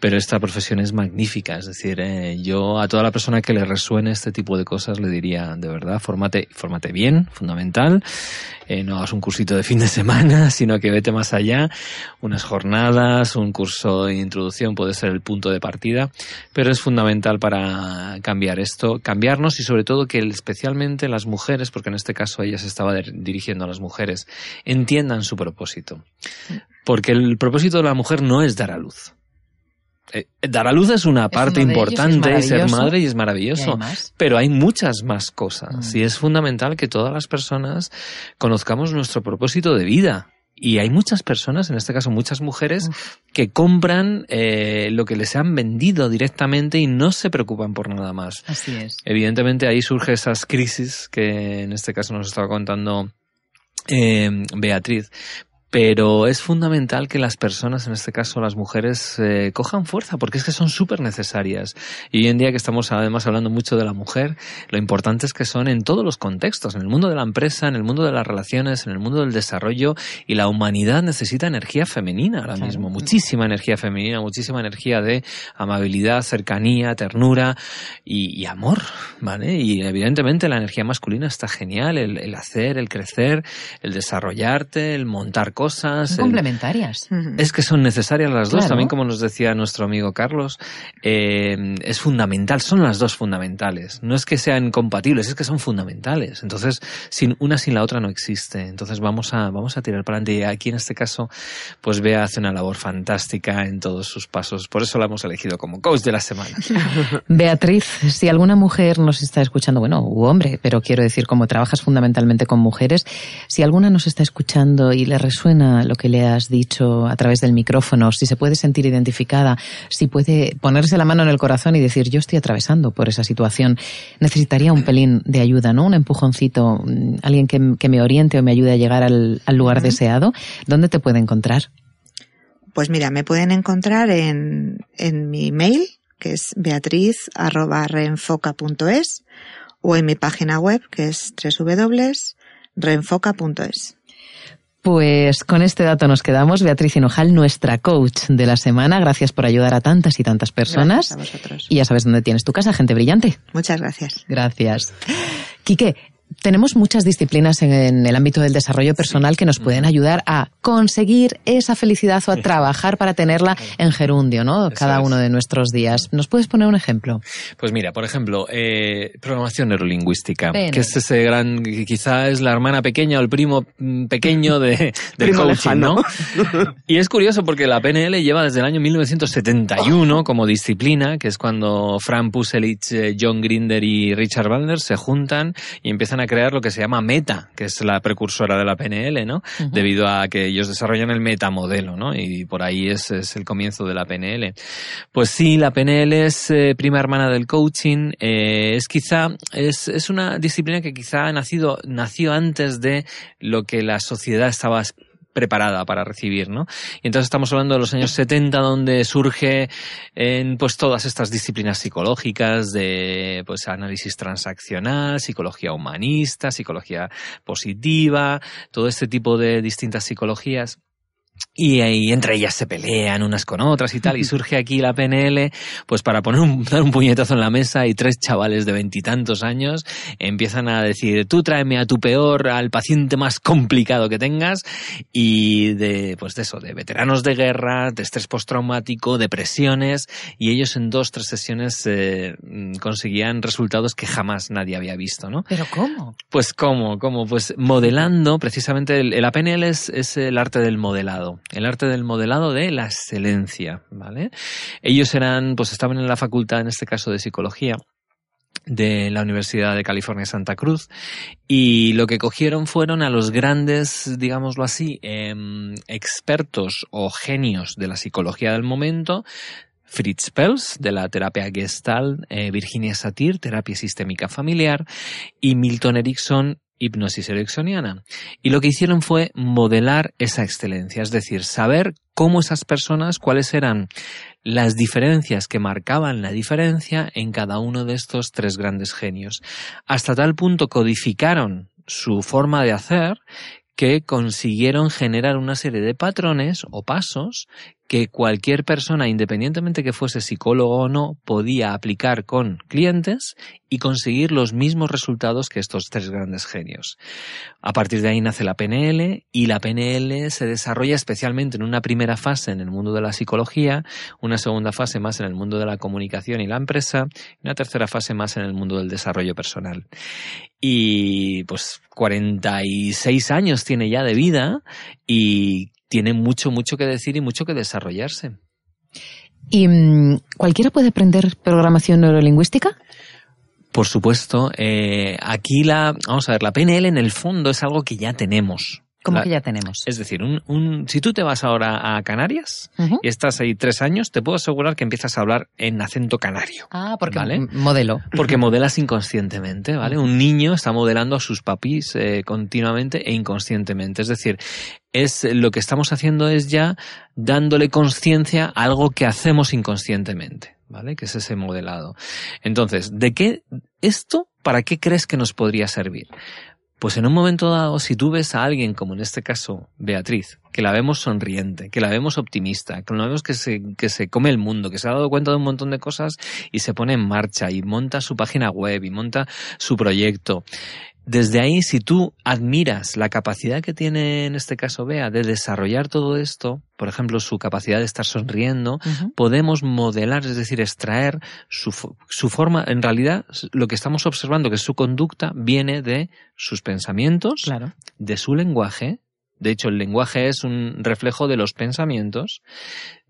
Pero esta profesión es magnífica, es decir, eh, yo a toda la persona que le resuene este tipo de cosas le diría, de verdad, formate, formate bien, fundamental, eh, no hagas un cursito de fin de semana, sino que vete más allá, unas jornadas, un curso de introducción puede ser el punto de partida, pero es fundamental para cambiar esto, cambiarnos y sobre todo que especialmente las mujeres, porque en este caso ella se estaba dirigiendo a las mujeres, entiendan su propósito. Porque el propósito de la mujer no es dar a luz. Eh, dar a luz es una parte importante y ser madre y es maravilloso, pero hay muchas más cosas mm. y es fundamental que todas las personas conozcamos nuestro propósito de vida. Y hay muchas personas, en este caso muchas mujeres, que compran eh, lo que les han vendido directamente y no se preocupan por nada más. Así es. Evidentemente ahí surge esas crisis que en este caso nos estaba contando eh, Beatriz pero es fundamental que las personas, en este caso las mujeres, eh, cojan fuerza, porque es que son súper necesarias. Y hoy en día que estamos además hablando mucho de la mujer, lo importante es que son en todos los contextos, en el mundo de la empresa, en el mundo de las relaciones, en el mundo del desarrollo, y la humanidad necesita energía femenina ahora mismo, muchísima energía femenina, muchísima energía de amabilidad, cercanía, ternura y, amor, ¿vale? Y evidentemente la energía masculina está genial, el, hacer, el crecer, el desarrollarte, el montar cosas cosas. complementarias. Es que son necesarias las dos, también como nos decía nuestro amigo Carlos. Eh, es fundamental, son las dos fundamentales. No es que sean compatibles, es que son fundamentales. Entonces, sin una sin la otra no existe. Entonces vamos a, vamos a tirar para adelante. Y aquí en este caso, pues Bea hace una labor fantástica en todos sus pasos. Por eso la hemos elegido como coach de la semana. Beatriz, si alguna mujer nos está escuchando, bueno, u hombre, pero quiero decir, como trabajas fundamentalmente con mujeres, si alguna nos está escuchando y le resuena lo que le has dicho a través del micrófono, si se puede sentir identificada, si puede ponerse la mano en el corazón y decir yo estoy atravesando por esa situación, necesitaría un pelín de ayuda, ¿no? Un empujoncito, mm, alguien que, me oriente o me ayude a llegar al, lugar deseado. ¿Dónde te puede encontrar? Pues mira, me pueden encontrar en, en mi mail, que es beatriz.reenfoca.es o en mi página web, que es www.reenfoca.es. Pues con este dato nos quedamos. Beatriz Hinojal, nuestra coach de la semana. Gracias por ayudar a tantas y tantas personas. Gracias a vosotros. Y ya sabes dónde tienes tu casa, gente brillante. Muchas gracias. Gracias. Quique, tenemos muchas disciplinas en el ámbito del desarrollo personal que nos pueden ayudar a conseguir esa felicidad o a trabajar para tenerla en gerundio, ¿no? Cada uno de nuestros días. ¿Nos puedes poner un ejemplo? Pues mira, por ejemplo, eh, programación neurolingüística, que es ese gran, quizá es la hermana pequeña o el primo mm, pequeño de, del coaching, ¿no? y es curioso porque la PNL lleva desde el año 1971 como disciplina, que es cuando Fran Puselich, eh, John Grinder y Richard Bandler se juntan y empiezan a crear lo que se llama Meta, que es la precursora de la PNL, ¿no? Debido a que ellos desarrollan el metamodelo, ¿no? Y por ahí es, el comienzo de la PNL. Pues sí, la PNL es eh, prima hermana del coaching, eh, es quizá, es, es una disciplina que quizá ha nacido, nació antes de lo que la sociedad estaba preparada para recibir, ¿no? Y entonces estamos hablando de los años 70 donde surge en pues todas estas disciplinas psicológicas de pues análisis transaccional, psicología humanista, psicología positiva, todo este tipo de distintas psicologías y, ahí entre ellas se pelean unas con otras y tal, y surge aquí la PNL, pues para poner un, dar un puñetazo en la mesa y tres chavales de veintitantos años empiezan a decir, tú tráeme a tu peor, al paciente más complicado que tengas, y de, pues de eso, de veteranos de guerra, de estrés postraumático, depresiones, y ellos en dos, tres sesiones eh, conseguían resultados que jamás nadie había visto, ¿no? ¿Pero cómo? Pues cómo, cómo, pues modelando, precisamente, el, la PNL es, es el arte del modelado el arte del modelado de la excelencia, ¿vale? Ellos eran, pues estaban en la facultad, en este caso de psicología, de la Universidad de California Santa Cruz y lo que cogieron fueron a los grandes, digámoslo así, em, expertos o genios de la psicología del momento, Fritz Pels, de la terapia Gestalt, eh, Virginia Satir, terapia sistémica familiar, y Milton Erickson, hipnosis ericksoniana. Y lo que hicieron fue modelar esa excelencia, es decir, saber cómo esas personas, cuáles eran las diferencias que marcaban la diferencia en cada uno de estos tres grandes genios. Hasta tal punto codificaron su forma de hacer que consiguieron generar una serie de patrones o pasos que cualquier persona, independientemente que fuese psicólogo o no, podía aplicar con clientes y conseguir los mismos resultados que estos tres grandes genios. A partir de ahí nace la PNL y la PNL se desarrolla especialmente en una primera fase en el mundo de la psicología, una segunda fase más en el mundo de la comunicación y la empresa y una tercera fase más en el mundo del desarrollo personal. Y pues 46 años tiene ya de vida y tiene mucho, mucho que decir y mucho que desarrollarse. ¿Y mm, cualquiera puede aprender programación neurolingüística? Por supuesto. Eh, aquí la, vamos a ver, la PNL en el fondo es algo que ya tenemos. ¿Cómo La- que ya tenemos? Es decir, un, un- si tú te vas ahora a Canarias y estás ahí tres años, te puedo asegurar que empiezas a hablar en acento canario. Ah, porque ¿Vale? modelo. Porque modelas inconscientemente, ¿vale? Un niño está modelando a sus papis eh, continuamente e inconscientemente. Es decir, es lo que estamos haciendo es ya dándole conciencia a algo que hacemos inconscientemente, ¿vale? Que es ese modelado. Entonces, ¿de qué esto para qué crees que nos podría servir? Pues en un momento dado, si tú ves a alguien, como en este caso Beatriz, que la vemos sonriente, que la vemos optimista, que la vemos que se, que se come el mundo, que se ha dado cuenta de un montón de cosas y se pone en marcha y monta su página web y monta su proyecto. Desde ahí, si tú admiras la capacidad que tiene en este caso Bea de desarrollar todo esto, por ejemplo, su capacidad de estar sonriendo, podemos modelar, es decir, extraer su, fo- su forma, en realidad lo que estamos observando, que su conducta, viene de sus pensamientos, Claro. de su lenguaje, de hecho el lenguaje es un reflejo de los pensamientos,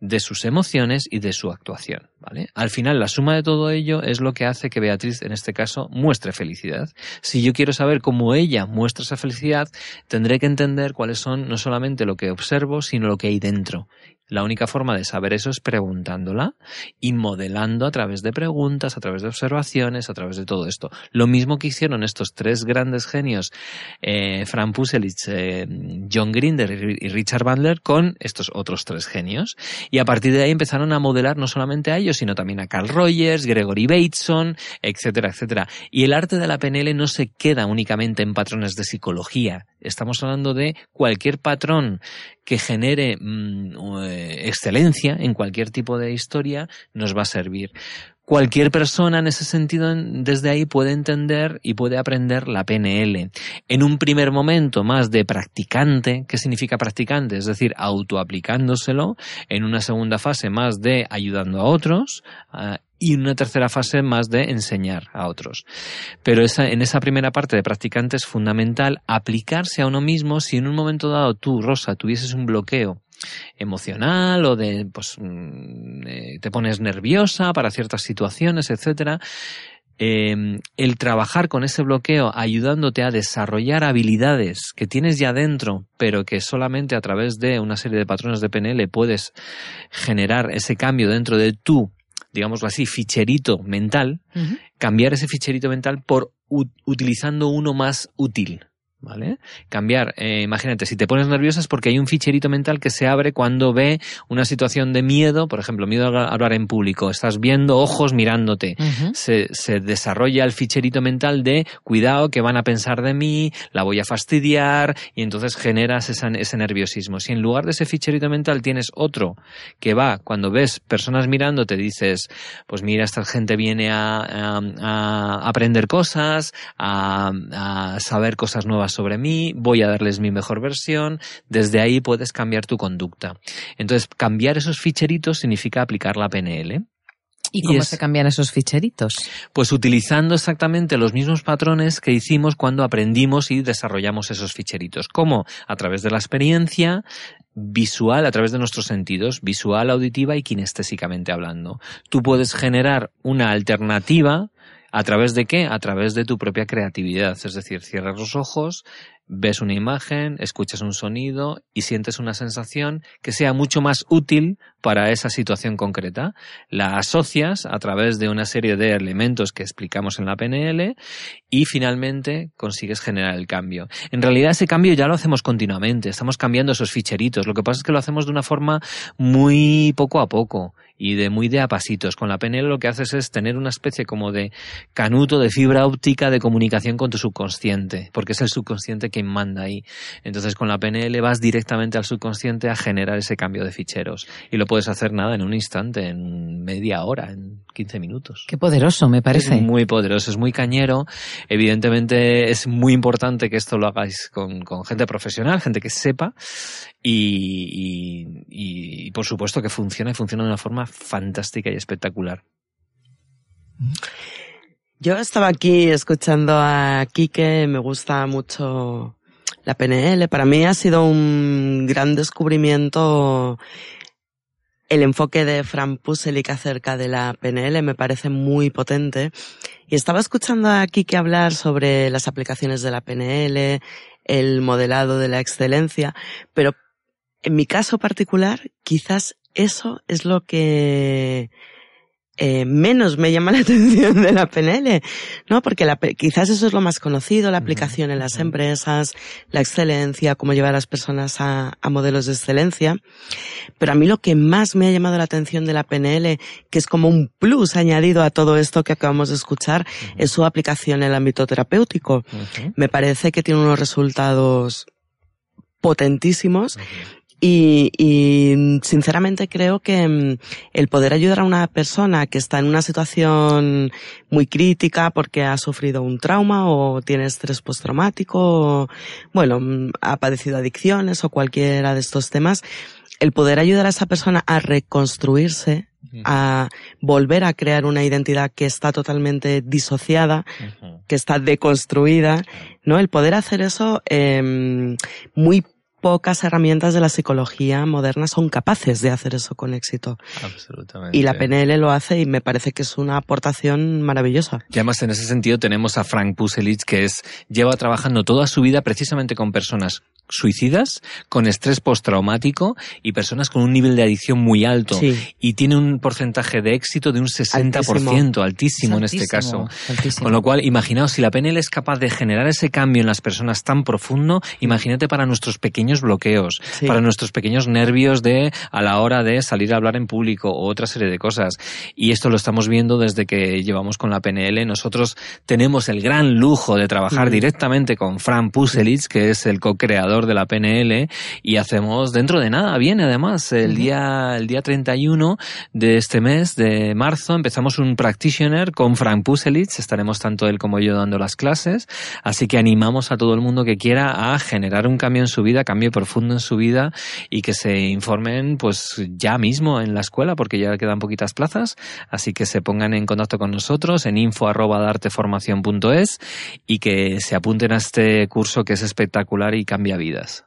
de sus emociones y de su actuación, ¿vale? Al final la suma de todo ello es lo que hace que Beatriz en este caso muestre felicidad. Si yo quiero saber cómo ella muestra esa felicidad, tendré que entender cuáles son no solamente lo que observo, sino lo que hay dentro. La única forma de saber eso es preguntándola y modelando a través de preguntas, a través de observaciones, a través de todo esto. Lo mismo que hicieron estos tres grandes genios, eh, Fran Puselich, eh, John Grinder y Richard Bandler, con estos otros tres genios. Y a partir de ahí empezaron a modelar no solamente a ellos, sino también a Carl Rogers, Gregory Bateson, etcétera, etcétera. Y el arte de la PNL no se queda únicamente en patrones de psicología. Estamos hablando de cualquier patrón que genere mm, eh, excelencia en cualquier tipo de historia nos va a servir. Cualquier persona en ese sentido en- desde ahí puede entender y puede aprender la PNL. En un primer momento más de practicante, ¿qué significa practicante? Es decir, autoaplicándoselo. En una segunda fase más de ayudando a otros. ah, y una tercera fase más de enseñar a otros. Pero esa, en esa primera parte de practicante es fundamental aplicarse a uno mismo si en un momento dado tú, Rosa, tuvieses un bloqueo emocional o de pues mm, eh, te pones nerviosa para ciertas situaciones, etcétera. eh, el trabajar con ese bloqueo ayudándote a desarrollar habilidades que tienes ya dentro, pero que solamente a través de una serie de patrones de PNL puedes generar ese cambio dentro de tu, digámoslo así, ficherito mental, cambiar ese ficherito mental por utilizando uno más útil. ¿Vale? Cambiar, eh, imagínate, si te pones nerviosa es porque hay un ficherito mental que se abre cuando ve una situación de miedo, por ejemplo, miedo a hablar- en público, estás viendo ojos mirándote, se, se desarrolla el ficherito mental de cuidado que van a pensar de mí, la voy a fastidiar y entonces generas esa- ese nerviosismo. Si en lugar de ese ficherito mental tienes otro que va cuando ves personas mirándote dices, pues mira, esta gente viene a, a- a aprender cosas, a, a saber cosas nuevas sobre mí, voy a darles mi mejor versión, desde ahí puedes cambiar tu conducta. Entonces, cambiar esos ficheritos significa aplicar la PNL. ¿Y cómo es- se cambian esos ficheritos? Pues utilizando exactamente los mismos patrones que hicimos cuando aprendimos y desarrollamos esos ficheritos. ¿Cómo? A través de la experiencia visual, a través de nuestros sentidos, visual, auditiva y kinestésicamente hablando. Tú puedes generar una alternativa ¿A través de qué? A través de tu propia creatividad. Es decir, cierras los ojos, ves una imagen, escuchas un sonido y sientes una sensación que sea mucho más útil para esa situación concreta. La asocias a través de una serie de elementos que explicamos en la PNL y finalmente consigues generar el cambio. En realidad ese cambio ya lo hacemos continuamente, estamos cambiando esos ficheritos. Lo que pasa es que lo hacemos de una forma muy poco a poco y de muy de a pasitos. Con la PNL lo que haces es tener una especie como de canuto de fibra óptica de comunicación con tu subconsciente, porque es el subconsciente quien manda ahí. Entonces con la PNL vas directamente al subconsciente a generar ese cambio de ficheros y lo puedes hacer nada en un instante, en media hora, en 15 minutos. Qué poderoso, me parece. Es muy poderoso, es muy cañero. Evidentemente es muy importante que esto lo hagáis con, con gente profesional, gente que sepa y, y- y- y, por supuesto que funciona y funciona de una forma fantástica y espectacular. Yo estaba aquí escuchando a Quique, me gusta mucho la PNL. Para mí ha sido un gran descubrimiento el enfoque de Fran Puselic acerca de la PNL, me parece muy potente. Y estaba escuchando a Quique hablar sobre las aplicaciones de la PNL el modelado de la excelencia, pero en mi caso particular, quizás eso es lo que eh, menos me llama la atención de la PNL, ¿no? Porque la, quizás eso es lo más conocido, la aplicación en las empresas, la excelencia, cómo llevar a las personas a, a, modelos de excelencia. Pero a mí lo que más me ha llamado la atención de la PNL, que es como un plus añadido a todo esto que acabamos de escuchar, es su aplicación en el ámbito terapéutico. Me parece que tiene unos resultados potentísimos y, y, sinceramente creo que mm, el poder ayudar a una persona que está en una situación muy crítica porque ha sufrido un trauma o tiene estrés postraumático o, bueno, mm, ha padecido adicciones o cualquiera de estos temas, el poder ayudar a esa persona a reconstruirse, a volver a crear una identidad que está totalmente disociada, que está deconstruida, ¿no? El poder hacer eso eh, muy pocas herramientas de la psicología moderna son capaces de hacer eso con éxito. Absolutamente. Y la PNL lo hace y me parece que es una aportación maravillosa. Y además en ese sentido tenemos a Frank Puselich que es, lleva trabajando toda su vida precisamente con personas suicidas, con estrés postraumático y personas con un nivel de adicción muy alto. Sí. Y tiene un porcentaje de éxito de un 60%, altísimo, altísimo en este caso. Altísimo. Con lo cual, imaginaos, si la PNL es capaz de generar ese cambio en las personas tan profundo, imagínate para nuestros pequeños bloqueos, Sí. para nuestros pequeños nervios de a la hora de salir a hablar en público o otra serie de cosas. Y esto lo estamos viendo desde que llevamos con la PNL. Nosotros tenemos el gran lujo de trabajar directamente con Fran Puselich, que es el co-creador de la PNL, y hacemos dentro de nada, viene además, el día, el día 31 de este mes, de marzo, empezamos un practitioner con Frank Puselich, estaremos tanto él como yo dando las clases, así que animamos a todo el mundo que quiera a generar un cambio en su vida, profundo en su vida y que se informen pues ya mismo en la escuela porque ya quedan poquitas plazas, así que se pongan en contacto con nosotros en info arroba darteformación.es y que se apunten a este curso que es espectacular y cambia vidas.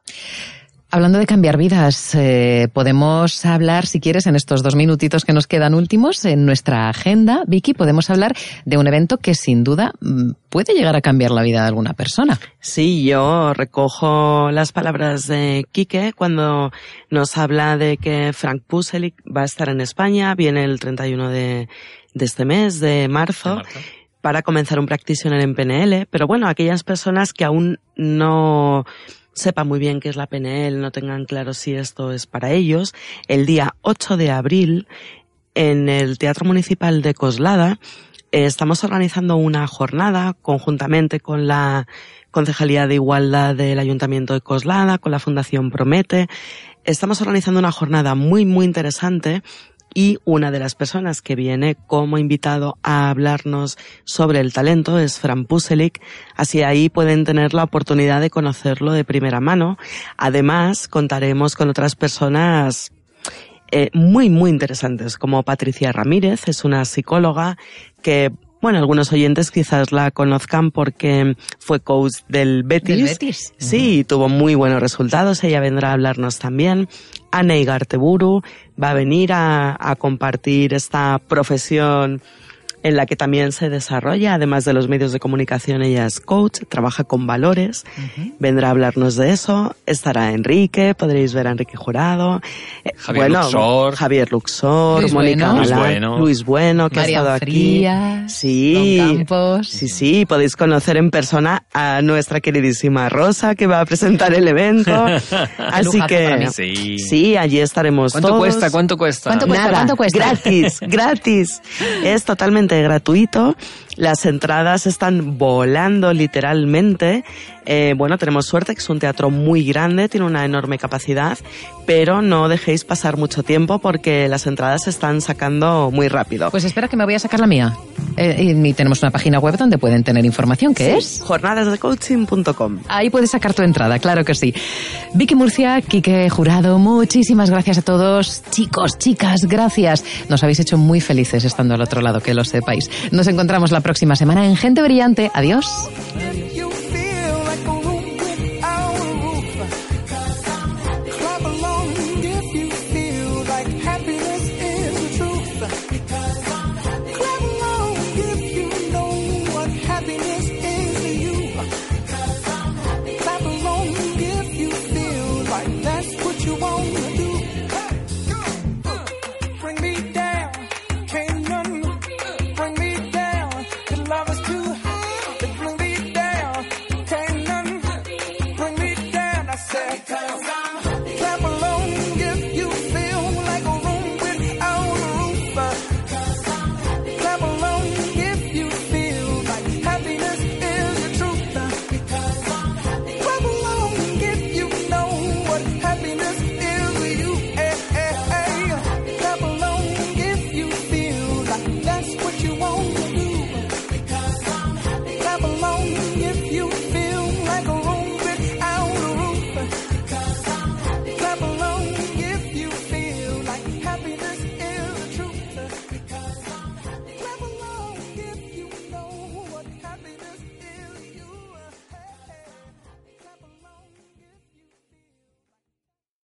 Hablando de cambiar vidas, eh, podemos hablar, si quieres, en estos dos minutitos que nos quedan últimos, en nuestra agenda, Vicky, podemos hablar de un evento que sin duda mm, puede llegar a cambiar la vida de alguna persona. Sí, yo recojo las palabras de Quique cuando nos habla de que Frank Puselik va a estar en España, viene el 31 de, de este mes, de marzo, para comenzar un practitioner en PNL, pero bueno, aquellas personas que aún no sepan muy bien qué es la PNL, no tengan claro si esto es para ellos, el día 8 de abril en el Teatro Municipal de Coslada eh, estamos organizando una jornada conjuntamente con la Concejalía de Igualdad del Ayuntamiento de Coslada, con la Fundación Promete. Estamos organizando una jornada muy, muy interesante y una de las personas que viene como invitado a hablarnos sobre el talento es Fran Puselik, así ahí pueden tener la oportunidad de conocerlo de primera mano. Además, contaremos con otras personas eh, muy, muy interesantes, como Patricia Ramírez, es una psicóloga que bueno, algunos oyentes quizás la conozcan porque fue coach del Betis. ¿Del Betis? Sí, tuvo muy buenos resultados. Ella vendrá a hablarnos también. Ana Igarteburu va a venir a, a compartir esta profesión en la que también se desarrolla, además de los medios de comunicación, ella es coach, trabaja con valores, vendrá a hablarnos de eso, estará Enrique, podréis ver a Enrique Jurado, eh, Javier Luxor. Javier Luxor, Luis Mónica Bueno. Luis Bueno. Luis Bueno, que ha María estado aquí. Frías, Sí. Don Campos. Sí, sí, podéis conocer en persona a nuestra queridísima Rosa que va a presentar el evento. Así que sí, allí estaremos ¿Cuánto todos. cuesta? ¿Cuánto cuesta? ¿Cuánto cuesta? Nada, ¿Cuánto cuesta? Gratis, gratis. Es totalmente gratuito. Las entradas están volando literalmente. Eh, bueno, tenemos suerte que es un teatro muy grande, tiene una enorme capacidad, pero no dejéis pasar mucho tiempo porque las entradas se están sacando muy rápido. Pues espera que me voy a sacar la mía. Eh, y tenemos una página web donde pueden tener información, que es... Jornadasdecoaching.com. Ahí puedes sacar tu entrada, claro que sí. Vicky Murcia, Quique Jurado, muchísimas gracias a todos. Chicos, chicas, gracias. Nos habéis hecho muy felices estando al otro lado, que lo sepáis. Nos encontramos la próxima semana en Gente Brillante. Adiós.